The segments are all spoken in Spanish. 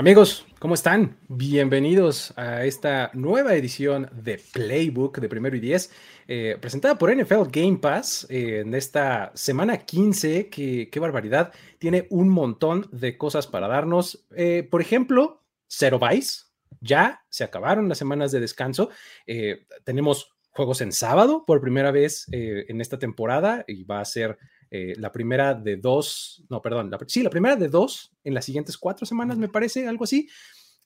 Amigos, ¿cómo están? Bienvenidos a esta nueva edición de Playbook de primero y diez, eh, presentada por NFL Game Pass eh, en esta semana 15, que qué barbaridad, tiene un montón de cosas para darnos. Eh, por ejemplo, Zero Vice, ya se acabaron las semanas de descanso, tenemos juegos en sábado por primera vez en esta temporada y va a ser eh, la primera de dos, no, perdón, sí, la primera de dos en las siguientes cuatro semanas, me parece, algo así.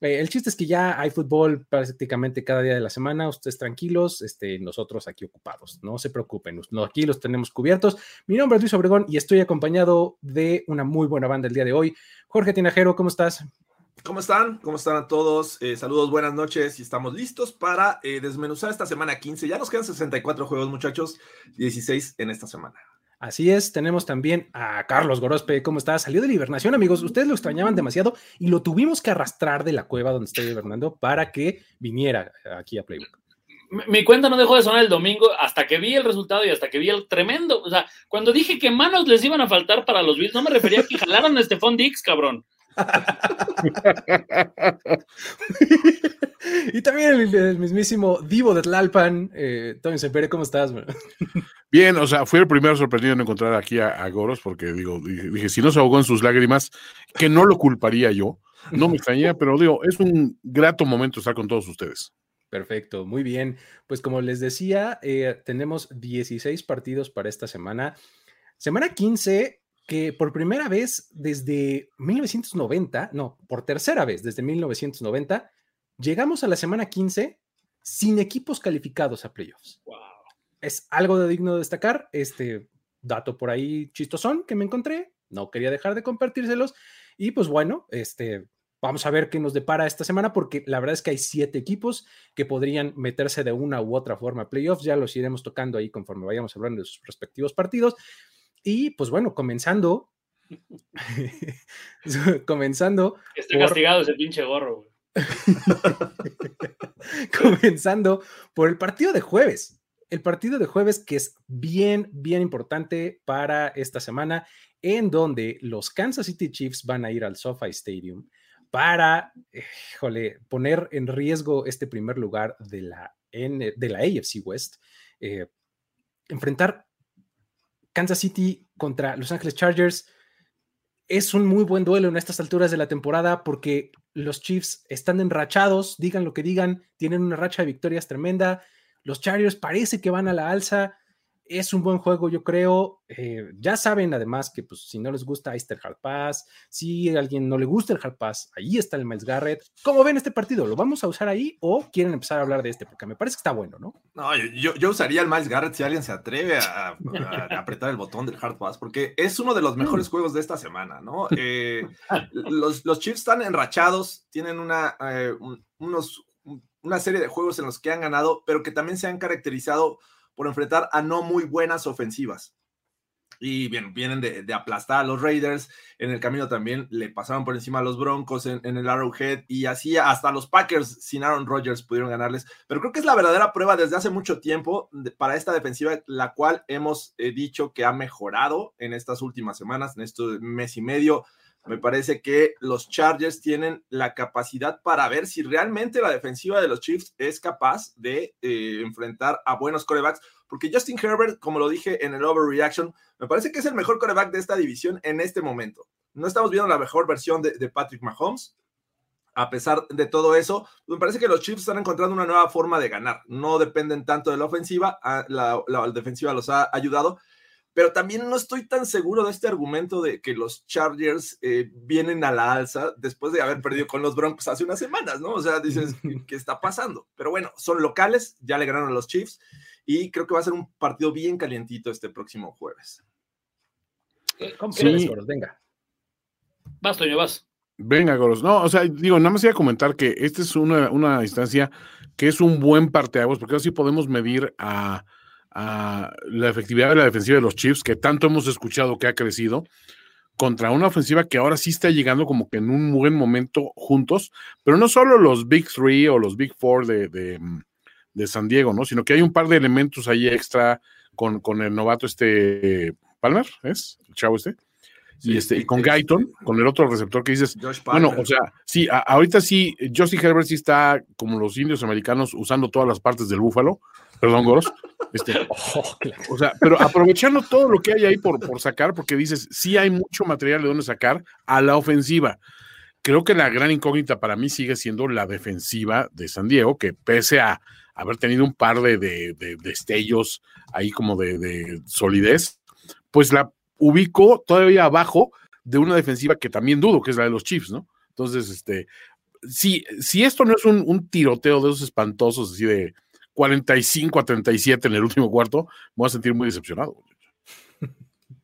Eh, el chiste es que ya hay fútbol prácticamente cada día de la semana, ustedes tranquilos, este, nosotros aquí ocupados, no se preocupen, aquí los tenemos cubiertos. Mi nombre es Luis Obregón y estoy acompañado de una muy buena banda el día de hoy. Jorge Tinajero, ¿cómo estás? ¿Cómo están? ¿Cómo están a todos? Eh, saludos, buenas noches y estamos listos para desmenuzar esta semana 15. Ya nos quedan 64 juegos, muchachos, 16 en esta semana. Así es, tenemos también a Carlos Gorospe. ¿Cómo está? Salió de la hibernación, amigos. Ustedes lo extrañaban demasiado y lo tuvimos que arrastrar de la cueva donde está hibernando para que viniera aquí a Playbook. Mi cuenta no dejó de sonar el domingo hasta que vi el resultado y hasta que vi el tremendo. O sea, cuando dije que manos les iban a faltar para los Bills, no me refería a que jalaron a Stephon Dix, cabrón. Y también el, mismísimo Divo de Tlalpan. Eh, Tony Sepere, ¿cómo estás? Bien, o sea, fui el primero sorprendido en encontrar aquí a, Goros porque digo, dije, si no se ahogó en sus lágrimas, que no lo culparía yo. No me extrañé, pero digo, es un grato momento estar con todos ustedes. Perfecto, muy bien. Pues como les decía, eh, tenemos 16 partidos para esta semana. Semana 15, que por primera vez desde 1990, no, por tercera vez desde 1990, llegamos a la semana 15 sin equipos calificados a playoffs. Wow es algo de digno de destacar. Este dato por ahí chistosón que me encontré, no quería dejar de compartírselos. Y pues bueno, este, vamos a ver qué nos depara esta semana, porque la verdad es que hay siete equipos que podrían meterse de una u otra forma a playoffs. Ya los iremos tocando ahí conforme vayamos hablando de sus respectivos partidos. Y pues bueno, comenzando. comenzando. Estoy castigado ese pinche gorro, comenzando por el partido de jueves el partido de jueves que es bien, bien importante para esta semana, en donde los Kansas City Chiefs van a ir al SoFi Stadium para, poner en riesgo este primer lugar de la, de la AFC West. Eh, enfrentar Kansas City contra Los Ángeles Chargers es un muy buen duelo en estas alturas de la temporada porque los Chiefs están enrachados, digan lo que digan, tienen una racha de victorias tremenda. Los Chargers parece que van a la alza. Es un buen juego, yo creo. Eh, ya saben, además, que pues, si no les gusta, ahí está el Hard Pass. Si a alguien no le gusta el Hard Pass, ahí está el Miles Garrett. ¿Cómo ven este partido? ¿Lo vamos a usar ahí o quieren empezar a hablar de este? Porque me parece que está bueno, ¿no? No, yo, usaría el Miles Garrett si alguien se atreve a, apretar el botón del Hard Pass, porque es uno de los mejores juegos de esta semana, ¿no? Eh, los, los Chiefs están enrachados, tienen una, eh, unos una serie de juegos en los que han ganado, pero que también se han caracterizado por enfrentar a no muy buenas ofensivas. Y bien, vienen de, aplastar a los Raiders. En el camino también le pasaron por encima a los Broncos en, el Arrowhead y así hasta los Packers sin Aaron Rodgers pudieron ganarles. Pero creo que es la verdadera prueba desde hace mucho tiempo para esta defensiva, la cual hemos eh, dicho que ha mejorado en estas últimas semanas, en este mes y medio. Me parece que los Chargers tienen la capacidad para ver si realmente la defensiva de los Chiefs es capaz de eh, enfrentar a buenos corebacks, porque Justin Herbert, como lo dije en el Overreaction, me parece que es el mejor coreback de esta división en este momento. No estamos viendo la mejor versión de, Patrick Mahomes. a pesar de todo eso, me parece que los Chiefs están encontrando una nueva forma de ganar. No dependen tanto de la ofensiva, ah, la, la defensiva los ha ayudado, pero también no estoy tan seguro de este argumento de que los Chargers eh, vienen a la alza después de haber perdido con los Broncos hace unas semanas, ¿no? O sea, dices, ¿qué está pasando? Pero bueno, son locales, ya le ganaron a los Chiefs y creo que va a ser un partido bien calientito este próximo jueves. ¿Cómo sí. Venga. Vas, Toño, vas. Venga, Goros. No, o sea, digo, nada más iba a comentar que esta es una, una instancia que es un buen parteaguas, porque así podemos medir a, la efectividad de la defensiva de los Chiefs, que tanto hemos escuchado que ha crecido, contra una ofensiva que ahora sí está llegando como que en un buen momento juntos, pero no solo los Big Three o los Big Four de, de, San Diego, ¿no? Sino que hay un par de elementos ahí extra con, con el novato este Palmer, ¿es? El chavo este y, este, y con Guyton, con el otro receptor que dices, bueno, o sea, sí, ahorita sí, Josie Herbert sí está como los indios americanos usando todas las partes del búfalo, perdón, Goros, este, oh, o sea, pero aprovechando todo lo que hay ahí por, por sacar, porque dices, sí hay mucho material de dónde sacar a la ofensiva. Creo que la gran incógnita para mí sigue siendo la defensiva de San Diego, que pese a haber tenido un par de, de, destellos ahí como de, de solidez, pues la ubico todavía abajo de una defensiva que también dudo, que es la de los Chiefs, ¿no? Entonces, este, si, si esto no es un, tiroteo de esos espantosos, así de 45 a 37 en el último cuarto, me voy a sentir muy decepcionado.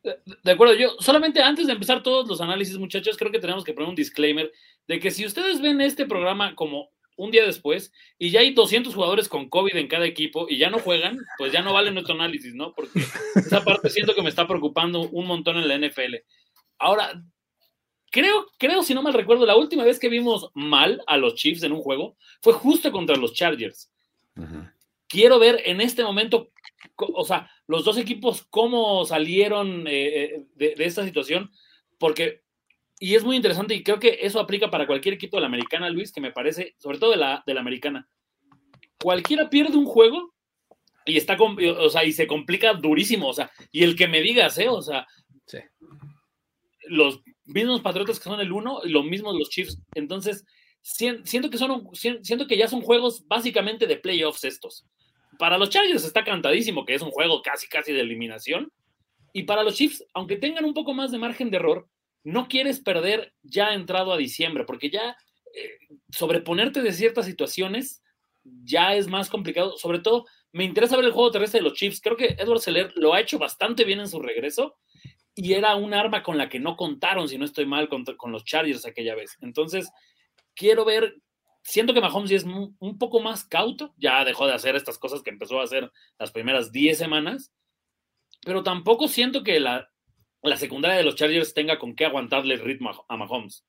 De acuerdo, yo solamente antes de empezar todos los análisis, muchachos, creo que tenemos que poner un disclaimer de que si ustedes ven este programa como un día después y ya hay 200 jugadores con COVID en cada equipo y ya no juegan, pues ya no vale nuestro análisis, ¿no? Porque esa parte siento que me está preocupando un montón en la NFL. Ahora, creo, creo, si no mal recuerdo, la última vez que vimos mal a los Chiefs en un juego fue justo contra los Chargers. Quiero ver en este momento, o sea, los dos equipos cómo salieron eh, eh, de, de esta situación, porque y es muy interesante y creo que eso aplica para cualquier equipo de la americana, Luis, que me parece, sobre todo de la, de la americana. Cualquiera pierde un juego y está, o sea, y se complica durísimo, o sea, y el que me digas, ¿eh? O sea, los mismos Patriotas que son el uno, lo mismo los Chiefs. Entonces, siento que son, siento que ya son juegos básicamente de playoffs estos. Para los Chargers está cantadísimo que es un juego casi, casi de eliminación. Y para los Chiefs, aunque tengan un poco más de margen de error, no quieres perder ya entrado a diciembre, porque ya eh, sobreponerte de ciertas situaciones ya es más complicado. Sobre todo, me interesa ver el juego terrestre de los Chiefs. Creo que Edward Seller lo ha hecho bastante bien en su regreso y era un arma con la que no contaron, si no estoy mal, con, los Chargers aquella vez. Entonces, quiero ver. Siento que Mahomes es un poco más cauto, ya dejó de hacer estas cosas que empezó a hacer las primeras 10 semanas, pero tampoco siento que la, la secundaria de los Chargers tenga con qué aguantarle el ritmo a Mahomes.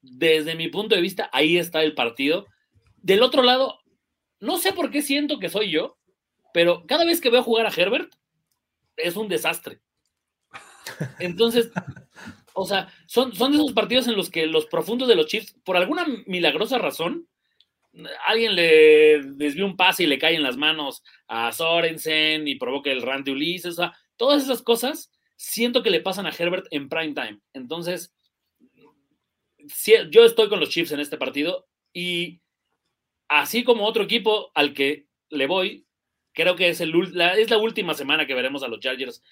Desde mi punto de vista, ahí está el partido. Del otro lado, no sé por qué siento que soy yo, pero cada vez que veo jugar a Herbert, es un desastre. Entonces, o sea, son, son de esos partidos en los que los profundos de los Chiefs, por alguna milagrosa razón, alguien le desvió un pase y le cae en las manos a Sorensen y provoca el rant de Ulises, o sea, todas esas cosas siento que le pasan a Herbert en prime time. Entonces, yo estoy con los Chiefs en este partido y así como otro equipo al que le voy, creo que es, el, la, es la última semana que veremos a los Chargers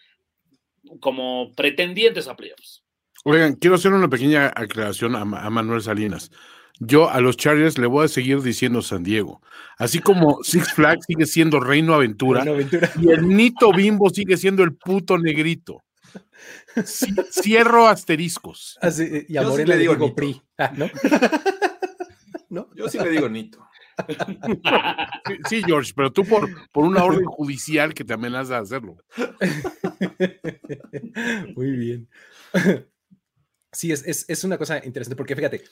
como pretendientes a playoffs. Oigan, quiero hacer una pequeña aclaración a, Manuel Salinas. Yo a los Chargers le voy a seguir diciendo San Diego. Así como Six Flags sigue siendo Reino Aventura, Aventura. y el Nito Bimbo sigue siendo el puto negrito. Cierro asteriscos. Ah, y a Morena le digo, PRI. Ah, ¿no? Yo sí le digo Nito. Sí, George, pero tú por, por una orden judicial que te amenaza a hacerlo. Muy bien. Sí, es, una cosa interesante porque fíjate,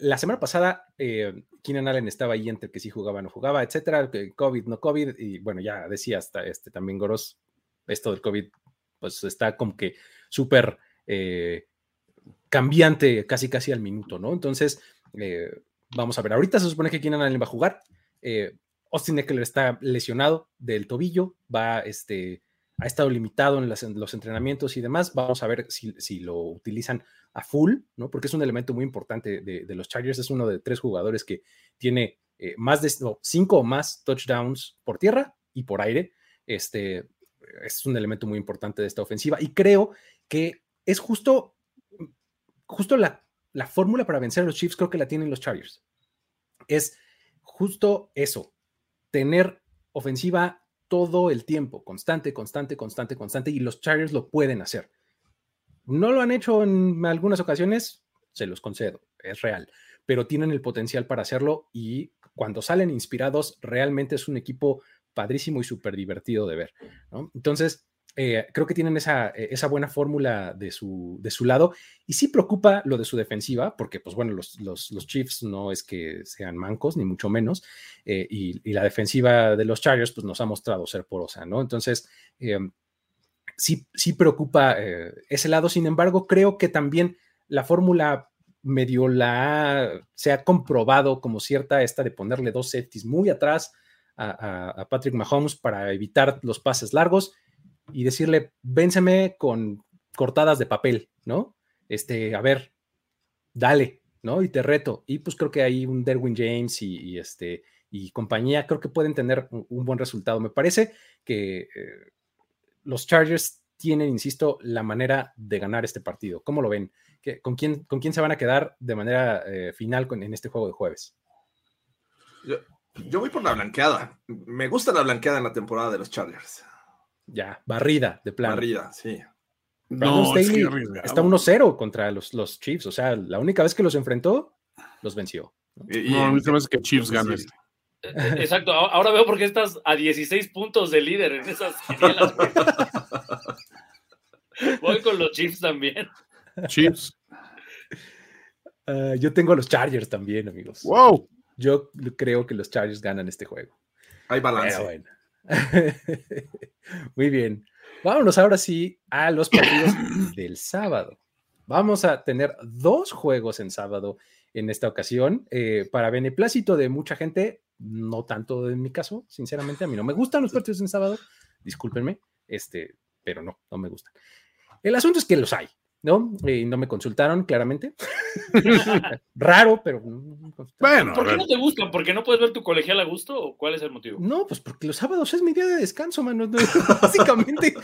la semana pasada eh, Keenan Allen estaba ahí entre que sí jugaba, no jugaba, etcétera, COVID, no COVID, y bueno, ya decía hasta este también Goros, esto del COVID pues está como que súper eh, cambiante casi casi al minuto, ¿no? Entonces, eh, vamos a ver, ahorita se supone que Keenan Allen va a jugar, eh, Austin Eckler está lesionado del tobillo, va este, ha estado limitado en, los entrenamientos y demás. Vamos a ver si, lo utilizan a full, ¿no? Porque es un elemento muy importante de, los Chargers. Es uno de tres jugadores que tiene eh, más de cinco o más touchdowns por tierra y por aire. Este es un elemento muy importante de esta ofensiva y creo que es justo, justo la, la fórmula para vencer a los Chiefs. Creo que la tienen los Chargers. Es justo eso, tener ofensiva todo el tiempo, constante, constante, constante, constante, y los Chargers lo pueden hacer. No lo han hecho en algunas ocasiones, se los concedo, es real, pero tienen el potencial para hacerlo y cuando salen inspirados, realmente es un equipo padrísimo y súper divertido de ver. Entonces, eh, creo que tienen esa, eh, esa buena fórmula de su, de su lado. Y sí preocupa lo de su defensiva, porque pues bueno, los, los, los Chiefs no es que sean mancos, ni mucho menos, eh, y, la defensiva de los Chargers pues nos ha mostrado ser porosa, ¿no? Entonces, sí, sí preocupa ese lado, sin embargo, creo que también la fórmula medio la se ha comprobado como cierta esta de ponerle dos setis muy atrás a, a Patrick Mahomes para evitar los pases largos y decirle, vénseme con cortadas de papel, ¿no? Este, a ver, dale, ¿no? Y te reto. Y pues creo que ahí un Derwin James y, este, y compañía creo que pueden tener un, buen resultado. Me parece que eh, los Chargers tienen, insisto, la manera de ganar este partido. ¿Cómo lo ven? con, quién, ¿Con quién se van a quedar de manera eh, final en este juego de jueves? Yo, yo voy por la blanqueada. Me gusta la blanqueada en la temporada de los Chargers. Ya, barrida de plan. Barrida, sí. No, está 1-0 contra los, los, Chiefs. O sea, la única vez que los enfrentó, los venció. No, a mí se que Chiefs gana este. Eh, exacto, ahora veo por qué estás a 16 puntos de líder en esas Voy con los Chiefs también. Chiefs. Ah, yo tengo a los Chargers también, amigos. Wow. Yo creo que los Chargers ganan este juego. Hay balance. Muy bien. Vámonos ahora sí a los partidos del sábado. Vamos a tener dos juegos en sábado en esta ocasión. Eh, para beneplácito de mucha gente, no tanto en mi caso, sinceramente, a mí no me gustan los partidos en sábado, discúlpenme, este, pero no, no me gustan. El asunto es que los hay. ¿No? Y no me consultaron, claramente. Raro, pero Bueno. ¿Por qué no te buscan? ¿Porque no puedes ver tu colegial a gusto o cuál es el motivo? No, pues porque los sábados es mi día de descanso, mano. Básicamente,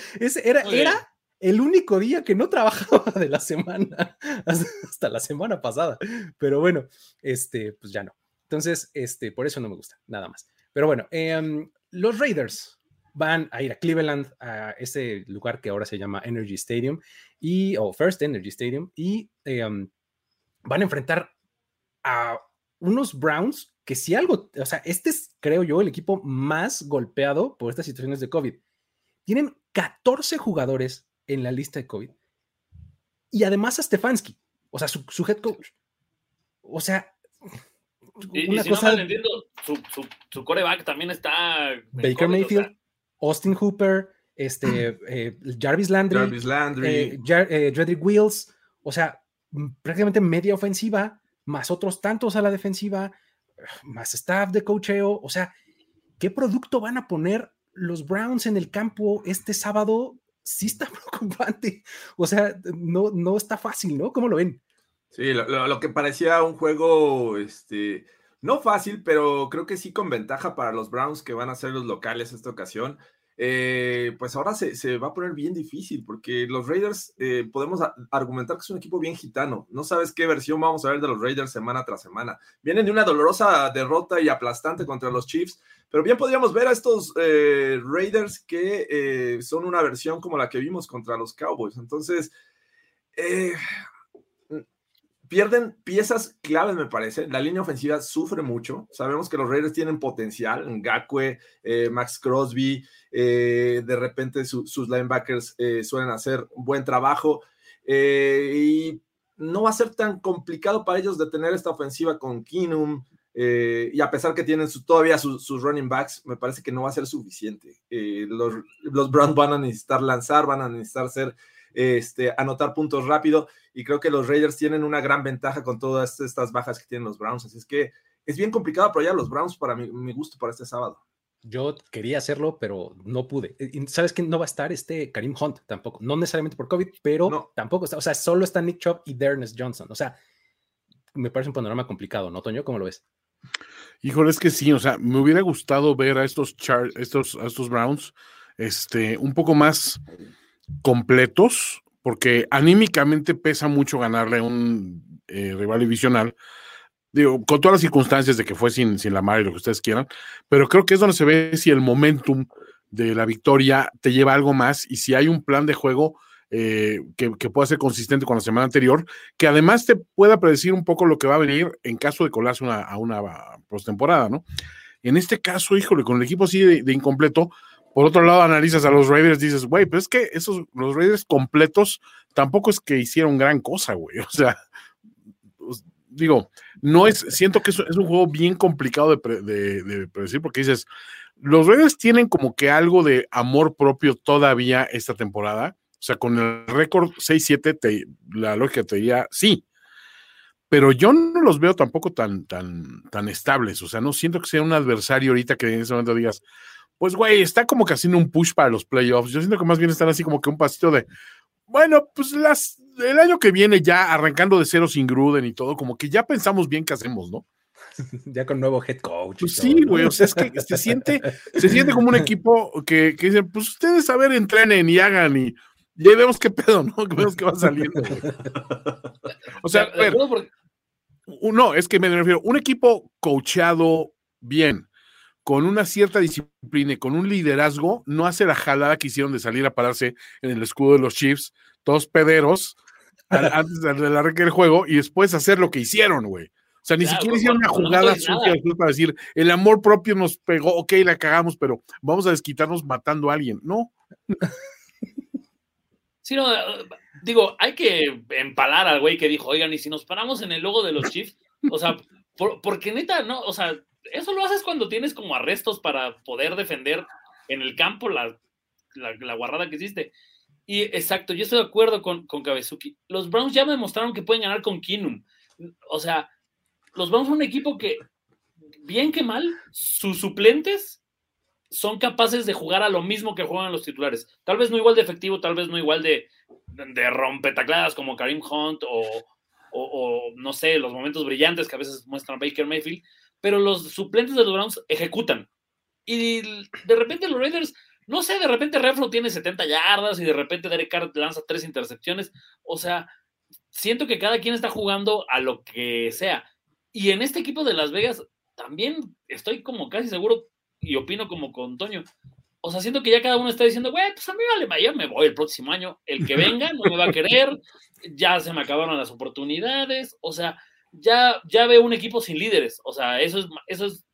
era, era el único día que no trabajaba de la semana, hasta la semana pasada. Pero bueno, este, pues ya no. Entonces, este, por eso no me gusta, nada más. Pero bueno, em, los Raiders van a ir a Cleveland, a ese lugar que ahora se llama Energy Stadium, y, o First Energy Stadium, y eh, um, van a enfrentar a unos Browns que si algo, o sea, este es, creo yo, el equipo más golpeado por estas situaciones de COVID. Tienen 14 jugadores en la lista de COVID. Y además a Stefanski, o sea, su, head coach. O sea, una cosa... su, coreback también está... Baker Mayfield. Austin Hooper, este, eh, Jarvis Landry, Jarvis Landry. Eh, eh Wills, o sea, prácticamente media ofensiva, más otros tantos a la defensiva, más staff de cocheo, o sea, ¿qué producto van a poner los Browns en el campo este sábado? Sí está preocupante, o sea, no, no está fácil, ¿no? ¿Cómo lo ven? Sí, lo, lo que parecía un juego, este, no fácil, pero creo que sí con ventaja para los Browns que van a ser los locales esta ocasión. Eh, pues ahora se, va a poner bien difícil porque los Raiders eh, podemos argumentar que es un equipo bien gitano. No sabes qué versión vamos a ver de los Raiders semana tras semana. Vienen de una dolorosa derrota y aplastante contra los Chiefs, pero bien podríamos ver a estos eh, Raiders que son una versión como la que vimos contra los Cowboys. Entonces, pierden piezas claves, me parece. La línea ofensiva sufre mucho. Sabemos que los Raiders tienen potencial. Ngakwe, eh, Max Crosby, eh, de repente sus linebackers eh, suelen hacer buen trabajo. y no va a ser tan complicado para ellos detener esta ofensiva con Kinum. y a pesar que tienen todavía sus running backs, me parece que no va a ser suficiente. los, los Browns van a necesitar lanzar, van a necesitar ser este, anotar puntos rápido y creo que los Raiders tienen una gran ventaja con todas estas bajas que tienen los Browns, así es que es bien complicado apoyar a los Browns para mi, gusto para este sábado. Yo quería hacerlo, pero no pude. Y ¿Sabes que no va a estar este Karim Hunt tampoco? No necesariamente por COVID, pero No. tampoco está. O sea, solo está Nick Chubb y Dernes Johnson. O sea, me parece un panorama complicado, ¿no, Toño? ¿Cómo lo ves? Híjole, es que sí, o sea, me hubiera gustado ver a estos, Char- estos, a estos Browns este, un poco más completos, porque anímicamente pesa mucho ganarle a un eh, rival divisional. Digo, con todas las circunstancias de que fue sin, sin la mar y lo que ustedes quieran, pero creo que es donde se ve si el momentum de la victoria te lleva a algo más y si hay un plan de juego eh, que, pueda ser consistente con la semana anterior, que además te pueda predecir un poco lo que va a venir en caso de colarse una, a una postemporada, ¿no? En este caso, híjole, con el equipo así de incompleto, por otro lado analizas a los Raiders, dices, güey, pero es que esos, los Raiders completos tampoco es que hicieron gran cosa, güey. O sea, pues, digo, no es, siento que es, un juego bien complicado de, pre- de- de predecir porque dices, los Raiders tienen como que algo de amor propio todavía esta temporada. O sea, con el récord 6-7, te- la lógica te diría sí. Pero yo no los veo tampoco tan, tan, tan estables. O sea, no siento que sea un adversario ahorita que en ese momento digas, pues güey, está como que haciendo un push para los playoffs. Yo siento que más bien están así como que un pasito de, bueno, pues las, el año que viene ya arrancando de cero sin Gruden y todo, como que ya pensamos bien qué hacemos, ¿no? ya con nuevo head coach. Pues sí, ¿no? güey, o sea, es que se siente, se siente como un equipo que, que dicen, pues ustedes a ver, entrenen y hagan y, y ahí vemos qué pedo, ¿no? Que vemos qué va saliendo. O sea, a ver, no, es que me refiero, un equipo coachado bien, con una cierta disciplina y con un liderazgo, no hace la jalada que hicieron de salir a pararse en el escudo de los Chiefs, todos pederos, al- antes de la arranque del juego, y después hacer lo que hicieron, güey. O sea, ni Claro, siquiera hicieron una no jugada traes sucia para decir, el amor propio nos pegó, ok, la cagamos, pero vamos a desquitarnos matando a alguien. No, Sí, no, digo, hay que empalar al güey que dijo, oigan, y si nos paramos en el logo de los Chiefs, o sea, por- porque neta, no, o sea, eso lo haces cuando tienes como arrestos para poder defender en el campo la, la, guarrada que hiciste. Y exacto, yo estoy de acuerdo con, con Kabezuki. Los Browns ya me demostraron que pueden ganar con Kinum. O sea, los Browns son un equipo que, bien que mal, sus suplentes son capaces de jugar a lo mismo que juegan los titulares. Tal vez no igual de efectivo, tal vez no igual de, de rompetacladas como Karim Hunt o, o, o, no sé, los momentos brillantes que a veces muestran Baker Mayfield, pero los suplentes de los Browns ejecutan. Y de repente los Raiders, no sé, de repente Reflo tiene 70 yardas y de repente Derek Carr lanza tres intercepciones. O sea, siento que cada quien está jugando a lo que sea. Y en este equipo de Las Vegas también estoy como casi seguro y opino como con Toño. O sea, siento que ya cada uno está diciendo, güey, pues a mí vale, yo me voy el próximo año. El que venga no me va a querer, ya se me acabaron las oportunidades. O sea, ya, ya veo un equipo sin líderes. O sea, eso es, eso es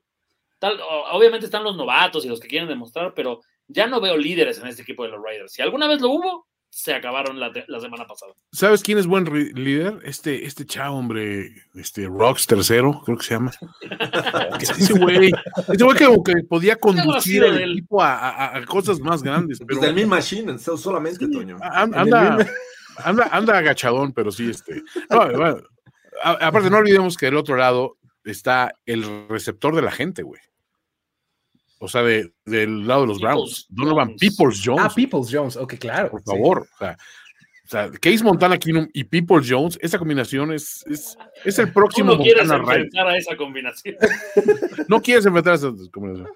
tal, obviamente están los novatos y los que quieren demostrar, pero ya no veo líderes en este equipo de los Raiders. Si alguna vez lo hubo, se acabaron la, la semana pasada. ¿Sabes quién es buen líder? Este, este chavo, hombre, este Rox tercero, creo que se llama. ese güey, ese güey que, que podía conducir el del... equipo a, a, a, cosas más grandes. Pero, Desde el Mean Machine, solamente, sí, Toño. Anda, anda, anda, anda, agachadón, pero sí, este. No, bueno, a, aparte, no olvidemos que del otro lado está el receptor de la gente, güey. O sea, de, del lado de los Browns. Donovan Peoples Jones. Ah, Peoples Jones, ok, claro. Por favor. Sí. O, sea, o sea, Case Montana Keenum y Peoples Jones, esa combinación es, es, es el próximo. Tú no quieres enfrentar a esa combinación. no quieres enfrentar a esa combinación.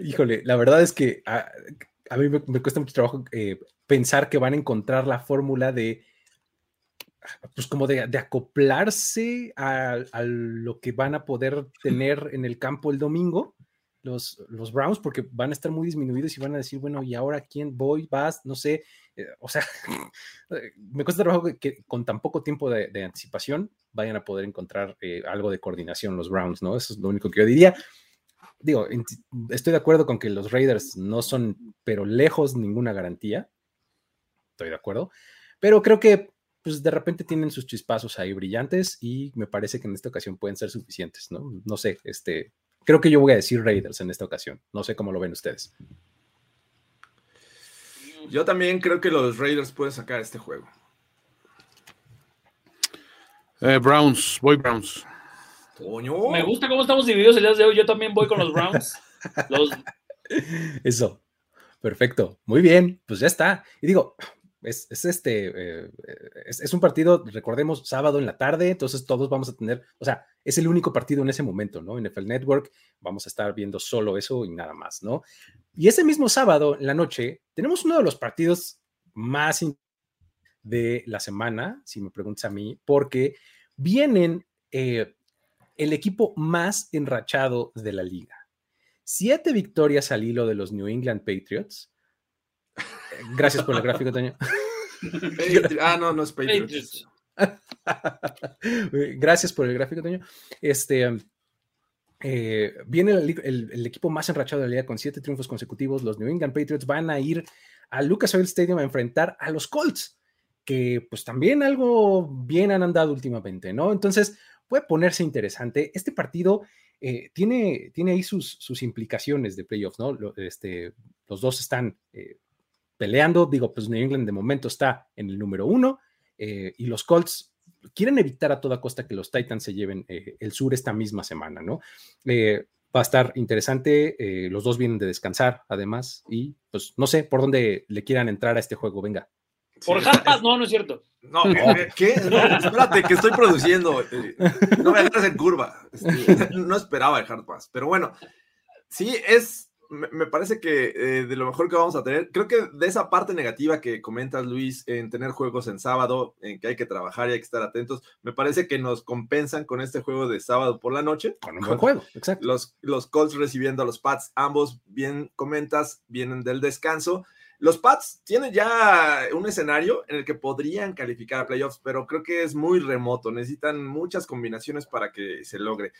Híjole, la verdad es que a, a mí me, me, cuesta mucho trabajo eh, pensar que van a encontrar la fórmula de pues como de, de acoplarse a, a, lo que van a poder tener en el campo el domingo los, los Browns, porque van a estar muy disminuidos y van a decir, bueno, ¿y ahora quién voy? ¿Vas? No sé. Eh, o sea, me cuesta trabajo que, que, con tan poco tiempo de, de anticipación vayan a poder encontrar eh, algo de coordinación los Browns, ¿no? Eso es lo único que yo diría. Digo, estoy de acuerdo con que los Raiders no son, pero lejos, ninguna garantía. Estoy de acuerdo. Pero creo que pues de repente tienen sus chispazos ahí brillantes y me parece que en esta ocasión pueden ser suficientes, ¿no? No sé, este, creo que yo voy a decir Raiders en esta ocasión. No sé cómo lo ven ustedes. Yo también creo que los Raiders pueden sacar este juego. Eh, Browns, voy Browns. Coño. Me gusta cómo estamos divididos el día de hoy. Yo también voy con los Browns. Eso. Perfecto. Muy bien. Pues ya está. Y digo, es, este, eh, es, un partido, recordemos, sábado en la tarde, entonces todos vamos a tener, o sea, es el único partido en ese momento, ¿no? En NFL Network vamos a estar viendo solo eso y nada más, ¿no? Y ese mismo sábado en la noche tenemos uno de los partidos más de la semana, si me preguntas a mí, porque vienen eh, el equipo más enrachado de la liga. Siete victorias al hilo de los New England Patriots Gracias por el gráfico, Toño. ah, no, no es Patriots. Gracias por el gráfico, Toño. Este, eh, viene el, equipo más enrachado de la liga con siete triunfos consecutivos. Los New England Patriots van a ir al Lucas Oil Stadium a enfrentar a los Colts, que pues también algo bien han andado últimamente, ¿no? Entonces puede ponerse interesante. Este partido eh, tiene, tiene ahí sus, sus implicaciones de playoffs, ¿no? este, los dos están eh, peleando. Digo, pues New England de momento está en el número uno eh, y los Colts quieren evitar a toda costa que los Titans se lleven eh, el sur esta misma semana, ¿no? Eh, va a estar interesante. los dos vienen de descansar, además, y pues no sé por dónde le quieran entrar a este juego. Venga. Por no, no es cierto. No, ¿qué? espérate, que estoy produciendo. No me agarres en curva. Este, no esperaba el Hard Pass, pero bueno, sí, es me, parece que eh, de lo mejor que vamos a tener, creo que de esa parte negativa que comentas, Luis, en tener juegos en sábado, en que hay que trabajar y hay que estar atentos, me parece que nos compensan con este juego de sábado por la noche. Con un buen juego, exacto. Los, los Colts recibiendo a los Pats, ambos, bien comentas, vienen del descanso. Los Pats tienen ya un escenario en el que podrían calificar a playoffs, pero creo que es muy remoto. Necesitan muchas combinaciones para que se logre.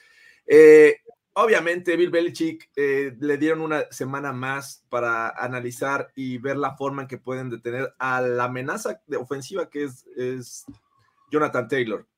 Eh, Obviamente, Bill Belichick eh, le dieron una semana más para analizar y ver la forma en que pueden detener a la amenaza de ofensiva que es, Jonathan Taylor,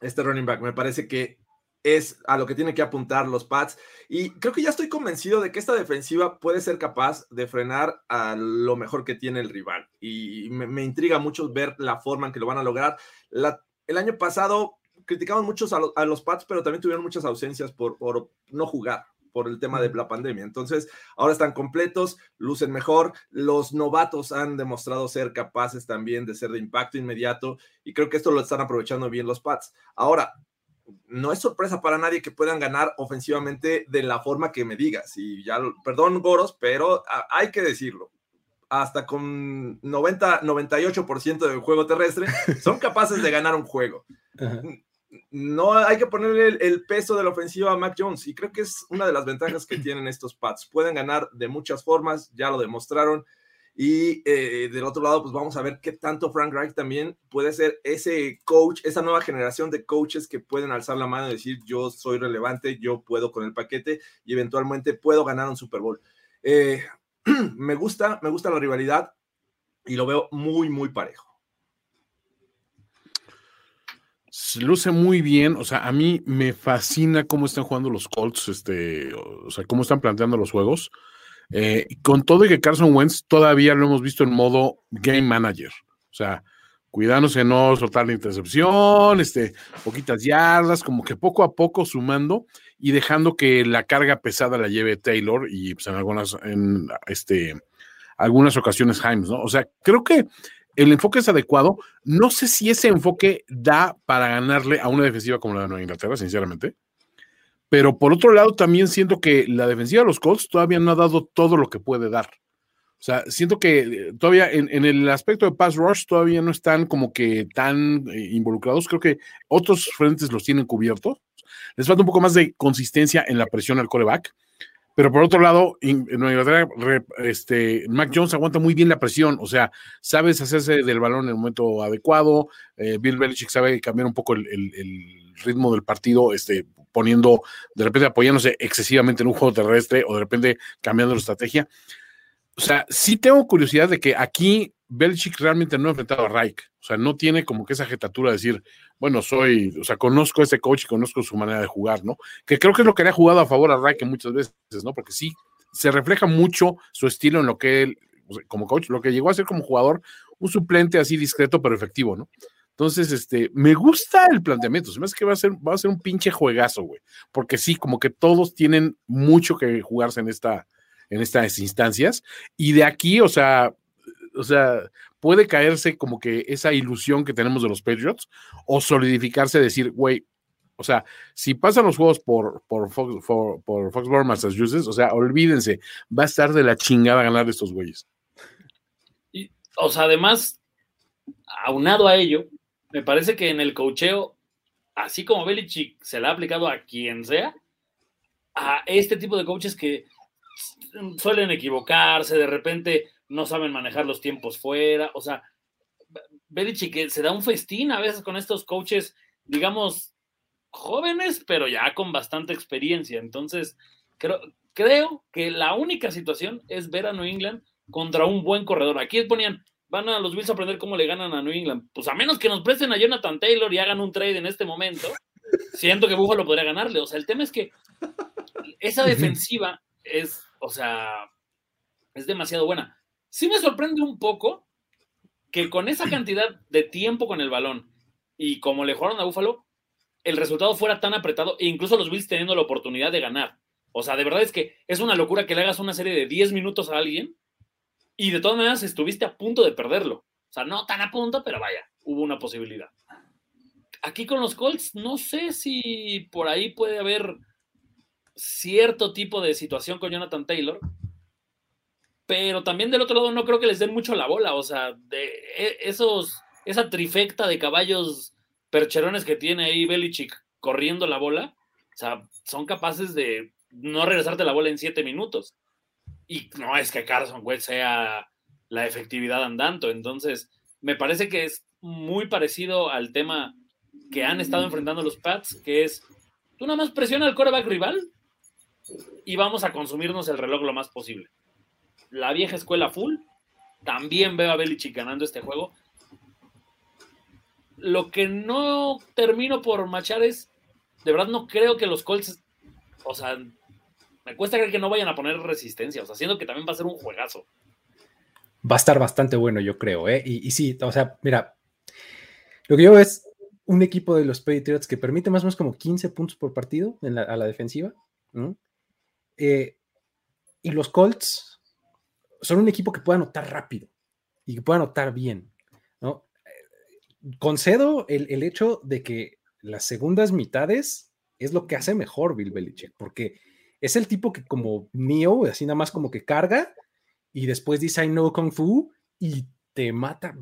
este running back. Me parece que es a lo que tienen que apuntar los Pats. Y creo que ya estoy convencido de que esta defensiva puede ser capaz de frenar a lo mejor que tiene el rival. Y me, intriga mucho ver la forma en que lo van a lograr. el año pasado criticamos muchos a, los Pats, pero también tuvieron muchas ausencias por, por no jugar por el tema de la pandemia. Entonces, ahora están completos, lucen mejor, los novatos han demostrado ser capaces también de ser de impacto inmediato y creo que esto lo están aprovechando bien los Pats. Ahora, no es sorpresa para nadie que puedan ganar ofensivamente de la forma que me digas. Y ya, perdón, Goros, pero hay que decirlo. Hasta con 90, 98% del juego terrestre, son capaces de ganar un juego no hay que ponerle el, peso de la ofensiva a Mac Jones y creo que es una de las ventajas que tienen estos Pats. Pueden ganar de muchas formas, ya lo demostraron. Y eh, del otro lado, pues vamos a ver qué tanto Frank Reich también puede ser ese coach, esa nueva generación de coaches que pueden alzar la mano y decir yo soy relevante, yo puedo con el paquete y eventualmente puedo ganar un Super Bowl. Eh, me gusta, me gusta la rivalidad y lo veo muy, muy parejo luce muy bien, o sea, a mí me fascina cómo están jugando los Colts, este, o sea, cómo están planteando los juegos. Eh, con todo y que Carson Wentz todavía lo hemos visto en modo game manager, o sea, cuidándose no soltar la intercepción, este, poquitas yardas, como que poco a poco sumando y dejando que la carga pesada la lleve Taylor y pues en algunas, en este, algunas ocasiones Himes, ¿no? O sea, creo que el enfoque es adecuado. No sé si ese enfoque da para ganarle a una defensiva como la de Nueva Inglaterra, sinceramente. Pero por otro lado, también siento que la defensiva de los Colts todavía no ha dado todo lo que puede dar. O sea, siento que eh, todavía en, el aspecto de pass rush todavía no están como que tan eh, involucrados. Creo que otros frentes los tienen cubiertos. Les falta un poco más de consistencia en la presión al coreback. Pero por otro lado, en, Nueva este, Mac Jones aguanta muy bien la presión, o sea, sabes hacerse del balón en el momento adecuado. Eh, Bill Belichick sabe cambiar un poco el, ritmo del partido, este, poniendo, de repente apoyándose excesivamente en un juego terrestre o de repente cambiando la estrategia. O sea, sí tengo curiosidad de que aquí Belichick realmente no ha enfrentado a Reich. O sea, no tiene como que esa jetatura de decir, bueno, soy, o sea, conozco a este coach y conozco su manera de jugar, ¿no? Que creo que es lo que le ha jugado a favor a Reich muchas veces, ¿no? Porque sí, se refleja mucho su estilo en lo que él, como coach, lo que llegó a ser como jugador, un suplente así discreto pero efectivo, ¿no? Entonces, este, me gusta el planteamiento. Se me hace que va a ser, va a ser un pinche juegazo, güey. Porque sí, como que todos tienen mucho que jugarse en esta, en estas instancias. Y de aquí, o sea, o sea, puede caerse como que esa ilusión que tenemos de los Patriots o solidificarse, decir, güey, o sea, si pasan los juegos por, por, Fox, por, Foxborough, Massachusetts, o sea, olvídense, va a estar de la chingada ganar estos güeyes. Y, o sea, además, aunado a ello, me parece que en el cocheo, así como Belichick se le ha aplicado a quien sea, a este tipo de coaches que suelen equivocarse, de repente no saben manejar los tiempos fuera, o sea, Belichick se da un festín a veces con estos coaches, digamos, jóvenes, pero ya con bastante experiencia. Entonces, creo, creo que la única situación es ver a New England contra un buen corredor. Aquí ponían, van a los Bills a aprender cómo le ganan a New England. Pues a menos que nos presten a Jonathan Taylor y hagan un trade en este momento, siento que Buffalo podría ganarle. O sea, el tema es que esa defensiva es, o sea, es demasiado buena. Sí me sorprende un poco que con esa cantidad de tiempo con el balón y como le jugaron a Buffalo, el resultado fuera tan apretado e incluso los Bills teniendo la oportunidad de ganar. O sea, de verdad es que es una locura que le hagas una serie de 10 minutos a alguien y de todas maneras estuviste a punto de perderlo. O sea, no tan a punto, pero vaya, hubo una posibilidad. Aquí con los Colts, no sé si por ahí puede haber cierto tipo de situación con Jonathan Taylor, pero también del otro lado no creo que les den mucho la bola. O sea, de e, esos, esa trifecta de caballos percherones que tiene ahí Belichick corriendo la bola, o sea, son capaces de no regresarte la bola en siete minutos. Y no es que Carson Wentz sea la efectividad andando. Entonces, me parece que es muy parecido al tema que han estado enfrentando los Pats, que es, tú nada más presiona al coreback rival y vamos a consumirnos el reloj lo más posible. La vieja escuela full, también veo a Belichick ganando este juego, lo que no termino por machar es, de verdad no creo que los Colts, o sea, me cuesta creer que no vayan a poner resistencia, o sea, siendo que también va a ser un juegazo. Va a estar bastante bueno, yo creo, ¿eh? Y, sí, o sea, mira, lo que yo veo es un equipo de los Patriots que permite más o menos como 15 puntos por partido a la defensiva. Eh, y los Colts son un equipo que puede anotar rápido y que puede anotar bien concedo el, hecho de que las segundas mitades es lo que hace mejor Bill Belichick, porque es el tipo que como Neo, así nada más como que carga y después dice I know Kung Fu y te mata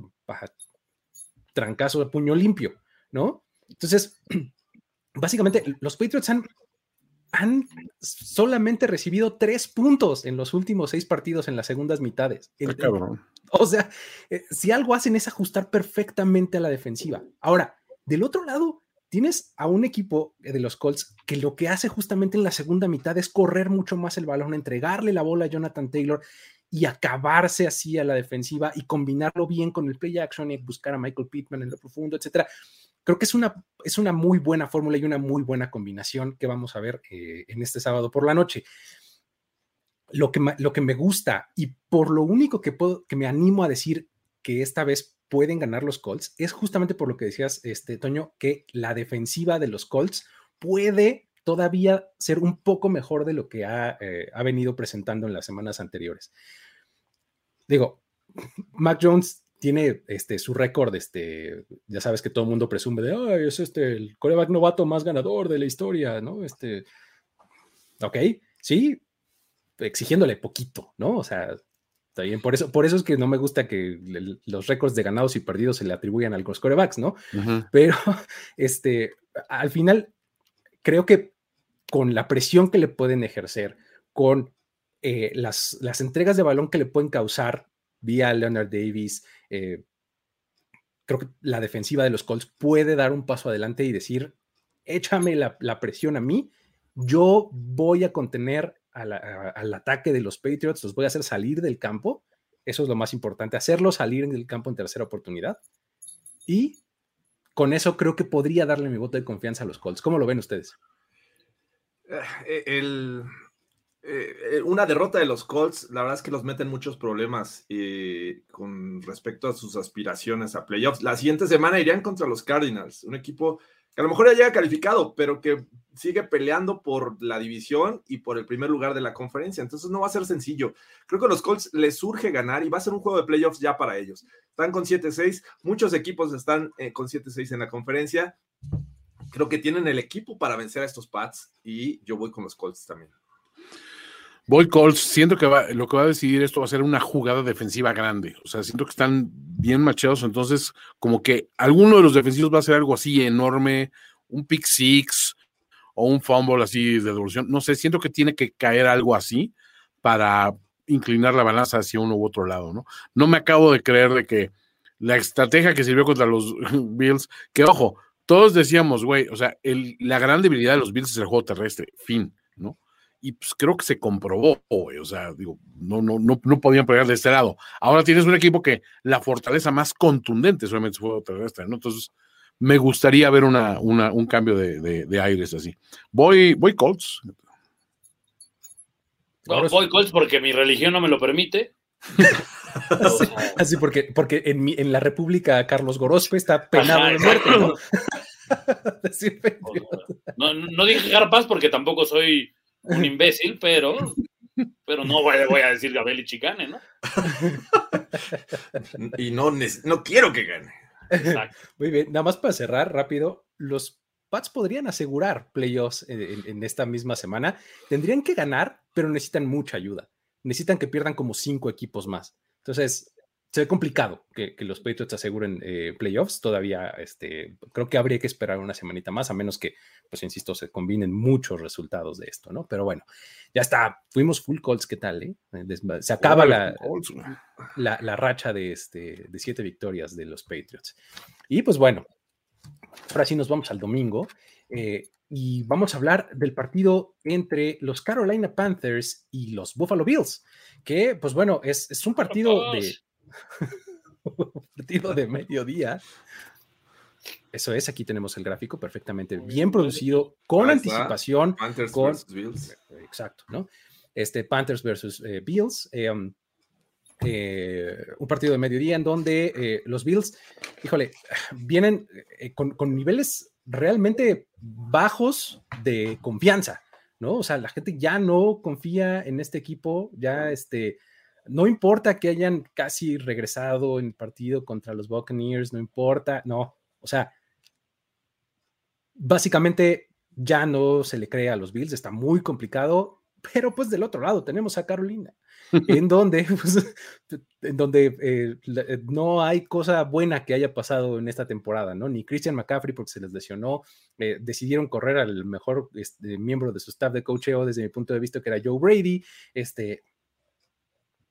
trancazo de puño limpio, ¿no? Entonces, básicamente los Patriots han, han solamente recibido tres puntos en los últimos seis partidos en las segundas mitades. O sea, eh, si algo hacen es ajustar perfectamente a la defensiva. Ahora, del otro lado, tienes a un equipo de los Colts que lo que hace justamente en la segunda mitad es correr mucho más el balón, entregarle la bola a Jonathan Taylor y acabarse así a la defensiva y combinarlo bien con el play action y buscar a Michael Pittman en lo profundo, etcétera. Creo que es una, es una muy buena fórmula y una muy buena combinación que vamos a ver eh, en este sábado por la noche lo que, lo que me gusta y por lo único que, puedo, que me animo a decir que esta vez pueden ganar los Colts es justamente por lo que decías, este, Toño, que la defensiva de los Colts puede todavía ser un poco mejor de lo que ha, eh, ha venido presentando en las semanas anteriores. Digo, Mac Jones tiene este, su récord, este, ya sabes que todo el mundo presume de, es este, el coreback novato más ganador de la historia, ¿no? Este, ok, sí, exigiéndole poquito, ¿no? O sea, está bien. Por eso, por eso es que no me gusta que los récords de ganados y perdidos se le atribuyan a los corebacks, ¿no? Pero, este, al final, creo que con la presión que le pueden ejercer, con eh, las, las entregas de balón que le pueden causar vía Leonard Davis, eh, creo que la defensiva de los Colts puede dar un paso adelante y decir, échame la, la presión a mí, yo voy a contener al, ataque de los Patriots, los voy a hacer salir del campo. Eso es lo más importante, hacerlos salir del campo en tercera oportunidad. Y con eso creo que podría darle mi voto de confianza a los Colts. ¿Cómo lo ven ustedes? Eh, el, eh, una derrota de los Colts, la verdad es que los meten muchos problemas eh, con respecto a sus aspiraciones a playoffs. La siguiente semana irían contra los Cardinals, un equipo que a lo mejor ya llega calificado, pero que sigue peleando por la división y por el primer lugar de la conferencia. Entonces no va a ser sencillo. Creo que a los Colts les surge ganar y va a ser un juego de playoffs ya para ellos. Están con 7-6, muchos equipos están eh, con 7-6 en la conferencia. Creo que tienen el equipo para vencer a estos Pats y yo voy con los Colts también. Voy Colts, siento que lo que va a decidir esto va a ser una jugada defensiva grande. O sea, siento que están bien machados, entonces como que alguno de los defensivos va a hacer algo así enorme, un pick six o un fumble así de devolución. No sé, siento que tiene que caer algo así para inclinar la balanza hacia uno u otro lado, ¿no? No me acabo de creer de que la estrategia que sirvió contra los Bills, que ojo, todos decíamos, güey, o sea, la gran debilidad de los Bills es el juego terrestre, fin. Y pues creo que se comprobó, o sea, digo, no, no, no, no podían pegar de este lado. Ahora tienes un equipo que la fortaleza más contundente solamente fue terrestre, ¿no? Entonces, me gustaría ver una, una, un cambio de, de, aires así. Voy, voy Colts. voy Colts porque mi religión no me lo permite. así, porque, porque en, mi, en la República Carlos Gorospe está penado de muerte, ¿no? no, no dije Garpaz porque tampoco soy un imbécil, pero, pero no voy, a decir Gabriel y Chicane, ¿no? y no, no quiero que gane. Muy bien, nada más para cerrar rápido, los Pats podrían asegurar playoffs en, en, esta misma semana. Tendrían que ganar, pero necesitan mucha ayuda. Necesitan que pierdan como cinco equipos más. Entonces, se ve complicado que, los Patriots aseguren eh, playoffs. Todavía este, creo que habría que esperar una semanita más, a menos que, pues insisto, se combinen muchos resultados de esto, ¿no? Pero bueno, ya está. Fuimos full Colts, ¿qué tal? Eh? Se acaba la, la, racha de, este, de siete victorias de los Patriots. Y pues bueno, ahora sí nos vamos al domingo. Eh, y vamos a hablar del partido entre los Carolina Panthers y los Buffalo Bills, que pues bueno, es, es un partido de, partido de mediodía. Eso es, aquí tenemos el gráfico perfectamente bien producido, con anticipación. Panthers con, versus Bills. Exacto, ¿no? Este Panthers versus eh, Bills. Eh, um, eh, un partido de mediodía en donde los Bills, híjole, vienen con, con, niveles realmente bajos de confianza, ¿no? O sea, la gente ya no confía en este equipo, ya este, no importa que hayan casi regresado en el partido contra los Buccaneers, no importa, no, o sea, básicamente ya no se le cree a los Bills, está muy complicado, pero pues del otro lado tenemos a Carolina, en donde, pues, en donde eh, eh, no hay cosa buena que haya pasado en esta temporada, ¿no? Ni Christian McCaffrey porque se les lesionó, eh, decidieron correr al mejor este, miembro de su staff de coacheo desde mi punto de vista, que era Joe Brady, este,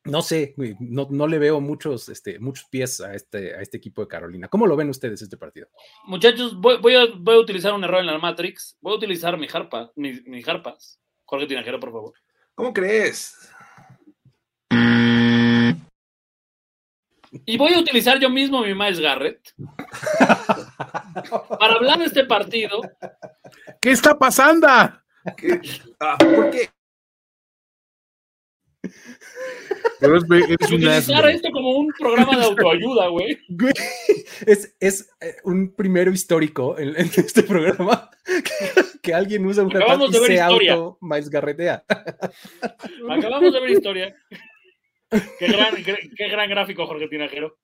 no sé, no, le veo muchos, este, muchos pies a este, a este equipo de Carolina. ¿Cómo lo ven ustedes este partido? Muchachos, voy, a, voy a, utilizar un error en la Matrix. Voy a utilizar mi harpa, mi, mi harpas. Jorge Tinajero, por favor. ¿Cómo crees? Y voy a utilizar yo mismo mi Miles Garrett para hablar de este partido. ¿Qué está pasando? Ah, ¿Por qué? Pero es, es Utilizar esto como un programa de autoayuda, güey. Es, es eh, un primero histórico en, este programa que, alguien usa un Acabamos y se auto Miles Garretea. Acabamos de ver historia. Qué gran, qué, gran gráfico, Jorge Tinajero.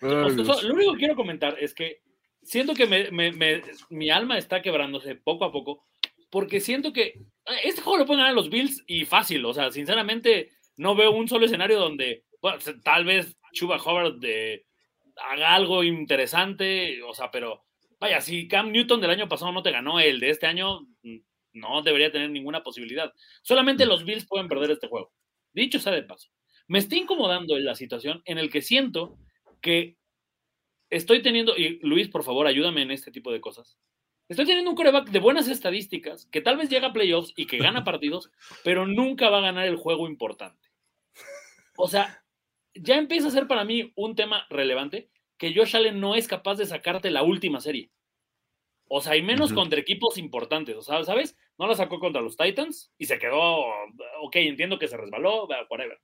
lo único que quiero comentar es que siento que me, me, mi alma está quebrándose poco a poco porque siento que ah, este juego lo pueden ganar los Bills y fácil, o sea, sinceramente no veo un solo escenario donde tal vez Chuba Howard de, haga algo interesante, o sea, pero vaya, si Cam Newton del año pasado no te ganó, el de este año mm, no debería tener ninguna posibilidad. Solamente los Bills pueden perder este juego. Dicho sea de paso, me está incomodando en la situación en el que siento que estoy teniendo, y Luis, por favor, ayúdame en este tipo de cosas. Estoy teniendo un coreback de buenas estadísticas, que tal vez llega a playoffs y que gana partidos, pero nunca va a ganar el juego importante. O sea, ya empieza a ser para mí un tema relevante que Josh Allen no es capaz de sacarte la última serie. O sea, y menos contra equipos importantes. O sea, ¿sabes? No la sacó contra los Titans y se quedó. Ok, entiendo que se resbaló, whatever.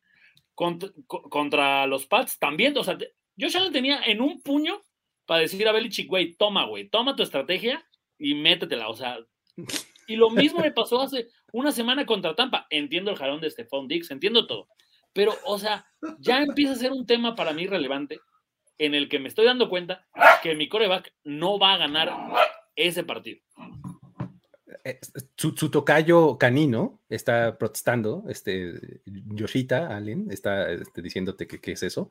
Contra, co- contra los Pats también. O sea, Josh Allen tenía en un puño para decir a Belichick, güey, toma, güey, toma tu estrategia y métetela. O sea, y lo mismo me pasó hace una semana contra Tampa. Entiendo el jalón de Stephon Dix, entiendo todo. Pero, o sea, ya empieza a ser un tema para mí relevante en el que me estoy dando cuenta que mi coreback no va a ganar ese partido. Eh, Su, su tocayo canino está protestando, este, Yoshita Allen está este, diciéndote que qué es eso.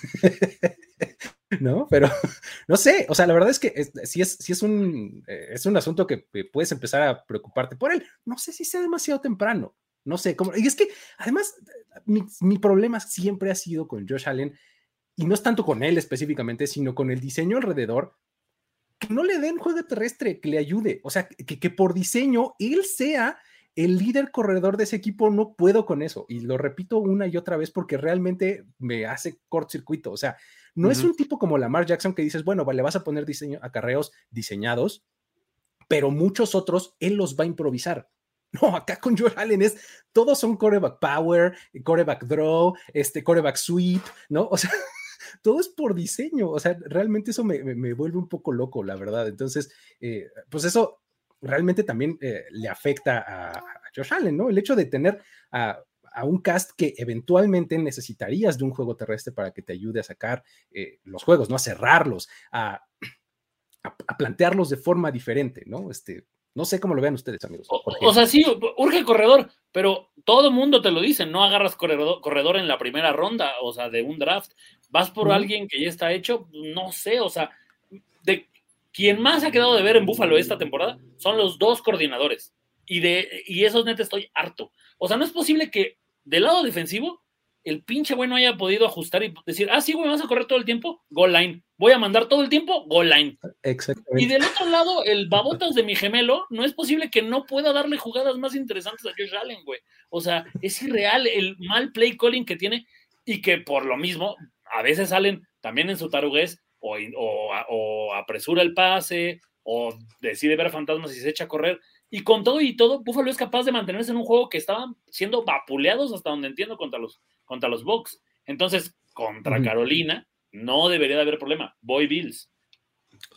¿No? Pero no sé, o sea, la verdad es que es, si, es, si es, un, eh, es un asunto que puedes empezar a preocuparte por él. No sé si sea demasiado temprano. No sé cómo. Y es que además, mi, mi problema siempre ha sido con Josh Allen, y no es tanto con él específicamente, sino con el diseño alrededor que no le den juego terrestre, que le ayude. O sea, que, que, por diseño él sea el líder corredor de ese equipo. No puedo con eso. Y lo repito una y otra vez porque realmente me hace cortocircuito. O sea, no uh -huh. es un tipo como Lamar Jackson que dices, bueno, le vas a poner diseño, acarreos diseñados, pero muchos otros él los va a improvisar. No, acá con Josh Allen es, todos son coreback power, coreback draw, este coreback sweep, ¿no? O sea, todo es por diseño, o sea, realmente eso me, me, me vuelve un poco loco, la verdad. Entonces, eh, pues eso realmente también eh, le afecta a, a, Josh Allen, ¿no? El hecho de tener a, a, un cast que eventualmente necesitarías de un juego terrestre para que te ayude a sacar eh, los juegos, ¿no? A cerrarlos, a, a, plantearlos de forma diferente, ¿no? Este, no sé cómo lo vean ustedes, amigos. O, o sea, sí, urge el corredor, pero todo el mundo te lo dice, no agarras corredor, corredor, en la primera ronda, o sea, de un draft. Vas por alguien que ya está hecho, no sé, o sea, de quien más ha quedado de ver en Búfalo esta temporada son los dos coordinadores. Y de y esos neta estoy harto. O sea, no es posible que del lado defensivo el pinche güey no haya podido ajustar y decir, ah, sí, güey, vas a correr todo el tiempo, goal line. Voy a mandar todo el tiempo, goal line. Exactamente. Y del otro lado, el babotas de mi gemelo, no es posible que no pueda darle jugadas más interesantes a Josh Allen, güey. O sea, es irreal el mal play calling que tiene y que por lo mismo, a veces salen también en su o, o, o apresura el pase o decide ver fantasmas y se echa a correr. Y con todo y todo, Buffalo es capaz de mantenerse en un juego que estaban siendo vapuleados hasta donde entiendo contra los, contra los Bucks. Entonces, contra uh -huh. Carolina, no debería de haber problema. Voy Bills.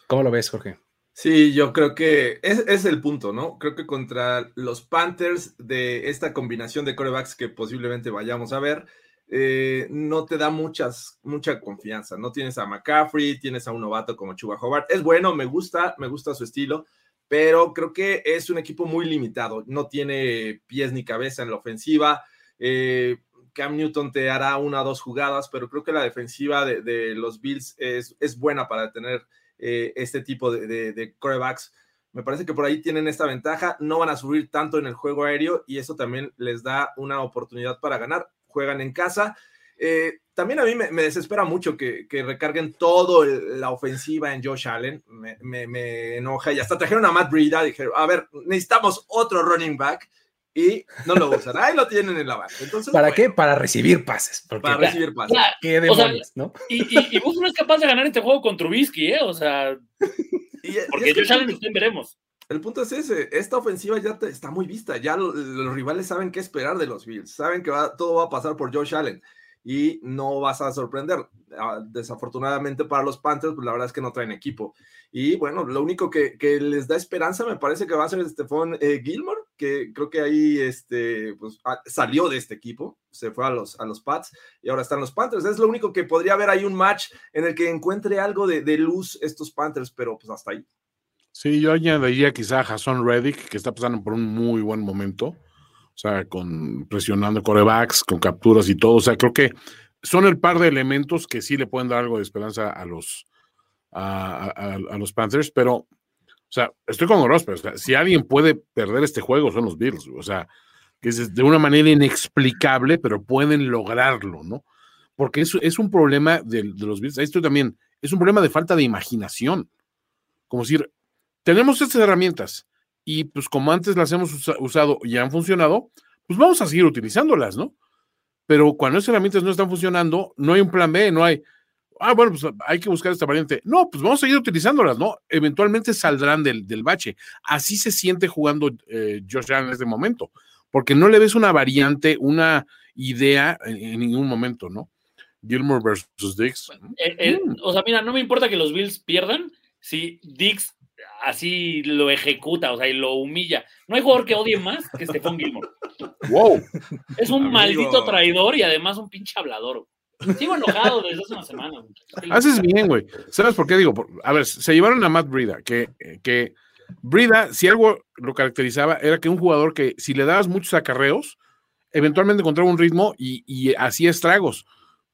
¿Cómo lo ves, Jorge? Sí, yo creo que es, es, el punto, ¿no? Creo que contra los Panthers de esta combinación de corebacks que posiblemente vayamos a ver, eh, no te da muchas, mucha confianza. No tienes a McCaffrey, tienes a un novato como Chuba Hobart. Es bueno, me gusta, me gusta su estilo, pero creo que es un equipo muy limitado. No tiene pies ni cabeza en la ofensiva. Eh, Cam Newton te hará una o dos jugadas, pero creo que la defensiva de, los Bills es, es, buena para tener eh, este tipo de, de, de corebacks. Me parece que por ahí tienen esta ventaja. No van a subir tanto en el juego aéreo y eso también les da una oportunidad para ganar juegan en casa. Eh, también a mí me, me desespera mucho que, que recarguen toda la ofensiva en Josh Allen. Me, me, me, enoja y hasta trajeron a Matt Breida. Dijeron, a ver, necesitamos otro running back y no lo usan. Ahí lo tienen en la banca. Entonces, ¿Para bueno, qué? Para recibir pases. Porque, para recibir pases. Ya, ¿Qué demonios, o sea, no? Y, y, y no es capaz de ganar este juego con Trubisky, ¿eh? O sea, y, porque es que Josh Allen usted veremos. El punto es ese, esta ofensiva ya te, está muy vista, ya lo, los rivales saben qué esperar de los Bills, saben que va, todo va a pasar por Josh Allen y no vas a sorprender. Ah, Desafortunadamente para los Panthers, pues la verdad es que no traen equipo. Y bueno, lo único que, que les da esperanza me parece que va a ser Stephon eh, Gilmore, que creo que ahí este, pues, ah, salió de este equipo, se fue a los, a los Pats y ahora están los Panthers. Es lo único que podría haber ahí un match en el que encuentre algo de, de luz estos Panthers, pero pues hasta ahí. Sí, yo añadiría quizá a Jason Reddick, que está pasando por un muy buen momento, o sea, con presionando corebacks, con capturas y todo. O sea, creo que son el par de elementos que sí le pueden dar algo de esperanza a los, a, los Panthers, pero, o sea, estoy con Ross, pero o sea, si alguien puede perder este juego son los Bills, o sea, que es de una manera inexplicable, pero pueden lograrlo, ¿no? Porque es, es un problema de, de los Bills, esto también, es un problema de falta de imaginación. Como decir, tenemos estas herramientas y pues como antes las hemos usa usado y han funcionado, pues vamos a seguir utilizándolas, ¿no? Pero cuando esas herramientas no están funcionando, no hay un plan B, no hay, ah, bueno, pues hay que buscar esta variante. No, pues vamos a seguir utilizándolas, ¿no? Eventualmente saldrán del, del bache. Así se siente jugando eh, Josh Allen en este momento, porque no le ves una variante, una idea en, en ningún momento, ¿no? Gilmore versus Dix. Eh, eh, Mm. O sea, mira, no me importa que los Bills pierdan si Dix así lo ejecuta, o sea, y lo humilla. No hay jugador que odie más que Stephon Gilmore. Wow. Es un Amigo. maldito traidor y además un pinche hablador. Sigo enojado desde hace una semana. Haces bien, güey. ¿Sabes por qué digo? A ver, se llevaron a Matt Brida, que, que Brida, si algo lo caracterizaba, era que un jugador que si le dabas muchos acarreos, eventualmente encontraba un ritmo y, y hacía estragos.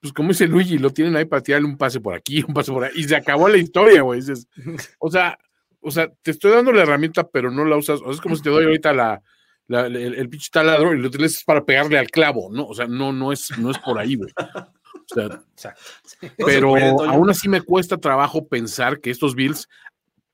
Pues como dice Luigi, lo tienen ahí para tirarle un pase por aquí, un pase por ahí, y se acabó la historia, güey. O sea, o sea, te estoy dando la herramienta, pero no la usas. O sea, es como si te doy ahorita la, la- el, el pinche taladro y lo utilizas para pegarle al clavo, ¿no? O sea, no, no es, no es por ahí, güey. O sea, Exacto. Pero puede, aún así me cuesta trabajo pensar que estos Bills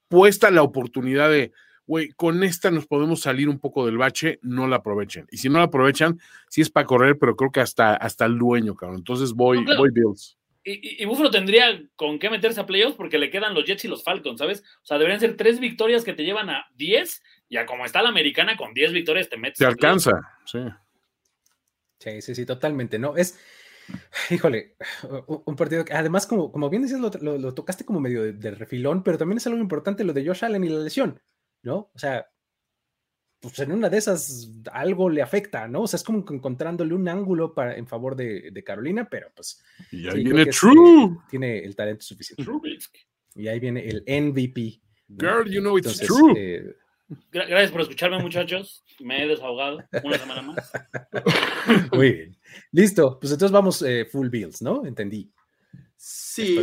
puesta la oportunidad de, güey, con esta nos podemos salir un poco del bache, no la aprovechen. Y si no la aprovechan, sí es para correr, pero creo que hasta, hasta el dueño, cabrón. Entonces voy, No, claro. voy Bills. Y, y, Buffalo tendría con qué meterse a playoffs porque le quedan los Jets y los Falcons, ¿sabes? O sea, deberían ser tres victorias que te llevan a 10 y a como está la americana, con 10 victorias te metes. Se a alcanza, sí. Sí, sí, sí, totalmente, ¿no? Es, híjole, un un partido que además, como, como bien decías, lo, lo- lo tocaste como medio de, de refilón, pero también es algo importante lo de Josh Allen y la lesión, ¿no? O sea, pues en una de esas algo le afecta, ¿no? O sea, es como que encontrándole un ángulo para, en favor de, de Carolina, pero pues Y ahí sí, creo viene que es, True. tiene el talento suficiente. Trubisky. Y ahí viene el MVP. Girl, you know it's Entonces, true. eh, Gra- Gracias por escucharme, muchachos. Me he desahogado una semana más. muy bien. Listo, pues entonces vamos eh, full bills, ¿no? Entendí. Sí,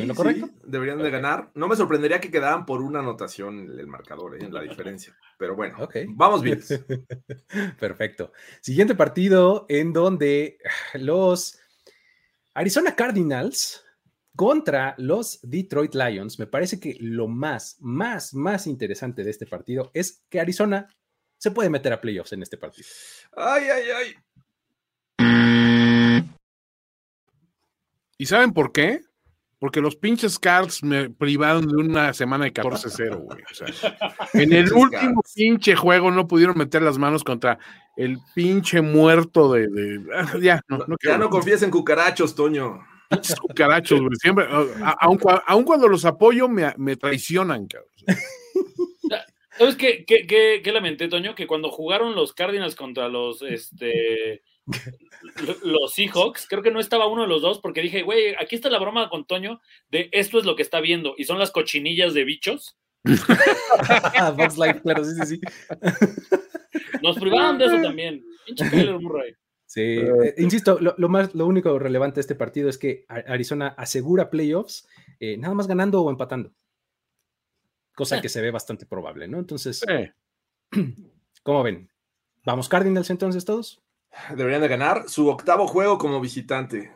deberían de ganar. No me sorprendería que quedaran por una anotación el marcador, ¿eh? la diferencia. Pero bueno, vamos Bills. Perfecto. Siguiente partido en donde los Arizona Cardinals contra los Detroit Lions. Me parece que lo más, más, más interesante de este partido es que Arizona se puede meter a playoffs en este partido. Ay, ay, ay. ¿Y saben por qué? Porque los pinches Cards me privaron de una semana de 14-0, güey. O sea, en el último Cards. pinche juego no pudieron meter las manos contra el pinche muerto de. de- ah, ya, no, no ya no confíes en cucarachos, Toño. pinches cucarachos, güey. Siempre, a- aun, cua- aun cuando los apoyo, me, me traicionan, cabrón. ¿Sabes qué, qué, qué, qué lamenté, Toño? Que cuando jugaron los Cardinals contra los, este, los Seahawks, creo que no estaba uno de los dos, porque dije, güey, aquí está la broma con Toño de esto es lo que está viendo, y son las cochinillas de bichos. Bugs Life, claro, sí, sí, sí. Nos privaron de eso también. Pinche Kyler Murray. Sí, eh, insisto, lo, lo más, lo único relevante de este partido es que Arizona asegura playoffs eh, nada más ganando o empatando. Cosa que se ve bastante probable, ¿no? Entonces, Sí. ¿cómo ven? ¿Vamos Cardinals entonces todos? Deberían de ganar su octavo juego como visitante.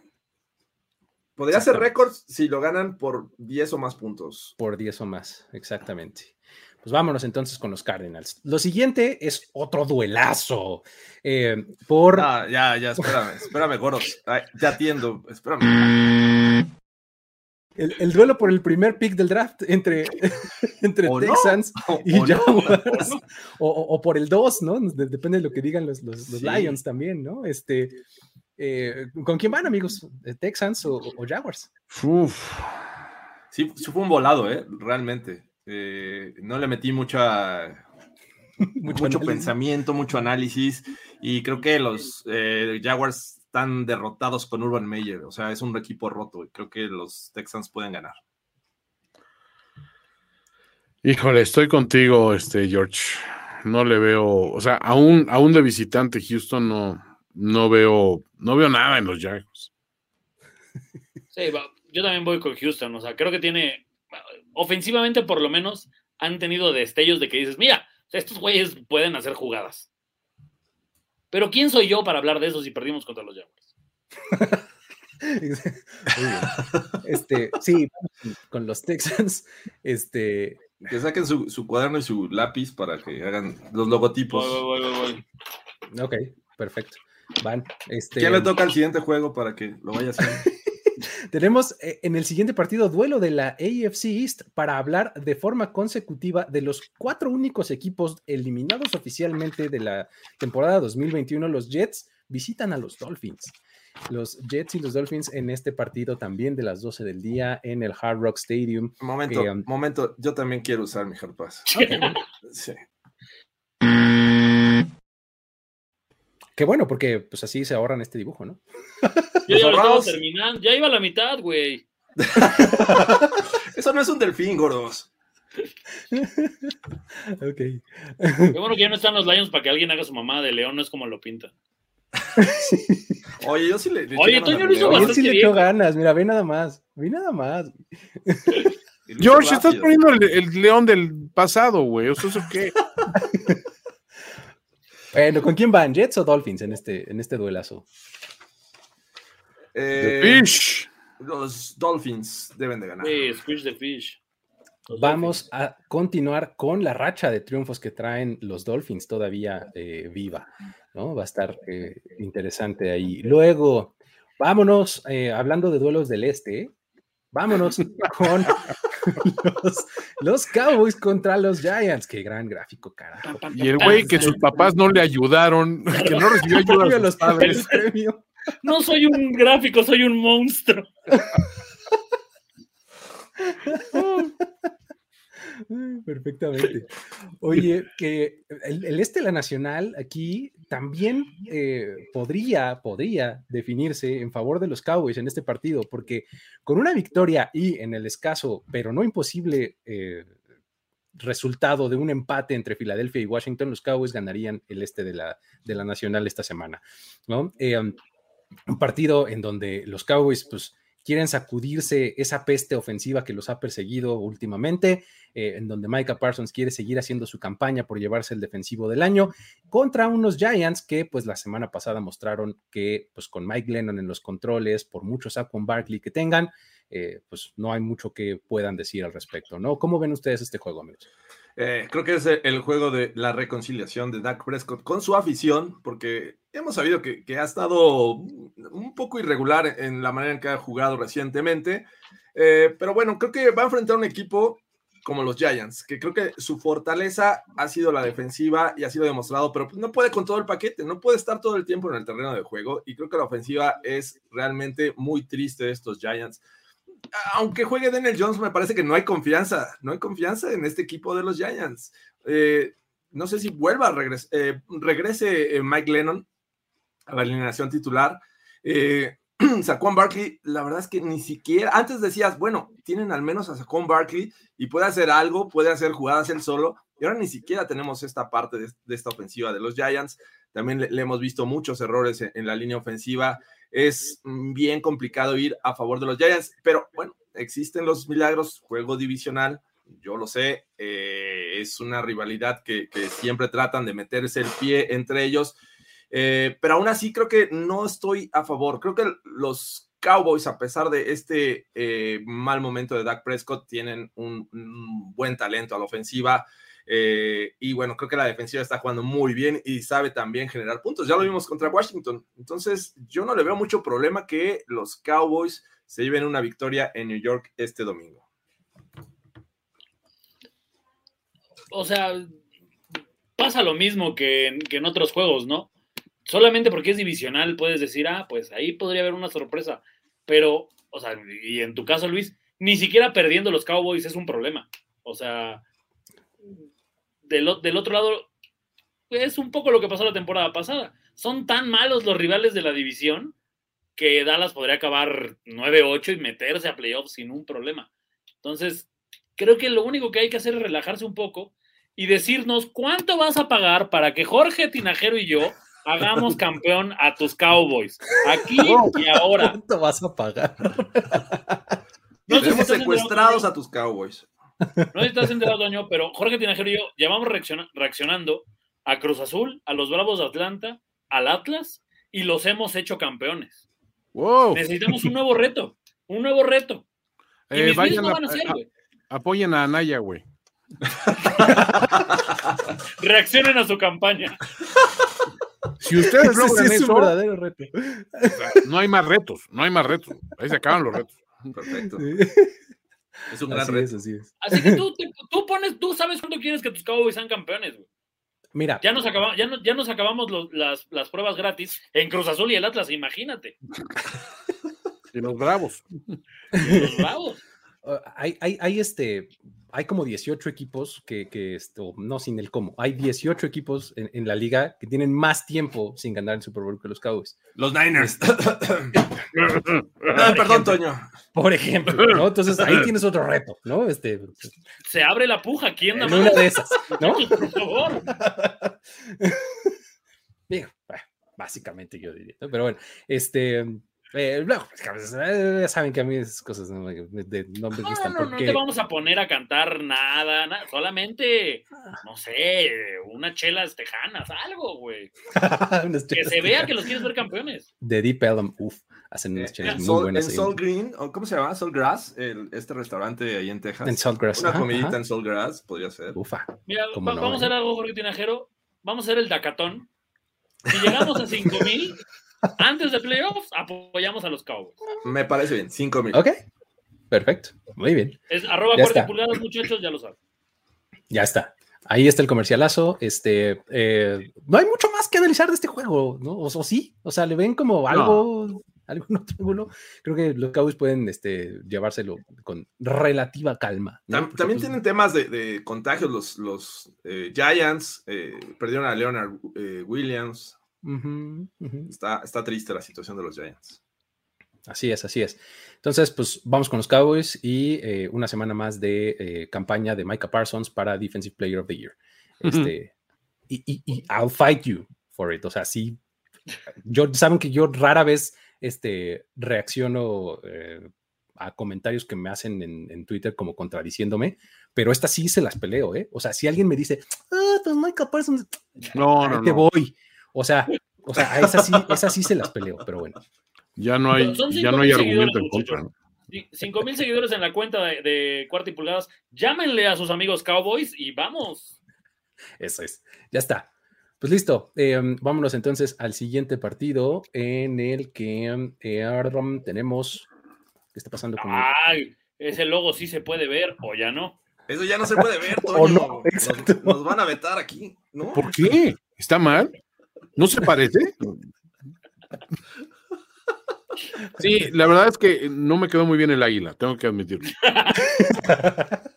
Podría ser Exactamente. récord si lo ganan por 10 o más puntos. Por 10 o más, exactamente. Pues vámonos entonces con los Cardinals. Lo siguiente es otro duelazo. eh, por Ah, ya, ya, espérame, espérame, Goros. Ay, ya atiendo, espérame. El, el duelo por el primer pick del draft entre, entre ¿O no? Texans O- y o no. Jaguars. O, o- o por el 2, ¿no? De- depende de lo que digan los, los- los Sí. Lions también, ¿no? Este, eh, ¿Con quién van, amigos? ¿Eh, ¿Texans o, o Jaguars? Uf. Sí, sí fue un volado, ¿eh? Realmente. Eh, no le metí mucha, mucho, análisis. pensamiento, mucho análisis. Y creo que los eh, Jaguars están derrotados con Urban Meyer. O sea, es un equipo roto. y Creo que los Texans pueden ganar. Híjole, estoy contigo, este George. No le veo, o sea, aún, aún de visitante Houston no, no veo, no veo nada en los Jaguars. Sí, yo también voy con Houston. O sea, creo que tiene, ofensivamente por lo menos, han tenido destellos de que dices, mira, estos güeyes pueden hacer jugadas. Pero ¿quién soy yo para hablar de eso si perdimos contra los Jaguars? Muy bien. Este, sí, con- los Texans. Este, Que saquen su, su cuaderno y su lápiz para que hagan los logotipos. Voy, voy, voy, voy. ok, perfecto. Van. Este, ¿Quién le toca el siguiente juego para que lo vaya haciendo? Tenemos eh, en el siguiente partido duelo de la AFC East para hablar de forma consecutiva de los cuatro únicos equipos eliminados oficialmente de la temporada 2021. Los Jets visitan a los Dolphins. Los Jets y los Dolphins en este partido también de las 12 del día en el Hard Rock Stadium. Momento, Eh, um, momento, yo también quiero usar mi Hard Pass. Sí. Qué bueno, porque pues así se ahorran este dibujo, ¿no? Yo ya lo estaba terminando. Ya iba a la mitad, güey. Eso no es un delfín, gordos. Ok. Qué bueno que ya no están los Lions para que alguien haga su mamá de león, no es como lo pinta. Oye, yo sí le. le Oye, Toño lo hizo bastante sí le echó ganas, mira, ve nada más, ve nada más. George, estás poniendo el, el león del pasado, güey. O sea, ¿eso qué? Bueno, ¿con quién van? ¿Jets o Dolphins en este, en este duelazo? Eh, Fish. los Dolphins deben de ganar. Sí, Squish the Fish. Los Vamos a continuar con la racha de triunfos que traen los Dolphins todavía eh, viva, ¿no? Va a estar eh, interesante ahí. Luego, vámonos, eh, hablando de duelos del este, ¿eh? Vámonos con los, los Cowboys contra los Giants. Qué gran gráfico, carajo. Y el güey que sus papás no le ayudaron, que no recibió ayuda a los padres. padres, premio. No soy un gráfico, soy un monstruo. Perfectamente. Oye, que el, el este de la nacional aquí también eh, podría, podría definirse en favor de los Cowboys en este partido, porque con una victoria y en el escaso, pero no imposible eh, resultado de un empate entre Filadelfia y Washington, los Cowboys ganarían el este de la, de la nacional esta semana, ¿no? Eh, um, un partido en donde los Cowboys, pues, quieren sacudirse esa peste ofensiva que los ha perseguido últimamente, eh, en donde Micah Parsons quiere seguir haciendo su campaña por llevarse el defensivo del año, contra unos Giants que pues la semana pasada mostraron que pues con Mike Lennon en los controles, por mucho Saquon Barkley que tengan, eh, pues no hay mucho que puedan decir al respecto, ¿no? ¿Cómo ven ustedes este juego, amigos? Eh, creo que es el- el juego de la reconciliación de Dak Prescott con su afición, porque hemos sabido que, ha estado un poco irregular en la manera en que ha jugado recientemente. Eh, pero bueno, creo que va a enfrentar un equipo como los Giants, que creo que su fortaleza ha sido la defensiva y ha sido demostrado, pero no puede con todo el paquete, no puede estar todo el tiempo en el terreno de juego. Y creo que la ofensiva es realmente muy triste de estos Giants aunque juegue Daniel Jones, me parece que no hay confianza, no hay confianza en este equipo de los Giants. Eh, no sé si vuelva a regres eh, regrese eh, Mike Lennon a la alineación titular. Eh, Saquon Barkley, la verdad es que ni siquiera, antes decías, bueno, tienen al menos a Saquon Barkley y puede hacer algo, puede hacer jugadas él solo, y ahora ni siquiera tenemos esta parte de, esta ofensiva de los Giants. También le, hemos visto muchos errores en la línea ofensiva es mm, bien complicado ir a favor de los Giants, pero bueno, existen los milagros, juego divisional, yo lo sé, eh, es una rivalidad que, siempre tratan de meterse el pie entre ellos, eh, pero aún así creo que no estoy a favor, creo que los Cowboys, a pesar de este eh, mal momento de Dak Prescott, tienen un buen talento a la ofensiva, eh, y bueno, creo que la defensiva está jugando muy bien y sabe también generar puntos. Ya lo vimos contra Washington. Entonces, yo no le veo mucho problema que los Cowboys se lleven una victoria en New York este domingo. O sea, pasa lo mismo que en, que en otros juegos, ¿no? Solamente porque es divisional puedes decir, ah, pues ahí podría haber una sorpresa. Pero, o sea, y en tu caso, Luis, ni siquiera perdiendo los Cowboys es un problema. O sea, del, del, otro lado, es un poco lo que pasó la temporada pasada. Son tan malos los rivales de la división que Dallas podría acabar 9-8 y meterse a playoffs sin un problema. Entonces, creo que lo único que hay que hacer es relajarse un poco y decirnos cuánto vas a pagar para que Jorge Tinajero y yo hagamos campeón a tus Cowboys. Aquí y ahora. ¿Cuánto vas a pagar? No Tenemos secuestrados a tus Cowboys. No sé si estás enterado, Toño, pero Jorge Tinajero y yo llevamos reacciona reaccionando a Cruz Azul, a los Bravos de Atlanta, al Atlas, y los hemos hecho campeones. Wow. Necesitamos un nuevo reto, un nuevo reto. Y Eh, mis vayan no a- van a hacer, a- güey. apoyen a Anaya, güey. Reaccionen a su campaña. Si ustedes Ese logran sí es un eso, verdadero reto. no hay más retos, no hay más retos. Ahí se acaban los retos. Perfecto. Es un gran Así reto. es, así es. Así que tú, te- tú pones, tú sabes cuánto quieres que tus Cowboys sean campeones, güey. Mira, Ya nos, acabamos, ya, no- ya nos acabamos los- las, las pruebas gratis en Cruz Azul y el Atlas, imagínate. Y los bravos. Los bravos. uh, hay, hay, hay este, hay como 18 equipos que, que esto, no sin el cómo, hay 18 equipos en, en la liga que tienen más tiempo sin ganar el Super Bowl que los Cowboys. Los Niners. Ah, perdón, Toño. Por ejemplo, ¿no? Entonces ahí tienes otro reto, ¿no? Este, Se abre la puja. ¿Quién da en una de esas, ¿no? Por favor. Digo, básicamente yo diría, ¿no? Pero bueno, este, eh, pues, eh, ya saben que a mí esas cosas no me, de- no me No, no, gustan no, no porque te vamos a poner a cantar nada, nada, solamente, no sé, unas chelas tejanas, algo, güey. unas Que se vea que- los quieres ver campeones. de Deep Elm, uff, hacen unas En chelas muy Sol, buenas en Sol Green, ¿cómo se llama? Sol Grass, el- este restaurante ahí en Texas. en Saltgrass. Una ajá, comidita ajá. en Sol Grass podría ser. Ufa. Mira, ¿Cómo va- no, vamos a eh? hacer algo, Jorge Tinajero. Vamos a hacer el Dacatón. Si llegamos a 5000 antes de playoffs, apoyamos a los Cowboys. Me parece bien, 5 mil. Ok, perfecto, muy bien, Es arroba Ya cuarta está. pulgadas, muchachos, ya lo saben. ya está. Ahí está el comercialazo. Este, eh, no hay mucho más que analizar de este juego, ¿no? O, o sí, o sea, le ven como algo, algún otro ángulo. Creo que los Cowboys pueden este, llevárselo con relativa calma. ¿no? Tam- Porque, también pues, tienen temas de, de contagios. Los, los eh, Giants eh, perdieron a Leonard Está, está triste la situación de los Giants. Así es, así es. Entonces, pues vamos con los Cowboys y eh, una semana más de eh, campaña de Micah Parsons para Defensive Player of the Year. Este, y, y- y I'll fight you for it. O sea, sí. Yo, saben que yo rara vez este, reacciono eh, a comentarios que me hacen en, en Twitter como contradiciéndome, pero esta sí se las peleo, ¿eh? O sea, si alguien me dice, ah, pues Micah Parsons, No, no, te no. voy. O sea, o sea, a esa sí, esa sí se las peleo, pero bueno. Ya no hay, ya no hay argumento en contra. ¿no? Sí, Cinco mil seguidores en la cuenta de, de cuarta y pulgadas. Llámenle a sus amigos Cowboys y vamos. Eso es. Ya está. Pues listo. eh, vámonos entonces al siguiente partido en el que eh, tenemos. ¿Qué está pasando con el- Ay, ese logo sí se puede ver o ya no. Eso ya no se puede ver, Toño. O no, Nos- nos, van a vetar aquí, ¿no? ¿Por qué? ¿Está mal? ¿No se parece? Sí, la verdad es que no me quedó muy bien el águila, tengo que admitirlo.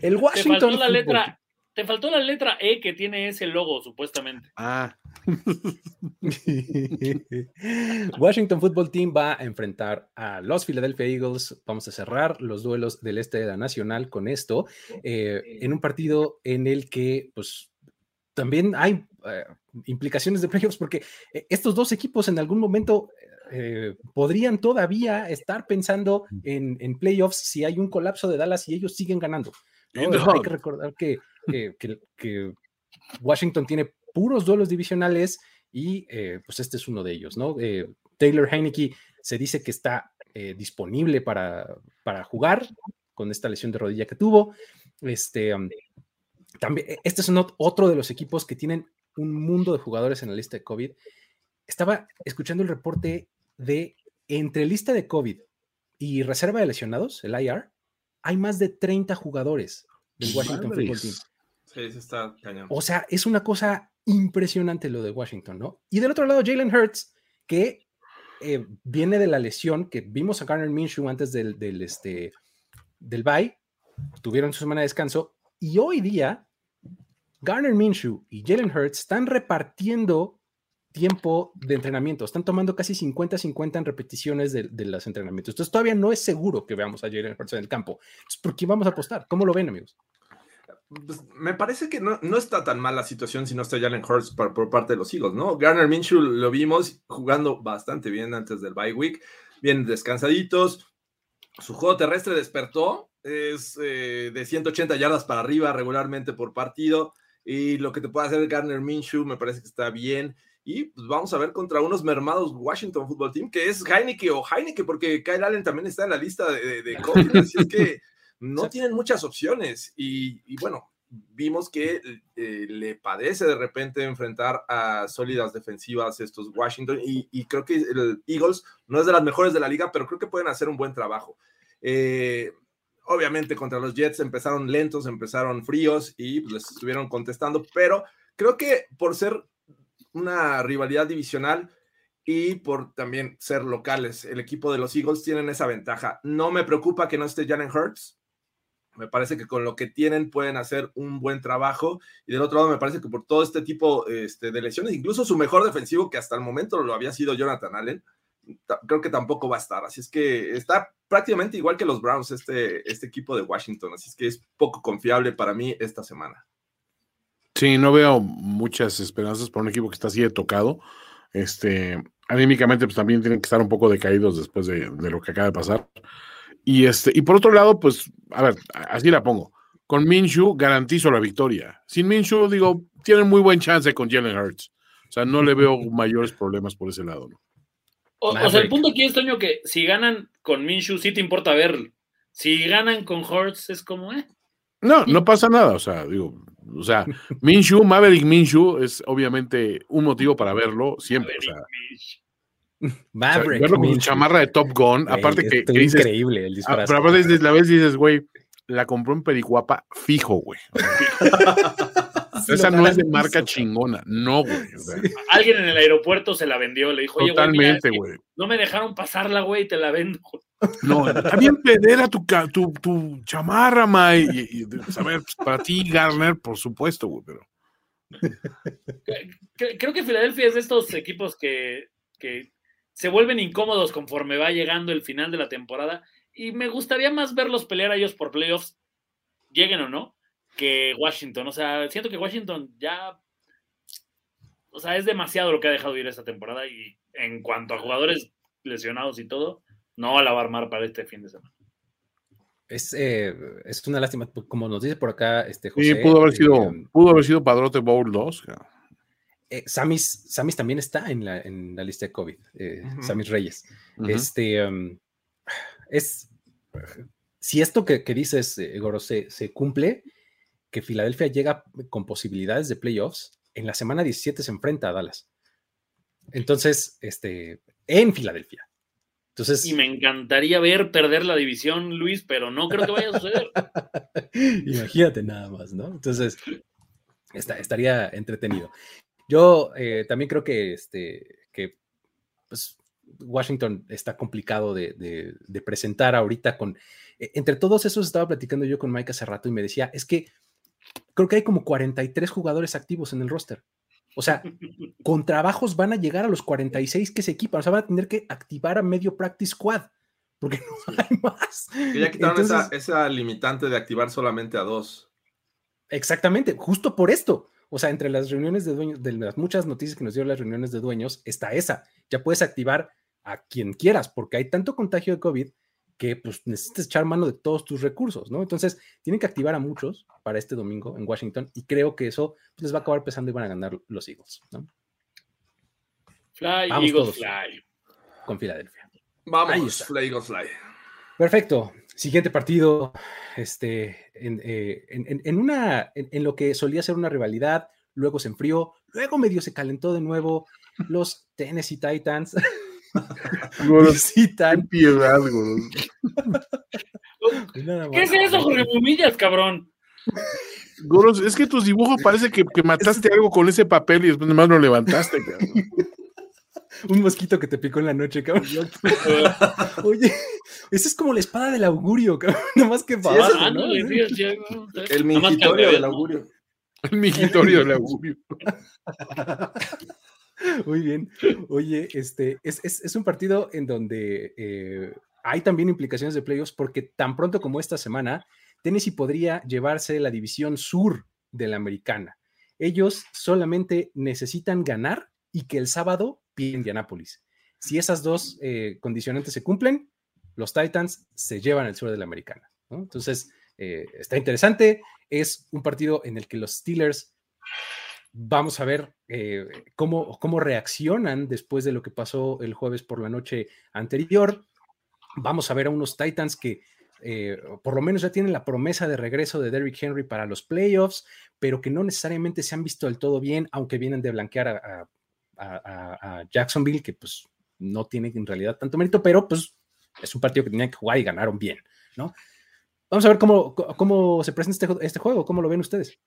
El Te Washington. faltó la letra, te faltó la letra E que tiene ese logo, supuestamente. Ah, Washington Football Team va a enfrentar a los Philadelphia Eagles. Vamos a cerrar los duelos del este de la Nacional con esto, eh, en un partido en el que, pues, también hay eh, implicaciones de playoffs, porque eh, estos dos equipos en algún momento eh, podrían todavía estar pensando en, en playoffs si hay un colapso de Dallas y ellos siguen ganando. Hay que recordar que, que- que- que Washington tiene puros duelos divisionales y eh, pues este es uno de ellos, ¿no? Taylor Heineke se dice que está disponible para, para jugar con esta lesión de rodilla que tuvo. Este, um, también, e- este es un otro de los equipos que tienen un mundo de jugadores en la lista de COVID. Estaba escuchando el reporte de entre lista de COVID y reserva de lesionados, el IR, hay más de 30 jugadores del Washington Football. Team. Sí, sí está cañón. O sea, es una cosa impresionante lo de Washington, ¿no? Y del otro lado, Jalen Hurts, que eh, viene de la lesión que vimos a Garner Minshew antes del, del, este, del bye, tuvieron su semana de descanso, y hoy día Garner Minshew y Jalen Hurts están repartiendo tiempo de entrenamiento, están tomando casi 50-50 en repeticiones de, de los entrenamientos. Entonces todavía no es seguro que veamos a Jalen Hurts en el campo. ¿por qué vamos a apostar? ¿Cómo lo ven, amigos? Pues, me parece que no, no está tan mal la situación si no está Jalen Hurts por, por parte de los Eagles, ¿no? Garner Minshew lo vimos jugando bastante bien antes del bye week, bien descansaditos. Su juego terrestre despertó, es eh, de 180 yardas para arriba regularmente por partido. Y lo que te puede hacer Garner Minshew me parece que está bien. Y pues vamos a ver contra unos mermados Washington Football Team, que es Heineke o Heineke, porque Kyle Allen también está en la lista de, de, de COVID. Así es que no tienen muchas opciones. Y, y bueno, vimos que eh, le padece de repente enfrentar a sólidas defensivas estos Washington y, creo que el Eagles no es de las mejores de la liga, pero creo que pueden hacer un buen trabajo. Eh, obviamente contra los Jets empezaron lentos, empezaron fríos y pues, les estuvieron contestando, pero creo que por ser una rivalidad divisional y por también ser locales, el equipo de los Eagles tienen esa ventaja. No me preocupa que no esté Jalen Hurts. Me parece que con lo que tienen pueden hacer un buen trabajo. Y del otro lado, me parece que por todo este tipo este, de lesiones, incluso su mejor defensivo, que hasta el momento lo había sido Jonathan Allen, creo que tampoco va a estar. Así es que está prácticamente igual que los Browns, este, este equipo de Washington. Así es que es poco confiable para mí esta semana. Sí, no veo muchas esperanzas para un equipo que está así de tocado. Este, anímicamente, pues también tienen que estar un poco decaídos después de, lo que acaba de pasar. Y, este, y por otro lado, pues, a ver, así la pongo. Con Minshu garantizo la victoria. Sin Minshu, digo, tienen muy buen chance con Jalen Hurts. O sea, no le veo mayores problemas por ese lado, ¿no? O, sea, el punto aquí es, Toño, que si ganan con Minshu, sí te importa verlo. Si ganan con Hurts, es como, eh. No, no pasa nada. O sea, digo, o sea, Minshu, Maverick Minshu es obviamente un motivo para verlo siempre. O sea, Maverick. verlo con chamarra de Top Gun, aparte que, que dices, increíble el disfraz. Pero aparte la vez dices, güey, la compró en Pericuapa fijo, güey. Esa no es de marca chingona, no, güey. Alguien en el aeropuerto se la vendió, le dijo, oye, Totalmente, güey. No me dejaron pasarla, güey, te la vendo. No, está bien pedera tu, tu, tu chamarra, May. Y, a ver, pues, para ti, Garner, por supuesto, güey, pero. Creo que Filadelfia es de estos equipos que, que se vuelven incómodos conforme va llegando el final de la temporada. Y me gustaría más verlos pelear a ellos por playoffs, lleguen o no, que Washington. O sea, siento que Washington ya. O sea, es demasiado lo que ha dejado ir esta temporada. Y en cuanto a jugadores lesionados y todo, no la va a armar para este fin de semana. Es, eh, es una lástima, como nos dice por acá este José. Sí, pudo haber sido, eh, pudo haber sido Padrote Bowl 2. Eh, Samis, Samis, también está en la, en la lista de COVID, eh, Samis Reyes. Este um, es si esto que, que dices, Goro, se, se, cumple, que Filadelfia llega con posibilidades de playoffs, en la semana 17 se enfrenta a Dallas. Entonces, este, en Filadelfia. Entonces, y me encantaría ver perder la división, Luis, pero no creo que vaya a suceder. Imagínate nada más, ¿no? Entonces, estaría entretenido. Yo eh, también creo que, este, que pues, Washington está complicado de, presentar ahorita con... E, entre todos esos estaba platicando yo con Mike hace rato y me decía, es que creo que hay como 43 jugadores activos en el roster. O sea, con trabajos van a llegar a los 46 que se equipan. O sea, van a tener que activar a medio practice squad. Porque no hay más. Ya quitaron esa, limitante de activar solamente a dos. Exactamente, justo por esto. O sea, entre las reuniones de dueños, de las muchas noticias que nos dieron las reuniones de dueños, está esa. Ya puedes activar a quien quieras, porque hay tanto contagio de COVID que pues necesitas echar mano de todos tus recursos, ¿no? Entonces, tienen que activar a muchos para este domingo en Washington y creo que eso pues, les va a acabar pesando y van a ganar los Eagles, ¿no? Fly, Eagles, fly. Con Filadelfia. Vamos, fly, Eagles, fly. Perfecto. Siguiente partido, este, en, eh, en, una, en, lo que solía ser una rivalidad, luego se enfrió, luego medio se calentó de nuevo. Los Tennessee Titans Visitan. piedad, ¿Qué es eso, Jorge Mumillas, cabrón? Goros, es que tus dibujos parece que, mataste algo con ese papel y después nomás lo levantaste, Un mosquito que te picó en la noche, cabrón. Oye, esa es como la espada del augurio, cabrón. Nomás que para El mingitorio del augurio. El mingitorio del augurio. Muy bien. Oye, este es, un partido en donde eh, hay también implicaciones de playoffs porque tan pronto como esta semana, Tennessee podría llevarse la división sur de la americana. Ellos solamente necesitan ganar y que el sábado piden Indianápolis. Si esas dos eh, condicionantes se cumplen, los Titans se llevan el sur de la americana. Entonces, eh, está interesante. Es un partido en el que los Steelers Vamos a ver eh, cómo, cómo reaccionan después de lo que pasó el jueves por la noche anterior. Vamos a ver a unos Titans que eh, por lo menos ya tienen la promesa de regreso de Derrick Henry para los playoffs, pero que no necesariamente se han visto del todo bien, aunque vienen de blanquear a, Jacksonville, que pues no tiene en realidad tanto mérito, pero pues es un partido que tenían que jugar y ganaron bien, ¿no? Vamos a ver cómo, cómo se presenta este, este juego, cómo lo ven ustedes.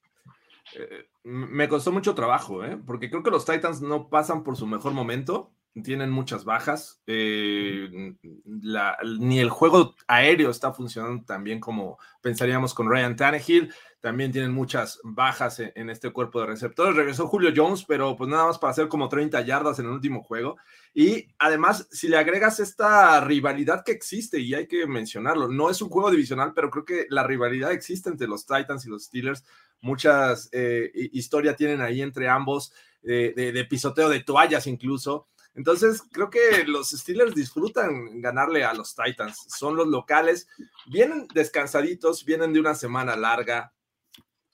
Eh, me costó mucho trabajo, ¿eh? porque creo que los Titans no pasan por su mejor momento tienen muchas bajas. Eh, ni el juego aéreo está funcionando tan bien como pensaríamos con Ryan Tannehill. También tienen muchas bajas en, este cuerpo de receptores. Regresó Julio Jones, pero pues nada más para hacer como 30 yardas en el último juego. Y además, si le agregas esta rivalidad que existe, y hay que mencionarlo, no es un juego divisional, pero creo que la rivalidad existe entre los Titans y los Steelers. Muchas eh, historias tienen ahí entre ambos, de pisoteo de toallas incluso. Entonces, creo que los Steelers disfrutan ganarle a los Titans. Son los locales. Vienen descansaditos, vienen de una semana larga.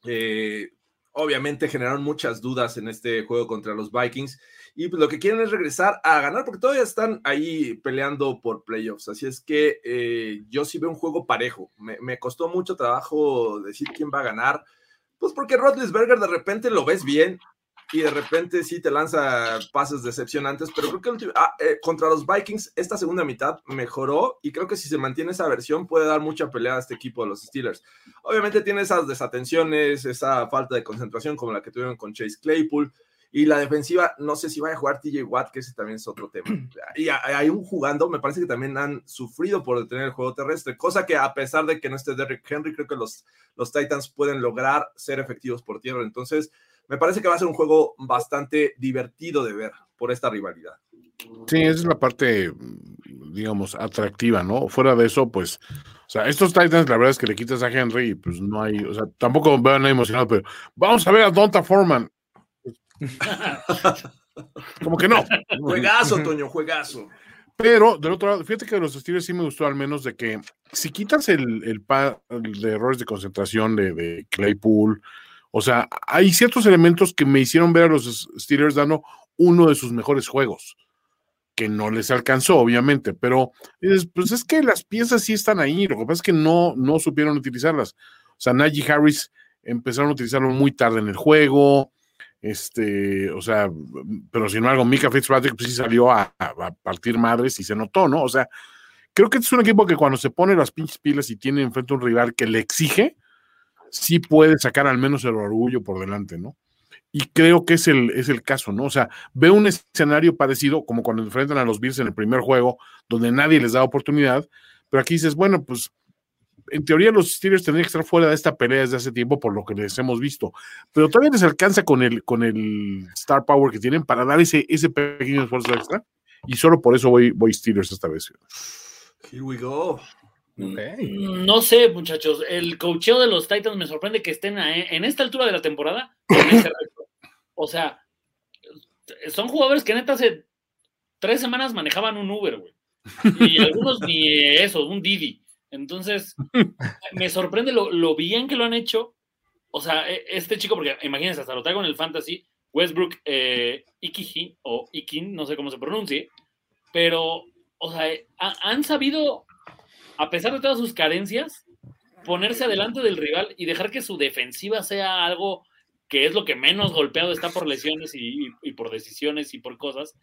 Eh, obviamente generaron muchas dudas en este juego contra los Vikings. Y pues, lo que quieren es regresar a ganar porque todavía están ahí peleando por playoffs. Así es que eh, yo sí veo un juego parejo. Me, costó mucho trabajo decir quién va a ganar. Pues porque Rodlisberger de repente lo ves bien y de repente sí te lanza pases decepcionantes, pero creo que ah, eh, contra los Vikings esta segunda mitad mejoró y creo que si se mantiene esa versión puede dar mucha pelea a este equipo de los Steelers. Obviamente tiene esas desatenciones, esa falta de concentración como la que tuvieron con Chase Claypool y la defensiva, no sé si vaya a jugar TJ Watt, que ese también es otro tema. Y hay un jugando, me parece que también han sufrido por detener el juego terrestre, cosa que a pesar de que no esté Derrick Henry, creo que los, los Titans pueden lograr ser efectivos por tierra. Entonces, me parece que va a ser un juego bastante divertido de ver por esta rivalidad. Sí, esa es la parte, digamos, atractiva, ¿no? Fuera de eso, pues, o sea, estos Titans, la verdad es que le quitas a Henry y pues no hay, o sea, tampoco veo a emocionado, pero vamos a ver a Donta Foreman. Como que no. Juegazo, Toño, juegazo. Pero del otro lado, fíjate que de los Steelers sí me gustó al menos de que si quitas el, el, de errores de concentración de, de Claypool, o sea, hay ciertos elementos que me hicieron ver a los Steelers dando uno de sus mejores juegos, que no les alcanzó, obviamente, pero pues es que las piezas sí están ahí, lo que pasa es que no, no supieron utilizarlas. O sea, Najee Harris empezaron a utilizarlo muy tarde en el juego, este, o sea, pero sin embargo, Mika Fitzpatrick pues sí salió a, a, partir madres y se notó, ¿no? O sea, creo que es un equipo que cuando se pone las pinches pilas y tiene enfrente un rival que le exige, sí puede sacar al menos el orgullo por delante, ¿no? Y creo que es el, es el caso, ¿no? O sea, veo un escenario parecido como cuando enfrentan a los Bills en el primer juego, donde nadie les da oportunidad, pero aquí dices, bueno, pues en teoría los Steelers tendrían que estar fuera de esta pelea desde hace tiempo por lo que les hemos visto, pero todavía les alcanza con el, con el star power que tienen para dar ese, ese pequeño esfuerzo extra, y solo por eso voy, voy Steelers esta vez. Here we go. Mm, no sé, muchachos. El cocheo de los Titans me sorprende que estén en esta altura de la temporada. o sea, son jugadores que neta hace tres semanas manejaban un Uber, güey. Y algunos ni eso, un Didi. Entonces, me sorprende lo, bien que lo han hecho. O sea, e, este chico, porque imagínense, hasta lo traigo en el fantasy, Westbrook eh, Ikihin, o Ikin, no sé cómo se pronuncie, pero, o sea, han sabido a pesar de todas sus carencias, ponerse adelante del rival y dejar que su defensiva sea algo que es lo que menos golpeado está por lesiones y, por decisiones y por cosas.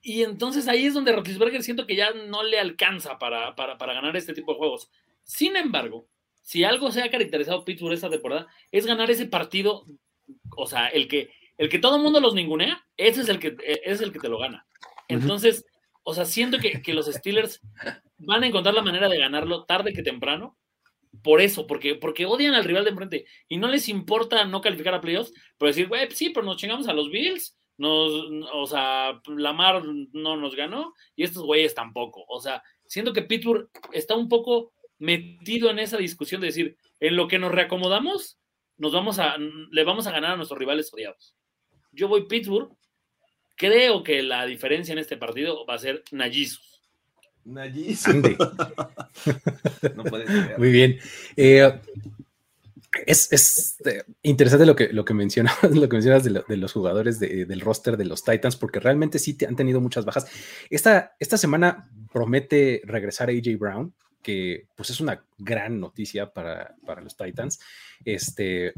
Y entonces ahí es donde Rotisberger siento que ya no le alcanza para, para, ganar este tipo de juegos. Sin embargo, si algo se ha caracterizado Pittsburgh esta temporada, es ganar ese partido, o sea, el que, el que todo el mundo los ningunea, ese es el que, es el que te lo gana. Entonces, o sea, siento que, que, los Steelers van a encontrar la manera de ganarlo tarde que temprano. Por eso, porque, porque odian al rival de enfrente y no les importa no calificar a playoffs, pero decir, güey, sí, pero nos chingamos a los Bills, nos, o sea, Lamar no nos ganó y estos güeyes tampoco. O sea, siento que Pittsburgh está un poco metido en esa discusión de decir, en lo que nos reacomodamos, nos vamos a, le vamos a ganar a nuestros rivales odiados. Yo voy Pittsburgh Creo que la diferencia en este partido va a ser Nayisus. Nayisus. no puede ser. Muy bien. Eh, es, eh, interesante lo que, lo que mencionas, lo que mencionas de, los jugadores del roster de los Titans, porque realmente sí han tenido muchas bajas. Esta, esta semana promete regresar a AJ Brown, que pues es una gran noticia para, para los Titans. Este,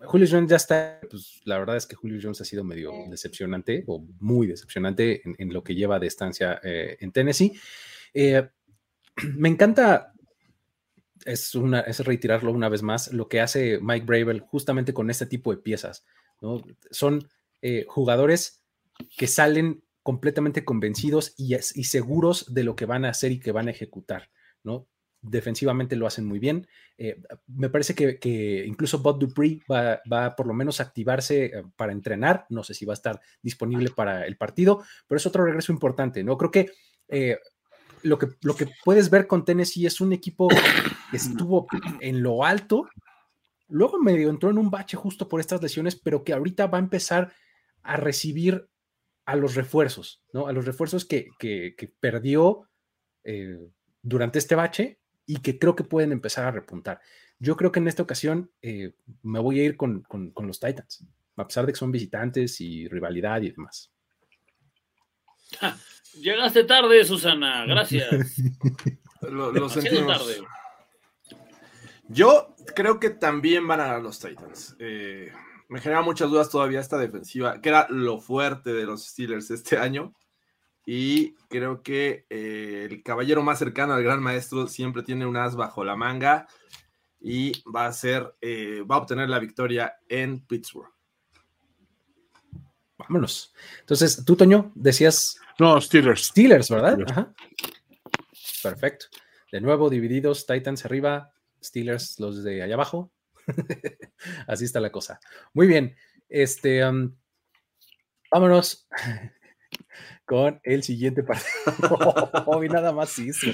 Julio Jones ya está, pues la verdad es que Julio Jones ha sido medio decepcionante o muy decepcionante en, lo que lleva de estancia eh, en Tennessee. Eh, me encanta, es, una, es reiterarlo una vez más, lo que hace Mike Bravel justamente con este tipo de piezas. ¿no? Son eh, jugadores que salen completamente convencidos y, y, seguros de lo que van a hacer y que van a ejecutar, ¿no? Defensivamente lo hacen muy bien. Eh, me parece que, incluso Bob Dupree va, va, por lo menos a activarse eh, para entrenar. No sé si va a estar disponible para el partido, pero es otro regreso importante, ¿no? Creo que, eh, lo, que lo que puedes ver con Tennessee es un equipo que estuvo en lo alto, luego medio entró en un bache justo por estas lesiones, pero que ahorita va a empezar a recibir a los refuerzos, ¿no? A los refuerzos que, que, perdió durante este bache y que creo que pueden empezar a repuntar. Yo creo que en esta ocasión eh, me voy a ir con, los Titans, a pesar de que son visitantes y rivalidad y demás. llegaste tarde, Susana, gracias. lo, Tarde. Yo creo que también van a ganar los Titans. Eh, me genera muchas dudas todavía esta defensiva, que era lo fuerte de los Steelers este año. Y creo que eh, el caballero más cercano al gran maestro siempre tiene un as bajo la manga y va a ser, eh, va a obtener la victoria en Pittsburgh. Vámonos. Entonces, tú, Toño, decías. No, Steelers. Steelers, ¿verdad? Ajá. Perfecto. De nuevo, divididos, Titans arriba, Steelers los de allá abajo. Así está la cosa. Muy bien. Este, um, vámonos con el siguiente partido. y nada más hizo.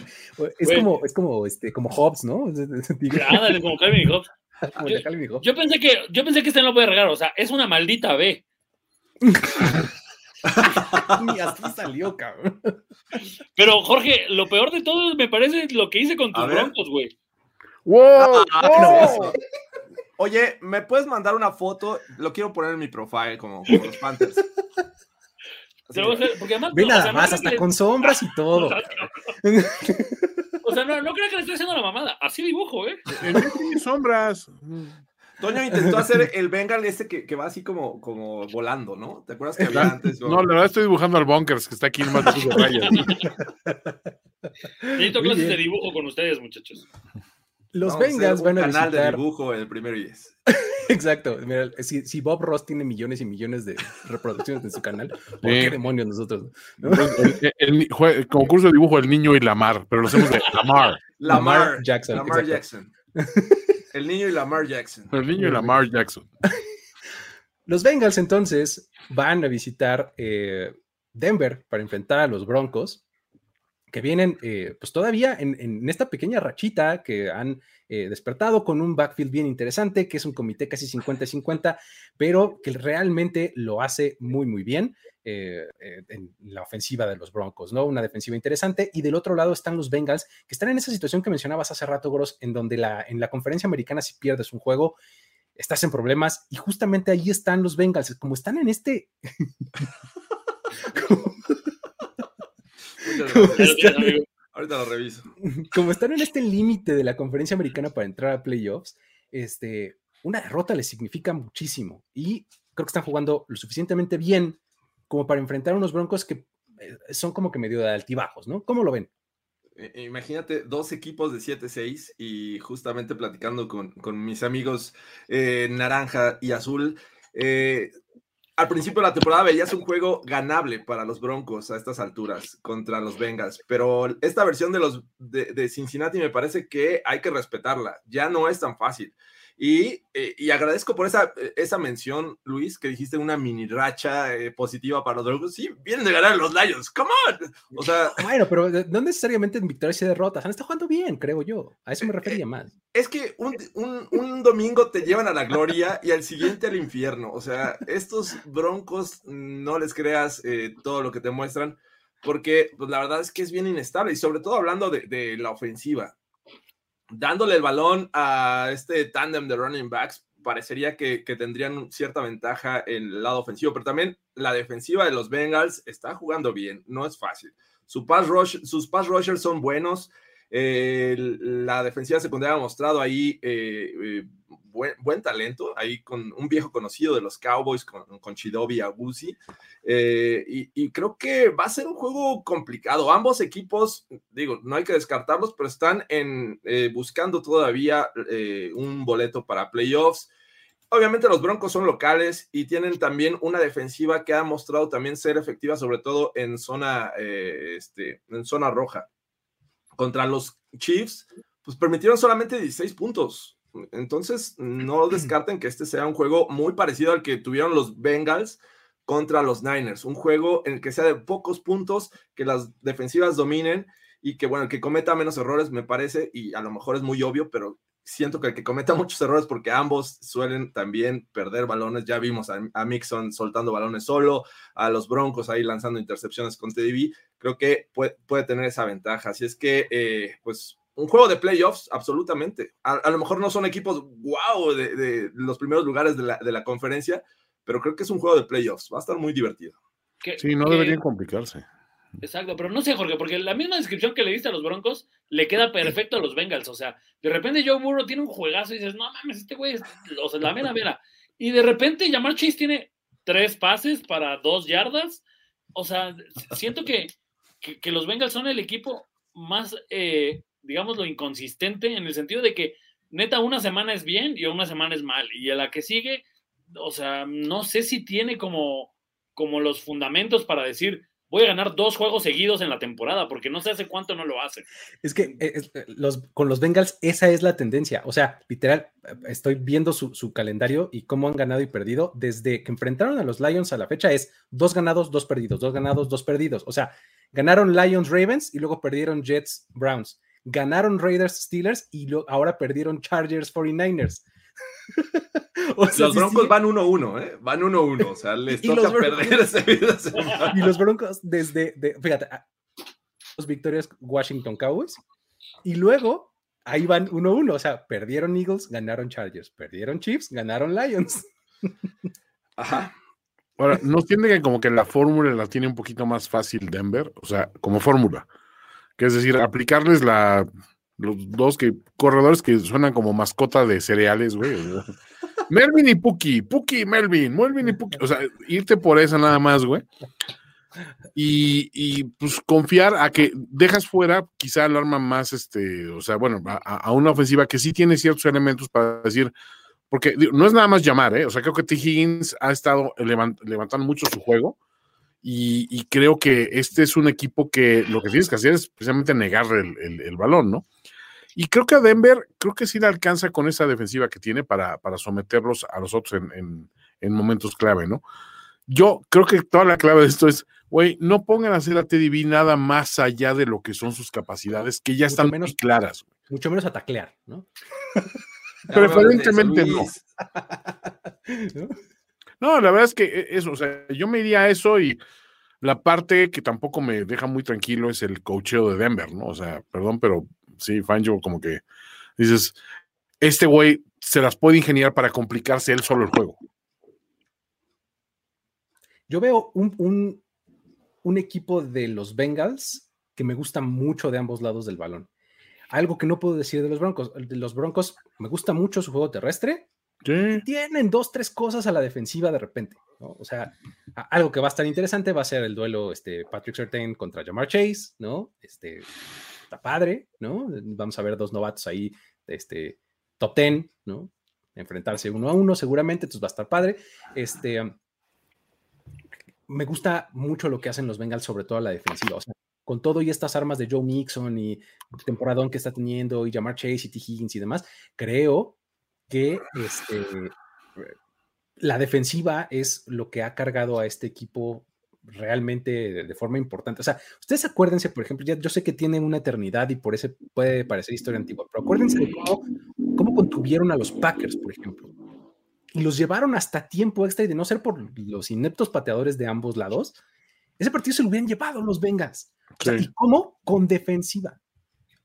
Es como, es como, este, como Hobbs, ¿no? Ándale, como Calvin y Hobbs. Yo, yo, pensé que, yo pensé que este no lo puede regar, o sea, es una maldita B. Ni así salió, cabrón. Pero, Jorge, lo peor de todo me parece lo que hice con tus broncos, güey. ¡Wow! Ah, Oye, ¿me puedes mandar una foto? Lo quiero poner en mi profile como, como los Panthers porque además, Ve nada más, hasta con sombras y todo. O sea, no, no creo que le esté haciendo la mamada. Así dibujo, ¿eh? En sombras. Toño intentó hacer el Bengal este que, que, va así como, como volando, ¿no? ¿Te acuerdas que había antes? No, la verdad estoy dibujando al Bunkers, que está aquí en más de rayas. Necesito clases de dibujo con ustedes, muchachos. Los Bengals van a canal de dibujo el primero y es. Exacto. Mira, si, Bob Ross tiene millones y millones de reproducciones en su canal, ¿por qué demonios nosotros? El, concurso de dibujo El Niño y Lamar, pero lo hacemos de Lamar. Lamar, Jackson. Lamar Jackson. El niño y Lamar Jackson. El niño y Lamar Jackson. Los Bengals entonces van a visitar eh, Denver para enfrentar a los Broncos que vienen eh, pues todavía en, esta pequeña rachita que han eh, despertado con un backfield bien interesante, que es un comité casi 50-50, pero que realmente lo hace muy, muy bien eh, en la ofensiva de los Broncos, ¿no? Una defensiva interesante. Y del otro lado están los Bengals, que están en esa situación que mencionabas hace rato, Gross, en donde la, en la conferencia americana si pierdes un juego, estás en problemas y justamente ahí están los Bengals, como están en este... Ahorita lo reviso. Como están en este límite de la conferencia americana para entrar a playoffs, este, una derrota les significa muchísimo y creo que están jugando lo suficientemente bien como para enfrentar a unos broncos que eh, son como que medio de altibajos, ¿no? ¿Cómo lo ven? Eh, imagínate dos equipos de 7-6 y justamente platicando con, mis amigos eh, naranja y azul, al principio de la temporada veías un juego ganable para los Broncos a estas alturas contra los Bengals, pero esta versión de los de, Cincinnati me parece que hay que respetarla. Ya no es tan fácil. Y, eh, y, agradezco por esa, esa mención, Luis, que dijiste una mini racha eh, positiva para los Broncos. Sí, vienen de ganar los Lions, come on. O sea, bueno, pero no necesariamente en victorias y derrotas. Han estado jugando bien, creo yo. A eso me refería eh, más. Es que un, un, un, domingo te llevan a la gloria y al siguiente al infierno. O sea, estos Broncos no les creas todo lo que te muestran, porque pues, la verdad es que es bien inestable y sobre todo hablando de, de la ofensiva dándole el balón a este tándem de running backs, parecería que, tendrían cierta ventaja en el lado ofensivo, pero también la defensiva de los Bengals está jugando bien, no es fácil. Pass rush, sus pass rushers son buenos. Eh, la defensiva secundaria ha mostrado ahí eh, eh, buen, talento, ahí con un viejo conocido de los Cowboys, con, con Chidobi Agusi. Y, y, creo que va a ser un juego complicado. Ambos equipos, digo, no hay que descartarlos, pero están en, buscando todavía un boleto para playoffs. Obviamente los Broncos son locales y tienen también una defensiva que ha mostrado también ser efectiva, sobre todo en zona, este, en zona roja contra los Chiefs, pues permitieron solamente 16 puntos. Entonces, no descarten que este sea un juego muy parecido al que tuvieron los Bengals contra los Niners. Un juego en el que sea de pocos puntos, que las defensivas dominen y que, bueno, el que cometa menos errores, me parece, y a lo mejor es muy obvio, pero siento que el que cometa muchos errores, porque ambos suelen también perder balones. Ya vimos a, Mixon soltando balones solo, a los Broncos ahí lanzando intercepciones con TDB. Creo que puede, puede tener esa ventaja. Así es que, eh, pues, un juego de playoffs, absolutamente. A, lo mejor no son equipos wow de, los primeros lugares de la, de la, conferencia, pero creo que es un juego de playoffs. Va a estar muy divertido. Sí, no deberían complicarse. Exacto, pero no sé, Jorge, porque la misma descripción que le diste a los Broncos le queda perfecto a los Bengals. O sea, de repente Joe Burrow tiene un juegazo y dices, no mames, este güey es o sea, la mera mera. Y de repente Jamar Chase tiene tres pases para dos yardas. O sea, siento que, que, los Bengals son el equipo más, eh, digamos, lo inconsistente en el sentido de que neta una semana es bien y una semana es mal. Y a la que sigue, o sea, no sé si tiene como, como los fundamentos para decir voy a ganar dos juegos seguidos en la temporada, porque no sé hace cuánto no lo hace. Es que eh, eh, los, con los Bengals esa es la tendencia. O sea, literal, estoy viendo su, calendario y cómo han ganado y perdido. Desde que enfrentaron a los Lions a la fecha es dos ganados, dos perdidos, dos ganados, dos perdidos. O sea, ganaron Lions Ravens y luego perdieron Jets Browns. Ganaron Raiders Steelers y ahora perdieron Chargers 49ers. los Broncos van 1-1, ¿eh? Van 1-1, o sea, les toca perder ese video. Y los Broncos desde, fíjate, los victorias Washington Cowboys y luego ahí van 1-1, o sea, perdieron Eagles, ganaron Chargers, perdieron Chiefs, ganaron Lions. Ajá. Ahora, ¿no tiene que como que la fórmula la tiene un poquito más fácil Denver? O sea, como fórmula. Que es decir, aplicarles la los dos que corredores que suenan como mascota de cereales, güey. Melvin y Puki, Puki, Melvin, Melvin y Puki. O sea, irte por esa nada más, güey. Y, pues confiar a que dejas fuera quizá el arma más, este, o sea, bueno, a, una ofensiva que sí tiene ciertos elementos para decir, porque no es nada más llamar, ¿eh? O sea, creo que T. Higgins ha estado levantando mucho su juego y, y, creo que este es un equipo que lo que tienes que hacer es precisamente negar el, el balón, ¿no? Y creo que a Denver, creo que sí le alcanza con esa defensiva que tiene para, para someterlos a los otros en, momentos clave, ¿no? Yo creo que toda la clave de esto es, güey, no pongan a hacer a Teddy B nada más allá de lo que son sus capacidades, que ya están menos claras. Mucho menos a taclear, ¿no? Preferentemente no. No, la verdad es que e, eso, o sea, yo me iría a eso y la parte que tampoco me deja muy tranquilo es el cocheo de Denver, ¿no? O sea, perdón, pero sí, Fangio como que dices, este güey se las puede ingeniar para complicarse él solo el juego. Yo veo un, un, equipo de los Bengals que me gusta mucho de ambos lados del balón. Algo que no puedo decir de los Broncos. De los Broncos me gusta mucho su juego terrestre. Tienen dos, tres cosas a la defensiva de repente. O sea, algo que va a estar interesante va a ser el duelo este, Patrick Sertain contra Jamar Chase, ¿no? Este, padre, ¿no? Vamos a ver dos novatos ahí, este, top ten, ¿no? Enfrentarse uno a uno seguramente, entonces va a estar padre. Este, me gusta mucho lo que hacen los Bengals, sobre todo a la defensiva, o sea, con todo y estas armas de Joe Mixon y temporadón que está teniendo y Jamar Chase y T. Higgins y demás, creo que este, la defensiva es lo que ha cargado a este equipo realmente de, forma importante. O sea, ustedes acuérdense, por ejemplo, ya, yo sé que tiene una eternidad y por eso puede parecer historia antigua, pero acuérdense de cómo, cómo contuvieron a los Packers, por ejemplo. Y los llevaron hasta tiempo extra y de no ser por los ineptos pateadores de ambos lados, ese partido se lo hubieran llevado los Bengals. ¿Y cómo? Con defensiva,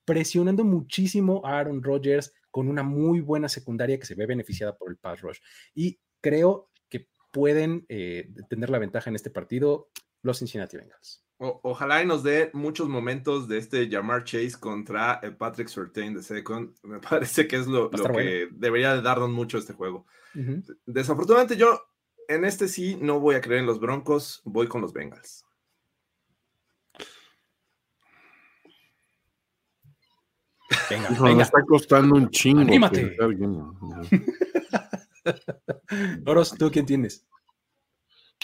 presionando muchísimo a Aaron Rodgers con una muy buena secundaria que se ve beneficiada por el pass rush. Y creo pueden eh, tener la ventaja en este partido los Cincinnati Bengals. ojalá y nos dé muchos momentos de este Jamar Chase contra eh, Patrick Surtain de Second. Me parece que es lo, que debería de darnos mucho este juego. Desafortunadamente yo en este sí no voy a creer en los Broncos, voy con los Bengals. Venga, venga. está costando un chingo. Anímate. Boros, ¿tú quién tienes?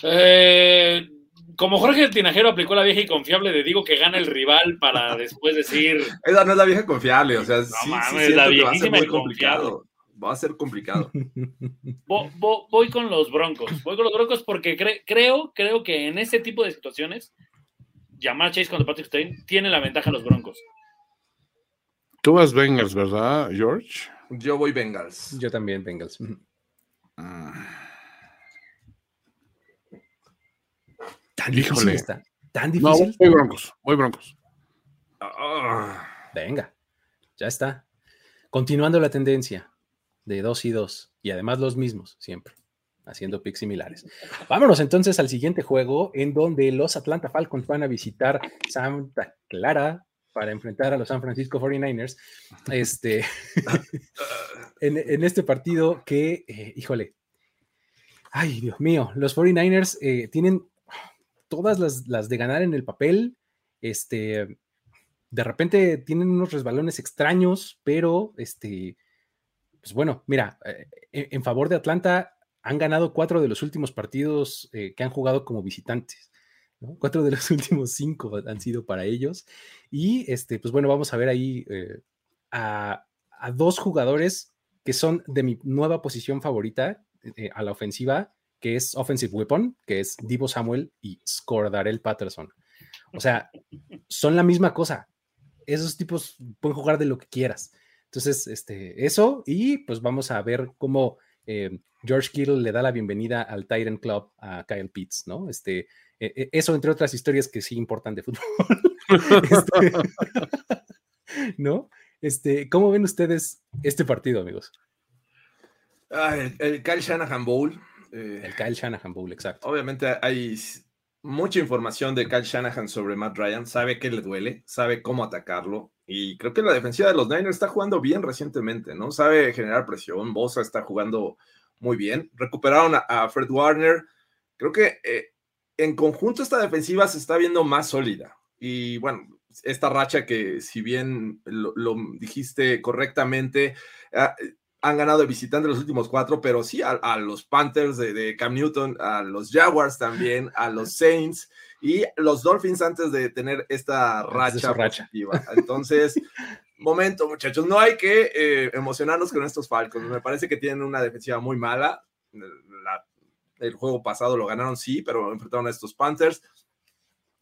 Eh, como Jorge el Tinajero aplicó la vieja y confiable de digo que gana el rival para después decir. Esa no es la vieja confiable, o sea, no, sí, mames, la va a ser muy complicado. Va a ser complicado. voy con los Broncos. Voy con los Broncos porque creo, creo que en ese tipo de situaciones, llamar Chase contra Patrick Stein tiene la ventaja los Broncos. Tú vas Bengals, ¿verdad, George? Yo voy Bengals. Yo también Bengals. Tan difícil está. Tan difícil. No, voy Broncos. Voy Broncos. Ah. Venga, ya está. Continuando la tendencia de dos y dos, y además los mismos, siempre, haciendo picks similares. Vámonos entonces al siguiente juego, en donde los Atlanta Falcons van a visitar Santa Clara para enfrentar a los San Francisco 49ers. Este, en, este partido que, eh, híjole, ay, Dios mío, los 49ers eh, tienen todas las, de ganar en el papel. Este, de repente tienen unos resbalones extraños, pero este, pues bueno, mira, eh, en, favor de Atlanta han ganado cuatro de los últimos partidos que han jugado como visitantes. Cuatro de los últimos cinco han sido para ellos. Y este, pues bueno, vamos a ver ahí eh, a, dos jugadores que son de mi nueva posición favorita eh, a la ofensiva, que es Offensive Weapon, que es Divo Samuel y Scordarel Patterson. O sea, son la misma cosa. Esos tipos pueden jugar de lo que quieras. Entonces, este, eso, y pues vamos a ver cómo eh, George Kittle le da la bienvenida al Titan Club a Kyle Pitts, ¿no? Este, e, e, eso, entre otras historias que sí importan de fútbol. Este, ¿No? Este, ¿Cómo ven ustedes este partido, amigos? Ah, el, Kyle Shanahan Bowl. Eh, el Kyle Shanahan Bowl, exacto. Obviamente hay mucha información de Kyle Shanahan sobre Matt Ryan, sabe qué le duele, sabe cómo atacarlo. Y creo que la defensiva de los Niners está jugando bien recientemente, ¿no? Sabe generar presión. Bosa está jugando muy bien. Recuperaron a, Fred Warner. Creo que eh, en conjunto esta defensiva se está viendo más sólida. Y bueno, esta racha que si bien lo, dijiste correctamente, ah, han ganado de visitante los últimos cuatro, pero sí a, los Panthers de, Cam Newton, a los Jaguars también, a los Saints y los Dolphins antes de tener esta racha, positiva. Entonces, momento muchachos, no hay que eh, emocionarnos con estos Falcons. Me parece que tienen una defensiva muy mala. La el juego pasado lo ganaron, sí, pero enfrentaron a estos Panthers.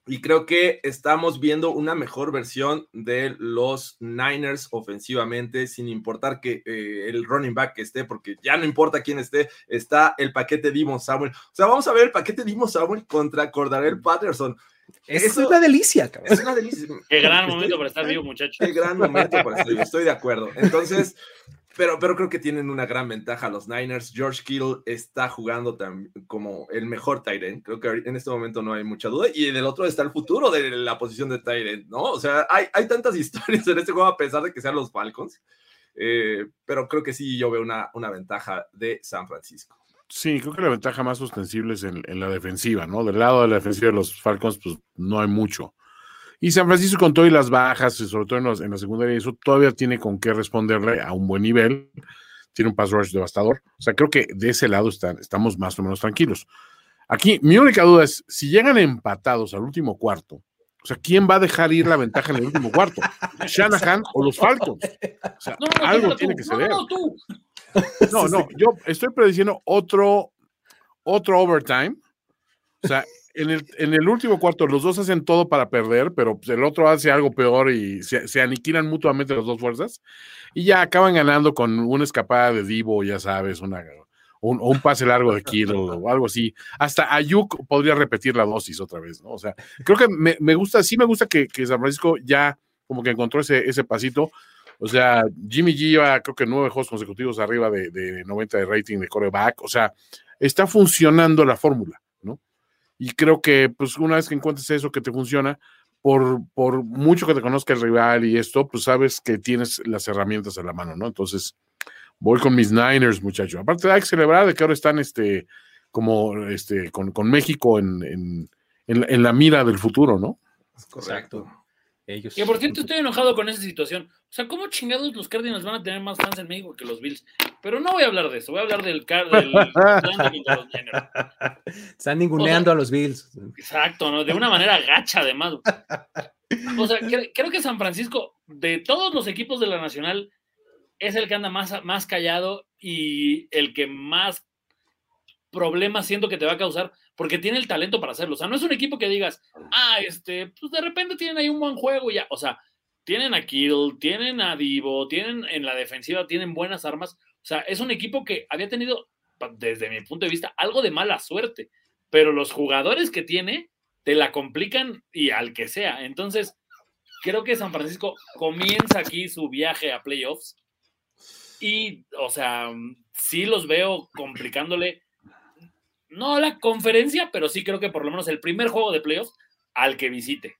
Y creo que estamos viendo una mejor versión de los Niners ofensivamente, sin importar que eh, el running back esté, porque ya no importa quién esté, está el paquete Dimon Samuel. O sea, vamos a ver el paquete Dimon Samuel contra Cordarel Patterson. es una delicia, cabrón. Es una delicia. Qué gran momento para estar vivo, muchachos. Qué gran momento para estar vivo, estoy de acuerdo. Entonces, pero, pero creo que tienen una gran ventaja los Niners. George Kittle está jugando como el mejor end. Creo que en este momento no hay mucha duda. Y en el otro está el futuro de la posición de end, ¿no? O sea, hay, hay tantas historias en este juego a pesar de que sean los Falcons. Eh, pero creo que sí yo veo una, una ventaja de San Francisco. Sí, creo que la ventaja más ostensible es en, en, la defensiva, ¿no? Del lado de la defensiva de los Falcons, pues no hay mucho. Y San Francisco con todo y las bajas, sobre todo en, la secundaria, eso todavía tiene con qué responderle a un buen nivel. Tiene un pass rush devastador. O sea, creo que de ese lado están, estamos más o menos tranquilos. Aquí, mi única duda es, si llegan empatados al último cuarto, o sea, ¿quién va a dejar ir la ventaja en el último cuarto? ¿Shanahan o los Falcons? O sea, algo tiene que ceder. No, no, yo estoy prediciendo otro, otro overtime. O sea, en el, último cuarto los dos hacen todo para perder, pero pues, el otro hace algo peor y se, aniquilan mutuamente las dos fuerzas y ya acaban ganando con una escapada de Divo, ya sabes, una, un, pase largo de Kilo o algo así. Hasta Ayuk podría repetir la dosis otra vez, ¿no? O sea, creo que me, gusta, sí me gusta que, San Francisco ya como que encontró ese, ese pasito. O sea, Jimmy G lleva creo que nueve juegos consecutivos arriba de, de 90 de rating de coreback. O sea, está funcionando la fórmula Y creo que, pues, una vez que encuentres eso que te funciona, por, por mucho que te conozca el rival y esto, pues sabes que tienes las herramientas a la mano, ¿no? Entonces, voy con mis Niners, muchachos. Aparte, hay que celebrar de que ahora están este, como este, con, con México en, en, en, la mira del futuro, ¿no? Correcto. Ellos. Que por cierto estoy enojado con esa situación. O sea, ¿cómo chingados los Cardinals van a tener más fans en México que los Bills? Pero no voy a hablar de eso, voy a hablar del, car del Están ninguneando o sea, a los Bills. Exacto, ¿no? De una manera gacha, además. O sea, cre creo que San Francisco, de todos los equipos de la Nacional, es el que anda más, más callado y el que más problemas siento que te va a causar, porque tiene el talento para hacerlo. O sea, no es un equipo que digas, ah, este, pues de repente tienen ahí un buen juego y ya. O sea, tienen a Kittle, tienen a Divo, tienen en la defensiva, tienen buenas armas. O sea, es un equipo que había tenido, desde mi punto de vista, algo de mala suerte, pero los jugadores que tiene te la complican y al que sea. Entonces, creo que San Francisco comienza aquí su viaje a playoffs y, o sea, sí los veo complicándole no la conferencia, pero sí creo que por lo menos el primer juego de playoffs al que visite.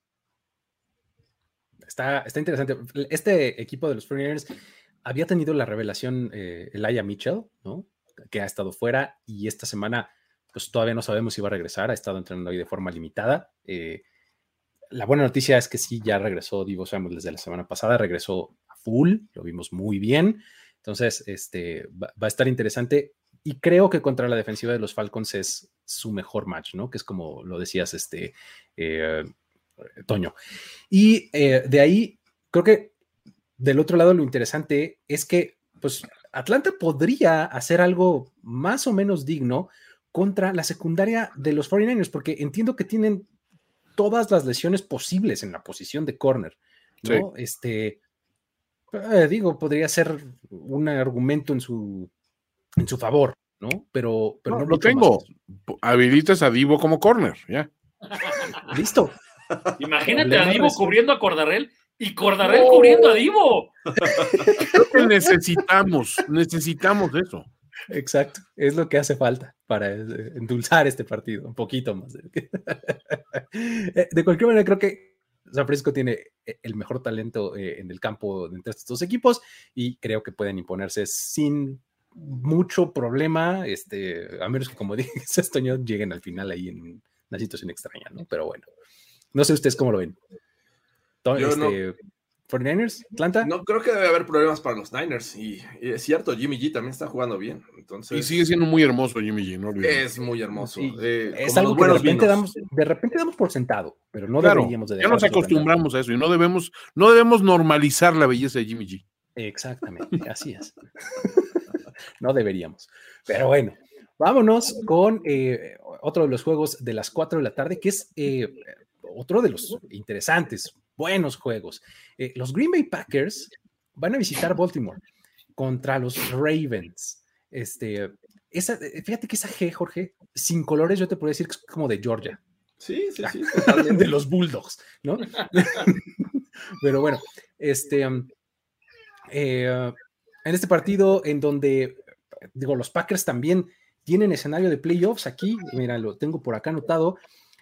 Está, está interesante. Este equipo de los 49ers había tenido la revelación eh, Elijah Mitchell, ¿no? Que ha estado fuera y esta semana, pues todavía no sabemos si va a regresar. Ha estado entrenando ahí de forma limitada. Eh, la buena noticia es que sí, ya regresó Divo desde la semana pasada, regresó a full, lo vimos muy bien. Entonces, este, va a estar interesante y creo que contra la defensiva de los Falcons es su mejor match, ¿no? Que es como lo decías, este, eh, Toño. Y eh, de ahí, creo que del otro lado lo interesante es que, pues, Atlanta podría hacer algo más o menos digno contra la secundaria de los 49ers, porque entiendo que tienen todas las lesiones posibles en la posición de corner, ¿no? Sí. Este, eh, digo, podría ser un argumento en su en su favor, ¿no? Pero, pero no, no lo tengo. Habilitas a Divo como corner, ya. Listo. Imagínate a Divo cubriendo a Cordarrel y Cordarrel oh. cubriendo a Divo. Creo que necesitamos, necesitamos eso. Exacto, es lo que hace falta para endulzar este partido, un poquito más. De cualquier manera, creo que San Francisco tiene el mejor talento en el campo entre estos dos equipos y creo que pueden imponerse sin mucho problema, este, a menos que como dije, esto lleguen al final ahí en una situación extraña, ¿no? Pero bueno, no sé ustedes cómo lo ven. Yo este, no, 49ers, Atlanta. No creo que debe haber problemas para los Niners. Y, y, es cierto, Jimmy G también está jugando bien. Entonces, y sigue siendo muy hermoso Jimmy G, ¿no? Es muy hermoso. Sí, eh, es algo que de repente, damos, de repente damos por sentado, pero no claro, deberíamos de Ya nos acostumbramos a eso y no debemos, no debemos normalizar la belleza de Jimmy G. Exactamente, así es. no deberíamos. Pero bueno, vámonos con eh, otro de los juegos de las 4 de la tarde, que es eh, otro de los interesantes, buenos juegos. Eh, los Green Bay Packers van a visitar Baltimore contra los Ravens. Este, esa, fíjate que esa G, Jorge, sin colores, yo te podría decir que es como de Georgia. Sí, sí, sí. de los Bulldogs, ¿no? Pero bueno, este. Eh, en este partido en donde, digo, los Packers también tienen escenario de playoffs aquí, mira, lo tengo por acá anotado,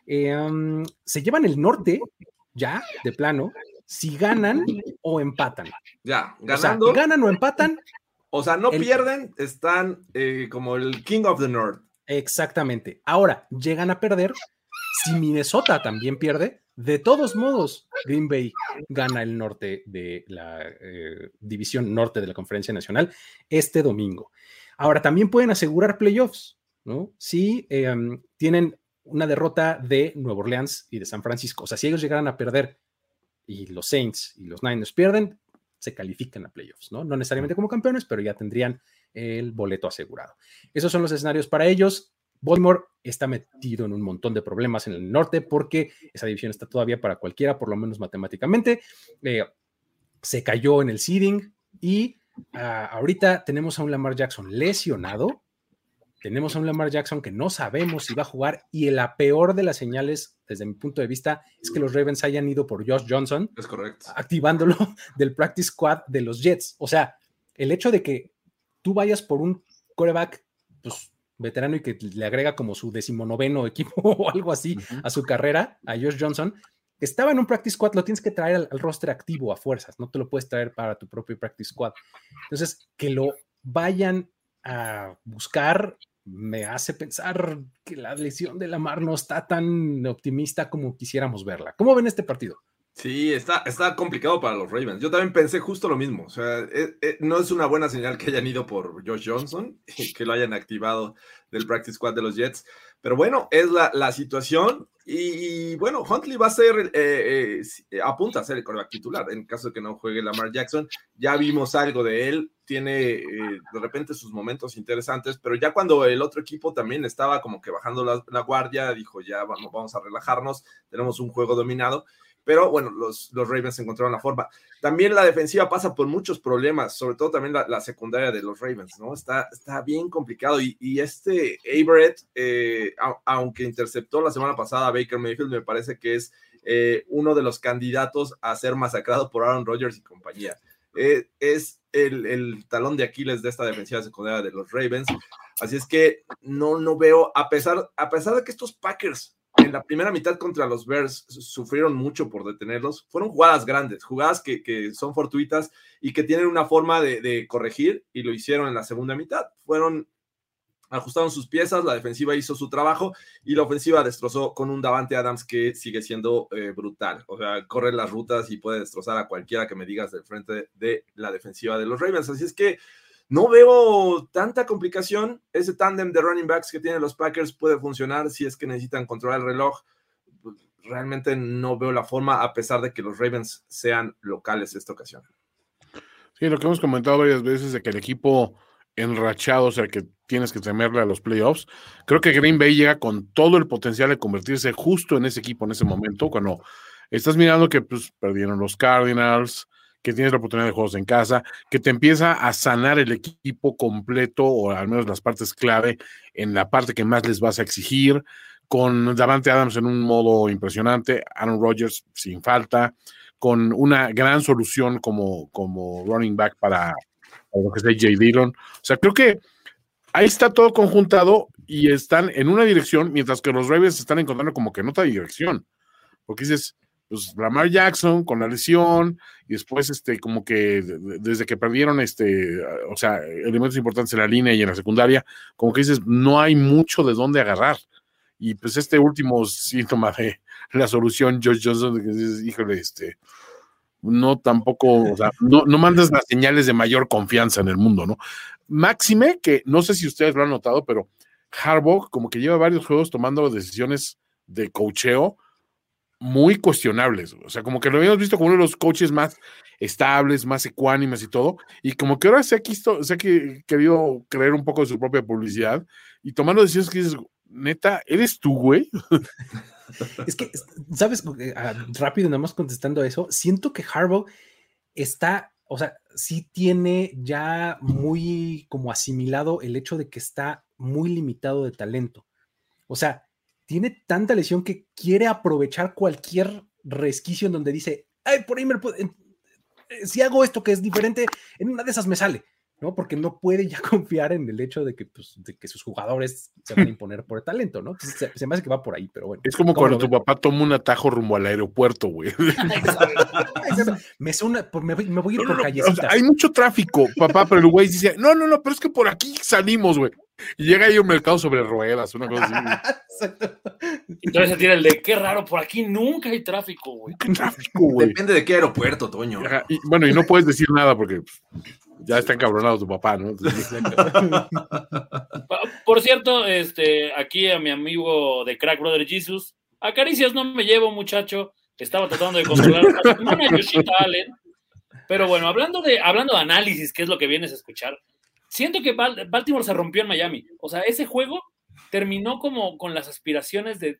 eh, um, se llevan el norte ya, de plano, si ganan o empatan. Ya, ganando. O sea, ganan o empatan. O sea, no el, pierden, están eh, como el King of the North. Exactamente. Ahora, llegan a perder. Si Minnesota también pierde, de todos modos, Green Bay gana el norte de la eh, división norte de la Conferencia Nacional este domingo. Ahora, también pueden asegurar playoffs, ¿no? Si eh, um, tienen una derrota de Nueva Orleans y de San Francisco. O sea, si ellos llegaran a perder y los Saints y los Niners pierden, se califican a playoffs, ¿no? No necesariamente como campeones, pero ya tendrían el boleto asegurado. Esos son los escenarios para ellos. Baltimore está metido en un montón de problemas en el norte porque esa división está todavía para cualquiera, por lo menos matemáticamente. Eh, se cayó en el seeding y uh, ahorita tenemos a un Lamar Jackson lesionado. Tenemos a un Lamar Jackson que no sabemos si va a jugar y la peor de las señales, desde mi punto de vista, es que los Ravens hayan ido por Josh Johnson. Es correcto. Activándolo del practice squad de los Jets. O sea, el hecho de que tú vayas por un coreback, pues veterano y que le agrega como su decimonoveno equipo o algo así a su carrera, a Josh Johnson, estaba en un practice squad, lo tienes que traer al, al, roster activo a fuerzas, no te lo puedes traer para tu propio practice squad. Entonces, que lo vayan a buscar me hace pensar que la lesión de Lamar no está tan optimista como quisiéramos verla. ¿Cómo ven este partido? Sí, está, está complicado para los Ravens. Yo también pensé justo lo mismo. O sea, eh, eh, no es una buena señal que hayan ido por Josh Johnson y que lo hayan activado del practice squad de los Jets. Pero bueno, es la, la situación. Y, bueno, Huntley va a ser, eh, apunta a ser el coreback titular en caso de que no juegue Lamar Jackson. Ya vimos algo de él. Tiene de repente sus momentos interesantes, pero ya cuando el otro equipo también estaba como que bajando la, la guardia, dijo ya vamos, vamos a relajarnos. Tenemos un juego dominado pero bueno, los, los Ravens encontraron la forma. También la defensiva pasa por muchos problemas, sobre todo también la, secundaria de los Ravens, ¿no? Está, está bien complicado y, y este Averett, eh, aunque interceptó la semana pasada a Baker Mayfield, me parece que es eh, uno de los candidatos a ser masacrado por Aaron Rodgers y compañía. Eh, es el, el, talón de Aquiles de esta defensiva secundaria de los Ravens. Así es que no, no veo, a pesar, a pesar de que estos Packers en la primera mitad contra los Bears sufrieron mucho por detenerlos. Fueron jugadas grandes, jugadas que, son fortuitas y que tienen una forma de, corregir y lo hicieron en la segunda mitad. Fueron, ajustaron sus piezas, la defensiva hizo su trabajo y la ofensiva destrozó con un Davante Adams que sigue siendo eh, brutal. O sea, corre las rutas y puede destrozar a cualquiera que me digas del frente de la defensiva de los Ravens. Así es que no veo tanta complicación. Ese tándem de running backs que tienen los Packers puede funcionar si es que necesitan controlar el reloj. Realmente no veo la forma, a pesar de que los Ravens sean locales esta ocasión. Sí, lo que hemos comentado varias veces de que el equipo enrachado, o sea, que tienes que temerle a los playoffs. Creo que Green Bay llega con todo el potencial de convertirse justo en ese equipo en ese momento, cuando estás mirando que pues, perdieron los Cardinals, que tienes la oportunidad de juegos en casa, que te empieza a sanar el equipo completo o al menos las partes clave en la parte que más les vas a exigir, con Davante Adams en un modo impresionante, Aaron Rodgers sin falta, con una gran solución como, como running back para, lo que sea Jay Dillon. O sea, creo que ahí está todo conjuntado y están en una dirección, mientras que los Ravens están encontrando como que en otra dirección. Porque dices, pues Lamar Jackson con la lesión y después este como que desde que perdieron este o sea elementos importantes en la línea y en la secundaria como que dices no hay mucho de dónde agarrar. Y pues este último síntoma de la solución George Johnson que dices híjole este no tampoco o sea no, no mandas las señales de mayor confianza en el mundo no máxime que no sé si ustedes lo han notado pero Harbaugh como que lleva varios juegos tomando decisiones de cocheo muy cuestionables. O sea, como que lo habíamos visto como uno de los coaches más estables, más ecuánimes y todo. Y como que ahora se ha, quisto, se ha querido creer un poco de su propia publicidad y tomando decisiones que dices, neta, ¿eres tú, güey? Es que, ¿sabes? Ah, rápido, nada más contestando a eso, siento que Harbaugh está, o sea, sí tiene ya muy como asimilado el hecho de que está muy limitado de talento. O sea, tiene tanta lesión que quiere aprovechar cualquier resquicio en donde dice, ay, por ahí me eh, si hago esto que es diferente, en una de esas me sale, ¿no? Porque no puede ya confiar en el hecho de que, pues, de que sus jugadores se van a imponer por el talento, ¿no? se, me hace que va por ahí, pero bueno. Es como cuando tu papá toma un atajo rumbo al aeropuerto, güey. me, me, me, voy a ir por callecitas. hay mucho tráfico, papá, pero el güey dice, no, no, no, pero es que por aquí salimos, güey. Y llega ahí un mercado sobre ruedas, una cosa así. Entonces se tira el de qué raro, por aquí nunca hay tráfico, güey. ¿Qué tráfico, güey? Depende de qué aeropuerto, Toño. y, bueno, y no puedes decir nada porque ya está encabronado tu papá, ¿no? por cierto, este, aquí a mi amigo de Crack Brother Jesus, a caricias no me llevo, muchacho. Estaba tratando de controlar a Yoshita Allen. Pero bueno, hablando de, hablando de análisis, que es lo que vienes a escuchar, siento que Baltimore se rompió en Miami. O sea, ese juego terminó como con las aspiraciones de,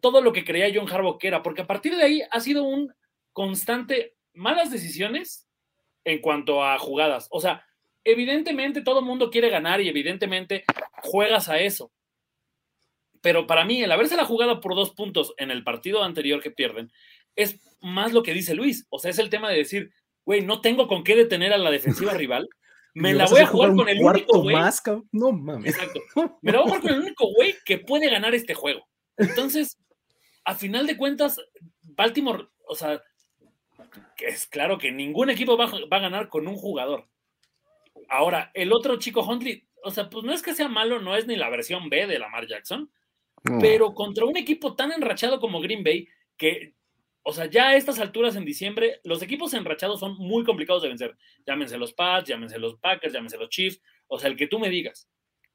todo lo que creía John Harbaugh que era, porque a partir de ahí ha sido un constante malas decisiones en cuanto a jugadas. O sea, evidentemente todo el mundo quiere ganar y evidentemente juegas a eso. Pero para mí, el haberse la jugado por dos puntos en el partido anterior que pierden, es más lo que dice Luis. O sea, es el tema de decir, güey, no tengo con qué detener a la defensiva rival me ¿Le la voy a jugar con el único güey. más, cabrón? No mames. Exacto. Me la voy a jugar con el único güey que puede ganar este juego. Entonces, a final de cuentas, Baltimore, o sea, que es claro que ningún equipo va, va a ganar con un jugador. Ahora, el otro chico Huntley, o sea, pues no es que sea malo, no es ni la versión B de Lamar Jackson, No. pero contra un equipo tan enrachado como Green Bay, que, o sea, ya a estas alturas en diciembre, los equipos enrachados son muy complicados de vencer. Llámense los Pats, llámense los Packers, llámense los Chiefs, o sea, el que tú me digas.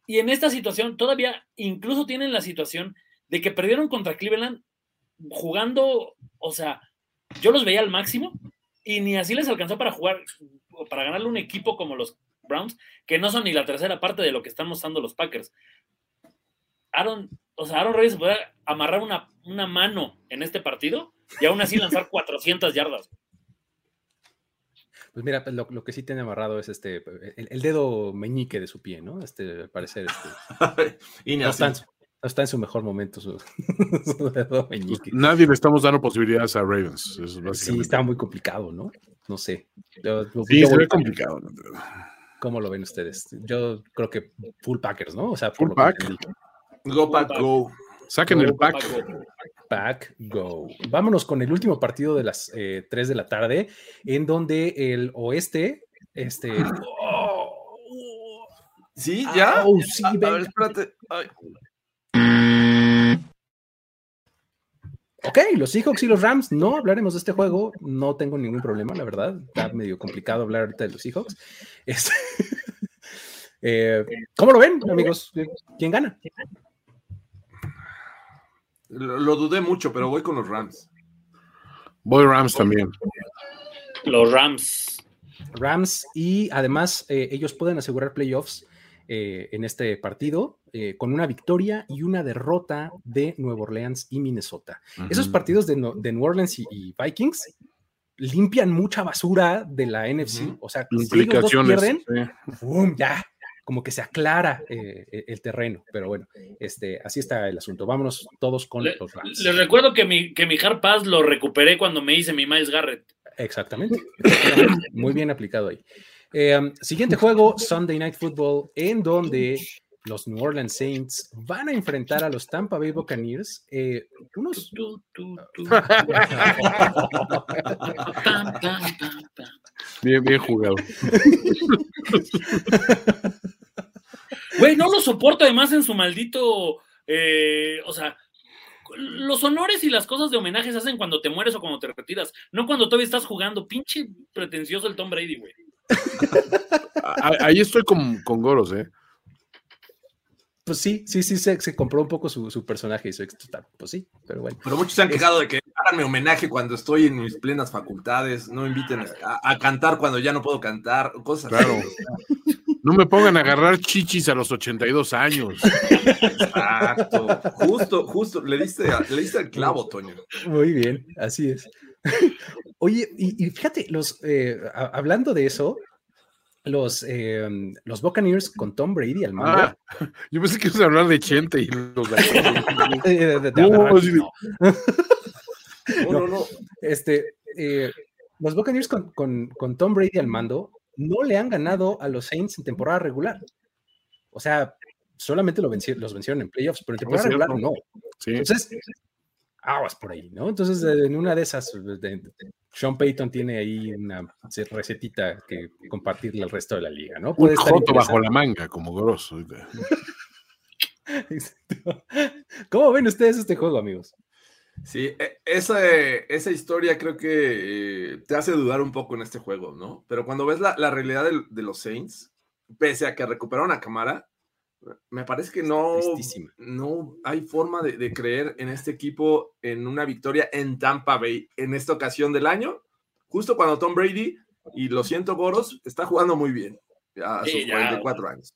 Y en esta situación, todavía incluso tienen la situación de que perdieron contra Cleveland jugando, o sea, yo los veía al máximo y ni así les alcanzó para jugar, para ganarle un equipo como los Browns, que no son ni la tercera parte de lo que están mostrando los Packers. Aaron, o sea, Aaron Rodgers puede amarrar una, una mano en este partido y aún así lanzar 400 yardas. Pues mira, pues lo, lo que sí tiene amarrado es este, el, el dedo meñique de su pie, ¿no? Este, al parecer, este, y no, está en su, no está en su mejor momento su, su dedo meñique. Nadie le estamos dando posibilidades a Ravens. Sí, está muy complicado, ¿no? No sé. Yo- Sí, ve Packers. complicado. ¿no? ¿Cómo lo ven ustedes? Yo creo que full Packers, ¿no? O sea, Full pack. Go pack, go. Saquen el pack. Pack Go. Vámonos con el último partido de las eh, 3 de la tarde, en donde el oeste, este. oh, ¿Sí? ¿Ya? oh, sí, A- a, ver, espérate. Ay. Ok, los Seahawks y los Rams, no hablaremos de este juego, no tengo ningún problema, la verdad. Está medio complicado hablar ahorita de los Seahawks. Este, eh, ¿Cómo lo ven, amigos? ¿Quién gana? Lo, lo dudé mucho, pero voy con los Rams. Boy Rams también. Los Rams. Rams y además eh, ellos pueden asegurar playoffs eh, en este partido eh, con una victoria y una derrota de Nueva Orleans y Minnesota. Esos partidos de, No- de New Orleans y, y Vikings limpian mucha basura de la NFC. O sea, si ellos dos pierden, sí. ¡fum! ya, como que se aclara eh, eh, el terreno. Pero bueno, este, así está el asunto. Vámonos todos con Le- los Rams. les recuerdo que mi, que mi Hard Pass lo recuperé cuando me hice mi Miles Garrett. Exactamente. Muy bien aplicado ahí. Eh, siguiente juego, Sunday Night Football, en donde los New Orleans Saints van a enfrentar a los Tampa Bay Buccaneers. eh, unos. Bien, bien jugado. Güey, no lo soporto además en su maldito. eh, o sea, los honores y las cosas de homenaje se hacen cuando te mueres o cuando te retiras, no cuando todavía estás jugando. Pinche pretencioso el Tom Brady, güey. Ahí estoy con, con Goros, ¿eh? Pues sí, sí, sí, se, se compró un poco su, su personaje y su extra. Pues sí, pero bueno. Pero muchos se han quejado de que háganme homenaje cuando estoy en mis plenas facultades, no me inviten a, a cantar cuando ya no puedo cantar, cosas Claro. así. No me pongan a agarrar chichis a los 82 años. Exacto. Justo, justo. Le diste, le diste el clavo, Toño. Muy bien, así es. Oye, y, y fíjate, los, eh, a- hablando de eso, los, eh, los Buccaneers con Tom Brady al mando. Ah, yo pensé que ibas a hablar de Chente y los. No, no, no. Este, eh, los Buccaneers con, con- con Tom Brady al mando no le han ganado a los Saints en temporada regular. O sea, solamente lo venci- los vencieron en playoffs, pero en temporada cierto. regular no. Sí. Entonces, aguas por ahí, ¿no? Entonces, en una de esas, de- de- Sean Payton tiene ahí una recetita que compartirle al resto de la liga, ¿no? Un estar joto bajo la manga, como Goros. Exacto. ¿Cómo ven ustedes este juego, amigos? Sí, e- esa, esa historia creo que eh, te hace dudar un poco en este juego, ¿no? Pero cuando ves la, la realidad de, los Saints, pese a que recuperaron a Camara, me parece que no, no hay forma de, de creer en este equipo en una victoria en Tampa Bay en esta ocasión del año, justo cuando Tom Brady, y lo siento, Goros, está jugando muy bien a Sí, sus ya. 44 años.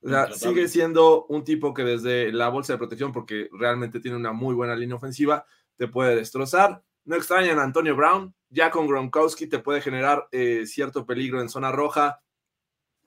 O sea, sigue siendo un tipo que desde la bolsa de protección, porque realmente tiene una muy buena línea ofensiva, te puede destrozar. No extrañan a Antonio Brown, ya con Gronkowski te puede generar eh, cierto peligro en zona roja.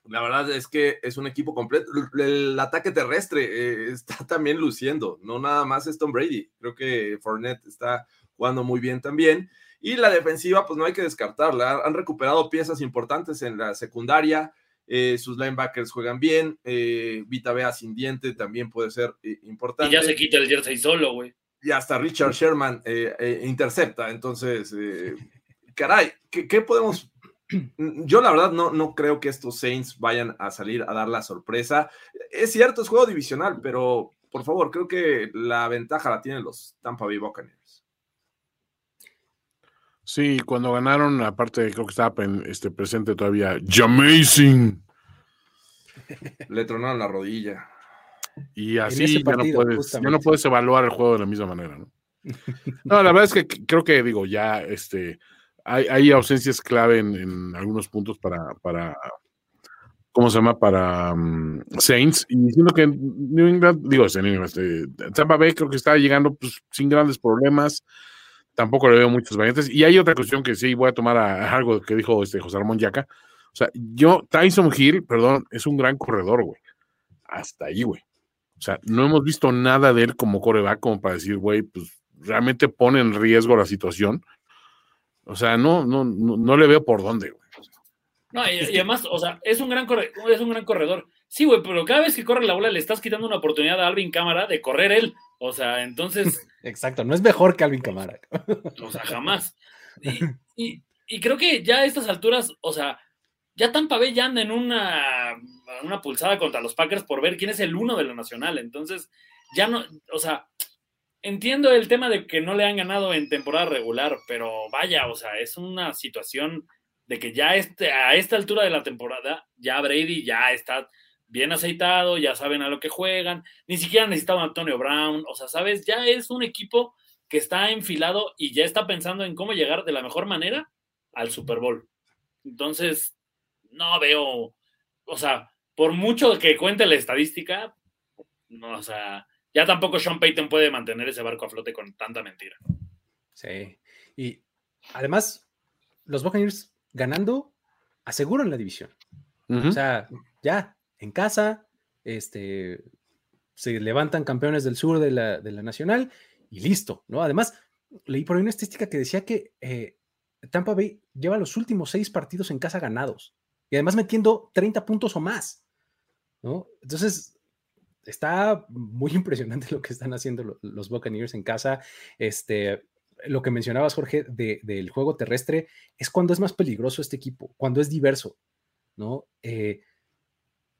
La verdad es que es un equipo completo. El, el ataque terrestre eh, está también luciendo, no nada más es Tom Brady. Creo que Fournette está jugando muy bien también. Y la defensiva, pues no hay que descartarla. Han recuperado piezas importantes en la secundaria. eh, sus linebackers juegan bien, Vita Bea sin diente también puede ser importante. Y ya se quita el jersey solo, güey. Y hasta Richard Sherman eh, eh, intercepta, entonces, eh, caray, ¿qué, qué podemos yo la verdad no, no creo que estos Saints vayan a salir a dar la sorpresa. Es cierto, es juego divisional, pero por favor, creo que la ventaja la tienen los Tampa Bay Buccaneers. Sí, cuando ganaron, aparte creo que estaba este, presente todavía Jamazing. Le tronaron la rodilla. Y así ya no, puedes, ya no puedes evaluar el juego de la misma manera, ¿no? No, la verdad es que creo que, digo, ya este, hay, hay ausencias clave en, en algunos puntos para, para, ¿cómo se llama? Para mm, Saints. Y diciendo que New England, digo, este, New England, este, Tampa Bay creo que está llegando pues, sin grandes problemas. Tampoco le veo muchas variantes. Y hay otra cuestión que sí voy a tomar a, a algo que dijo este José Ramón Yaca. O sea, yo, Tyson Hill, perdón, es un gran corredor, güey. Hasta ahí, güey. O sea, no hemos visto nada de él como coreback como para decir, güey, pues realmente pone en riesgo la situación. O sea, no, no, no, no le veo por dónde, güey. No, y, y además, o sea, es un gran corre- es un gran corredor. Sí, güey, pero cada vez que corre la bola le estás quitando una oportunidad a Alvin Cámara de correr él. O sea, entonces, Exacto, no es mejor que Alvin Camara. o sea, jamás. Y, y- y creo que ya a estas alturas, o sea, ya Tampa Bay ya anda en una, una pulsada contra los Packers por ver quién es el uno de la nacional. Entonces, ya no, o sea, entiendo el tema de que no le han ganado en temporada regular, pero vaya, o sea, es una situación de que ya este, a esta altura de la temporada, ya Brady ya está bien aceitado, ya saben a lo que juegan, ni siquiera necesitaba Antonio Brown, o sea, sabes, ya es un equipo que está enfilado y ya está pensando en cómo llegar de la mejor manera al Super Bowl. Entonces, no veo, o sea, por mucho que cuente la estadística, no, o sea, ya tampoco Sean Payton puede mantener ese barco a flote con tanta mentira. Sí. Y además, los Buccaneers ganando aseguran la división. O sea, ya en casa, este, se levantan campeones del sur de la, de la nacional y listo, ¿no? Además, leí por ahí una estadística que decía que eh, Tampa Bay lleva los últimos seis partidos en casa ganados y además metiendo 30 puntos o más, ¿no? Entonces, está muy impresionante lo que están haciendo lo- los Buccaneers en casa. Este, lo que mencionabas, Jorge, de- del juego terrestre, es cuando es más peligroso este equipo, cuando es diverso, ¿no? Eh,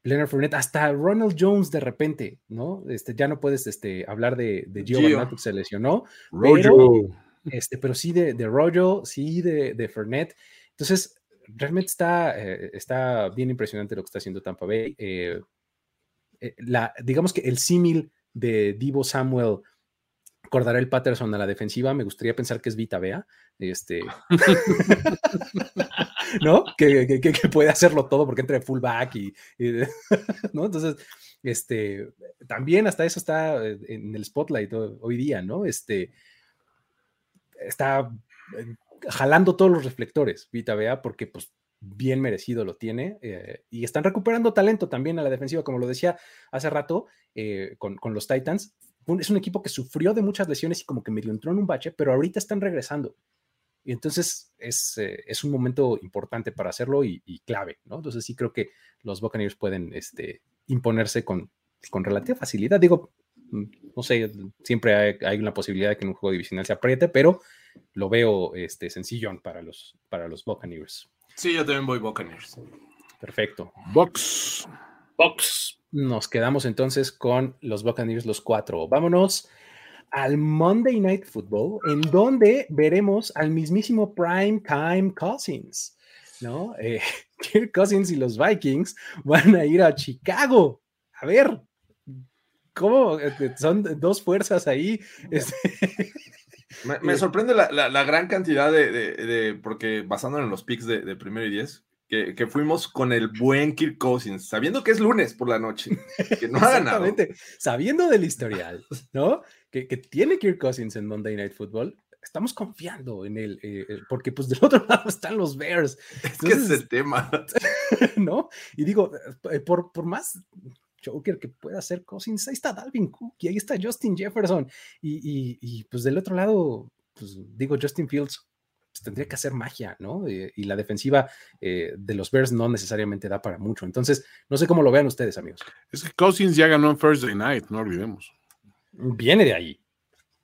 Leonard Fournette, hasta Ronald Jones de repente, ¿no? Este, ya no puedes este, hablar de, de Gio Gio. Se lesionó, Rojo. este, pero sí de, de Rojo, sí de, de Fournette. Entonces, realmente está, eh, está bien impresionante lo que está haciendo Tampa Bay. Eh, eh, la, digamos que el símil de Divo Samuel el Patterson a la defensiva, me gustaría pensar que es Vita Bea, este, ¿no? Que, puede hacerlo todo porque entra de fullback y, y- ¿no? Entonces, este, también hasta eso está en el spotlight ho- hoy día, ¿no? Este, está jalando todos los reflectores, Vita Bea, porque pues bien merecido lo tiene eh, y están recuperando talento también a la defensiva, como lo decía hace rato eh, con, con los Titans. Es un equipo que sufrió de muchas lesiones y como que medio entró en un bache, pero ahorita están regresando. Y entonces es, eh, es un momento importante para hacerlo y, y clave, ¿no? Entonces sí creo que los Buccaneers pueden este, imponerse con, con relativa facilidad. Digo, no sé, siempre hay, hay una posibilidad de que en un juego divisional se apriete, pero lo veo este, sencillón para los, para los Buccaneers. Sí, yo también voy Buccaneers. Perfecto. Box. Box. Nos quedamos entonces con los Buccaneers, los cuatro. Vámonos al Monday Night Football, en donde veremos al mismísimo Prime Time Cousins, ¿no? Eh, Kirk Cousins y los Vikings van a ir a Chicago. A ver, ¿cómo? Este, Son dos fuerzas ahí. este, Me, me sorprende la, la- la gran cantidad de, de- de- porque basándonos en los picks de, de primero y diez, que, que fuimos con el buen Kirk Cousins, sabiendo que es lunes por la noche, que no ha ganado. Sabiendo del historial, ¿no? Que, que tiene Kirk Cousins en Monday Night Football, estamos confiando en él, eh, eh, porque pues del otro lado están los Bears, Es que es Entonces- el tema. ¿no? Y digo, eh, por, por más Joker que pueda hacer Cousins, ahí está Dalvin Cook y ahí está Justin Jefferson. Y, y- y, pues del otro lado, pues digo, Justin Fields pues, tendría que hacer magia, ¿no? Eh, y la defensiva eh, de los Bears no necesariamente da para mucho. Entonces, no sé cómo lo vean ustedes, amigos. Es que Cousins ya ganó en Thursday Night, no olvidemos. Viene de ahí.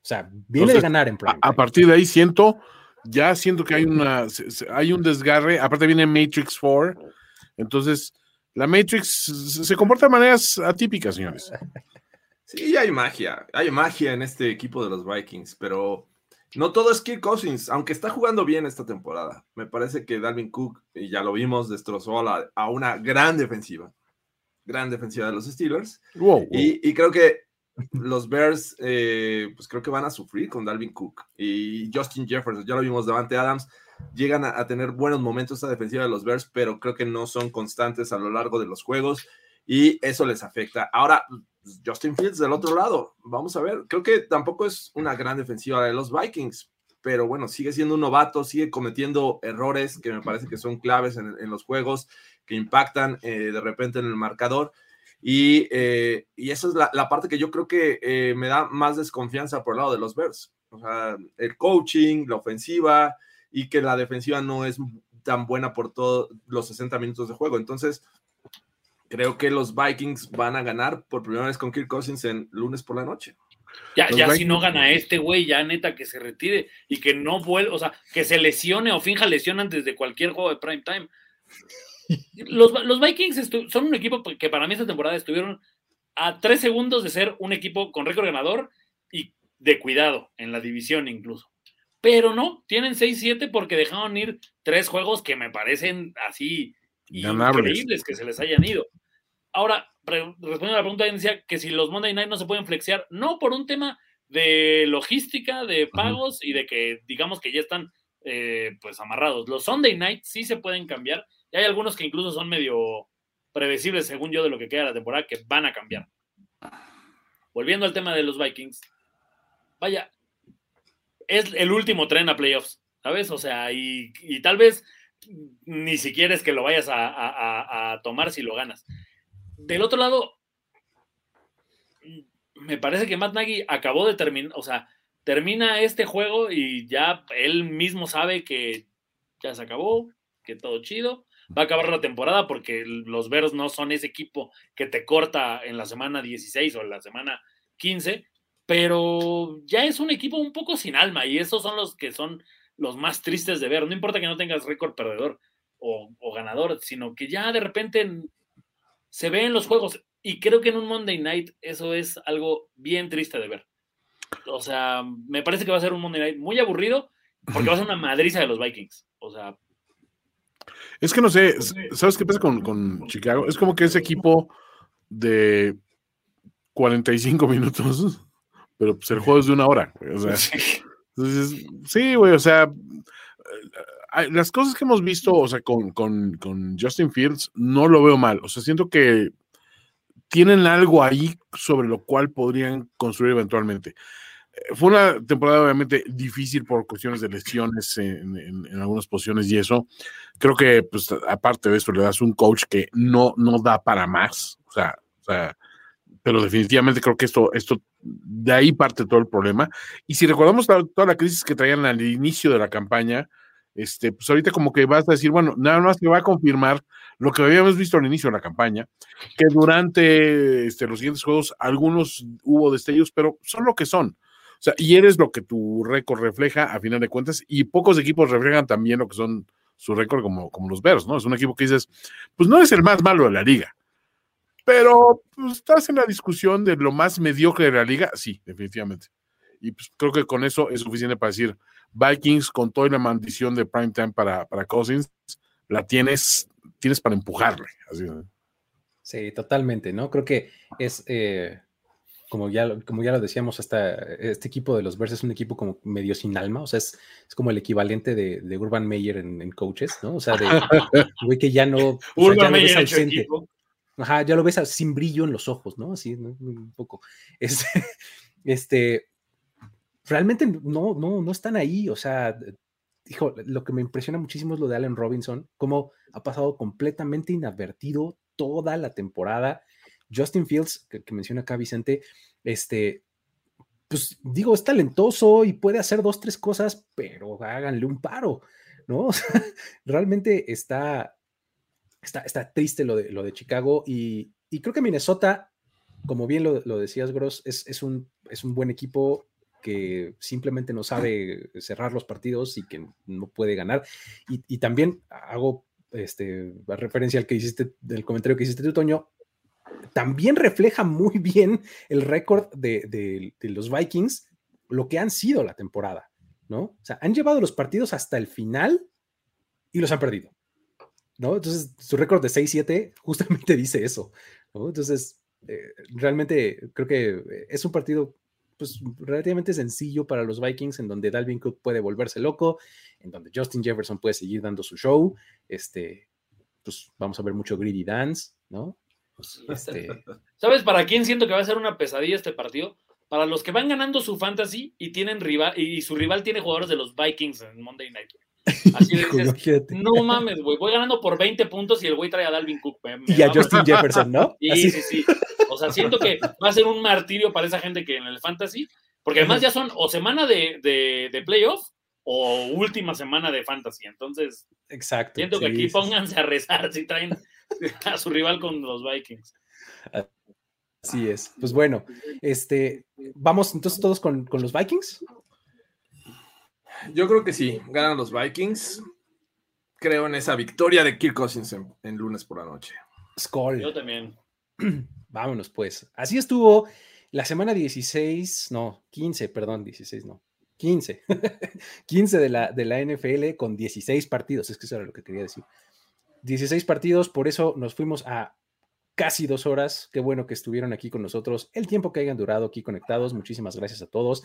O sea, viene de ganar en prime. A, a, partir de ahí siento, ya siento que hay una, hay un desgarre. Aparte viene Matrix 4. Entonces, la Matrix se comporta de maneras atípicas, señores. Sí, hay magia. Hay magia en este equipo de los Vikings, pero no todo es Kirk Cousins, aunque está jugando bien esta temporada. Me parece que Dalvin Cook, y ya lo vimos, destrozó a, a una gran defensiva. Gran defensiva de los Steelers. Y, creo que los Bears, eh, pues creo que van a sufrir con Dalvin Cook. Y Justin Jefferson, ya lo vimos, Davante Adams, llegan a, tener buenos momentos esta defensiva de los Bears, pero creo que no son constantes a lo largo de los juegos y eso les afecta. Ahora, Justin Fields del otro lado, vamos a ver, creo que tampoco es una gran defensiva de los Vikings, pero bueno, sigue siendo un novato, sigue cometiendo errores que me parece que son claves en, los juegos, que impactan eh, de repente en el marcador. Y, eh, y esa es la, parte que yo creo que eh, me da más desconfianza por el lado de los Bears. O sea, el coaching, la ofensiva y que la defensiva no es tan buena por todos los 60 minutos de juego. Entonces, creo que los Vikings van a ganar por primera vez con Kirk Cousins en lunes por la noche. Ya, ya si no gana este güey, ya neta que se retire y que no vuelva, o sea, que se lesione o finja lesión antes de cualquier juego de prime time. Los, los Vikings son un equipo que para mí esta temporada estuvieron a tres segundos de ser un equipo con récord ganador y de cuidado en la división incluso. Pero no, tienen 6-7 porque dejaron ir tres juegos que me parecen así increíbles que se les hayan ido. Ahora, respondiendo a la pregunta, decía que si los Monday Night no se pueden flexear, no por un tema de logística, de pagos y de que digamos que ya están eh, pues amarrados. Los Sunday Night sí se pueden cambiar y hay algunos que incluso son medio predecibles según yo de lo que queda de la temporada que van a cambiar. Volviendo al tema de los Vikings, vaya, es el último tren a playoffs, ¿sabes? O sea, y, tal vez ni siquiera es que lo vayas a tomar si lo ganas del otro lado, me parece que Matt Nagy acabó de terminar, o sea, termina este juego y ya él mismo sabe que ya se acabó, que todo chido. Va a acabar la temporada porque los Veros no son ese equipo que te corta en la semana 16 o en la semana 15, pero ya es un equipo un poco sin alma y esos son los que son los más tristes de ver. No importa que no tengas récord perdedor o, o ganador, sino que ya de repente se ve en los juegos. Y creo que en un Monday Night eso es algo bien triste de ver. O sea, me parece que va a ser un Monday Night muy aburrido porque va a ser una madriza de los Vikings. O sea. Es que no sé, ¿sabes qué pasa con, Chicago? Es como que ese equipo de 45 minutos, pero pues el juego es de una hora. O sea, sí, güey, o sea, las cosas que hemos visto, o sea, con, Justin Fields, no lo veo mal. O sea, siento que tienen algo ahí sobre lo cual podrían construir eventualmente. Eh, fue una temporada obviamente difícil por cuestiones de lesiones en, algunas posiciones y eso. Creo que, pues, aparte de eso, le das un coach que no, no da para más. O sea, o sea, pero definitivamente creo que esto, esto, de ahí parte todo el problema. Y si recordamos toda la crisis que traían al inicio de la campaña, este, pues ahorita como que vas a decir, bueno, nada más te va a confirmar lo que habíamos visto al inicio de la campaña, que durante este, los siguientes juegos algunos hubo destellos, pero son lo que son. O sea, y eres lo que tu récord refleja a final de cuentas, y pocos equipos reflejan también lo que son su récord como, como los Bears, ¿no? Es un equipo que dices, pues no es el más malo de la liga, pero pues, estás en la discusión de lo más mediocre de la liga, sí, definitivamente. Y pues creo que con eso es suficiente para decir, Vikings con toda la maldición de prime time para, para Cousins, la tienes, tienes para empujarle. Sí, totalmente, ¿no? Creo que es, eh, como, ya, como ya lo decíamos, hasta este equipo de los Bears es un equipo como medio sin alma, o sea, es, es como el equivalente de, de Urban Meyer en, coaches, ¿no? O sea, de güey que ya no, Urban Meyer ausente. Ajá, ya lo ves sin brillo en los ojos, ¿no? Así, un poco. Este, este, realmente no, no, no están ahí. O sea, hijo, lo que me impresiona muchísimo es lo de Allen Robinson, cómo ha pasado completamente inadvertido toda la temporada. Justin Fields, que, menciona acá Vicente, este, pues digo, es talentoso y puede hacer dos, tres cosas, pero háganle un paro, ¿no? realmente está, está, está triste lo de, lo de Chicago y, creo que Minnesota, como bien lo, decías, Gross, es, un, es un buen equipo que simplemente no sabe cerrar los partidos y que no puede ganar. Y, también hago este, referencia al que hiciste, del comentario que hiciste tú, Toño, también refleja muy bien el récord de, los Vikings, lo que han sido la temporada, ¿no? O sea, han llevado los partidos hasta el final y los han perdido, ¿no? Entonces, su récord de 6-7 justamente dice eso. Entonces, eh, realmente creo que es un partido pues relativamente sencillo para los Vikings, en donde Dalvin Cook puede volverse loco, en donde Justin Jefferson puede seguir dando su show. Este, pues vamos a ver mucho greedy dance, ¿no? Pues, este... ¿Sabes para quién siento que va a ser una pesadilla este partido? Para los que van ganando su fantasy y tienen rival y su rival tiene jugadores de los Vikings en Monday Night. Así dices, no mames, güey, voy ganando por 20 puntos y el güey trae a Dalvin Cook. y a Justin Jefferson, ¿no? Sí, sí, sí. O sea, siento que va a ser un martirio para esa gente que en el fantasy, porque además ya son o semana de, de, playoff o última semana de fantasy. Entonces, Exacto, siento que aquí pónganse a rezar si traen a su rival con los Vikings. Así es. Pues bueno, este, vamos entonces todos con, con los Vikings. Yo creo que sí, ganan los Vikings. Creo en esa victoria de Kirk Cousins en, lunes por la noche. Skull. Yo también. Vámonos pues. Así estuvo la semana 16, no, 15, perdón, 16, no. 15. 15 de la, de la NFL con 16 partidos, es que eso era lo que quería decir. 16 partidos, por eso nos fuimos a casi dos horas. Qué bueno que estuvieron aquí con nosotros. El tiempo que hayan durado aquí conectados. Muchísimas gracias a todos.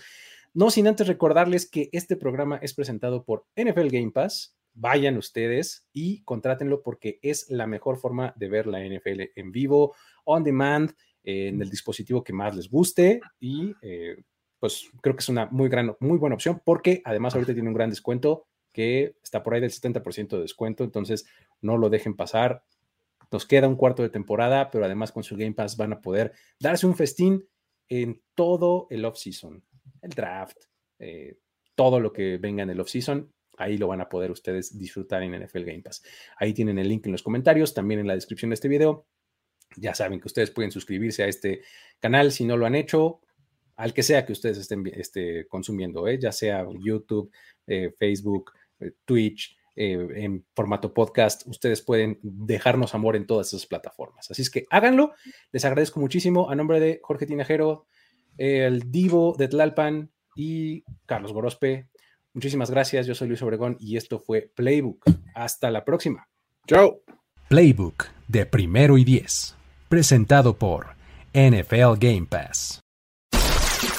No sin antes recordarles que este programa es presentado por NFL Game Pass. Vayan ustedes y contrátenlo porque es la mejor forma de ver la NFL en vivo, on demand, en el dispositivo que más les guste y eh, pues creo que es una muy gran, muy buena opción porque además ahorita tiene un gran descuento que está por ahí del 70% de descuento, entonces no lo dejen pasar. Nos queda un cuarto de temporada, pero además con su Game Pass van a poder darse un festín en todo el off-season el draft, eh, todo lo que venga en el off-season, ahí lo van a poder ustedes disfrutar en NFL Game Pass. Ahí tienen el link en los comentarios, también en la descripción de este video. Ya saben que ustedes pueden suscribirse a este canal si no lo han hecho, al que sea que ustedes estén este, consumiendo, ¿eh? ya sea YouTube, eh, Facebook, Twitch, en formato podcast, ustedes pueden dejarnos amor en todas esas plataformas. Así es que háganlo. Les agradezco muchísimo a nombre de Jorge Tinajero, el Divo de Tlalpan y Carlos Gorospe. Muchísimas gracias, yo soy Luis Obregón y esto fue Playbook. Hasta la próxima. Chao. Playbook de primero y diez, presentado por NFL Game Pass.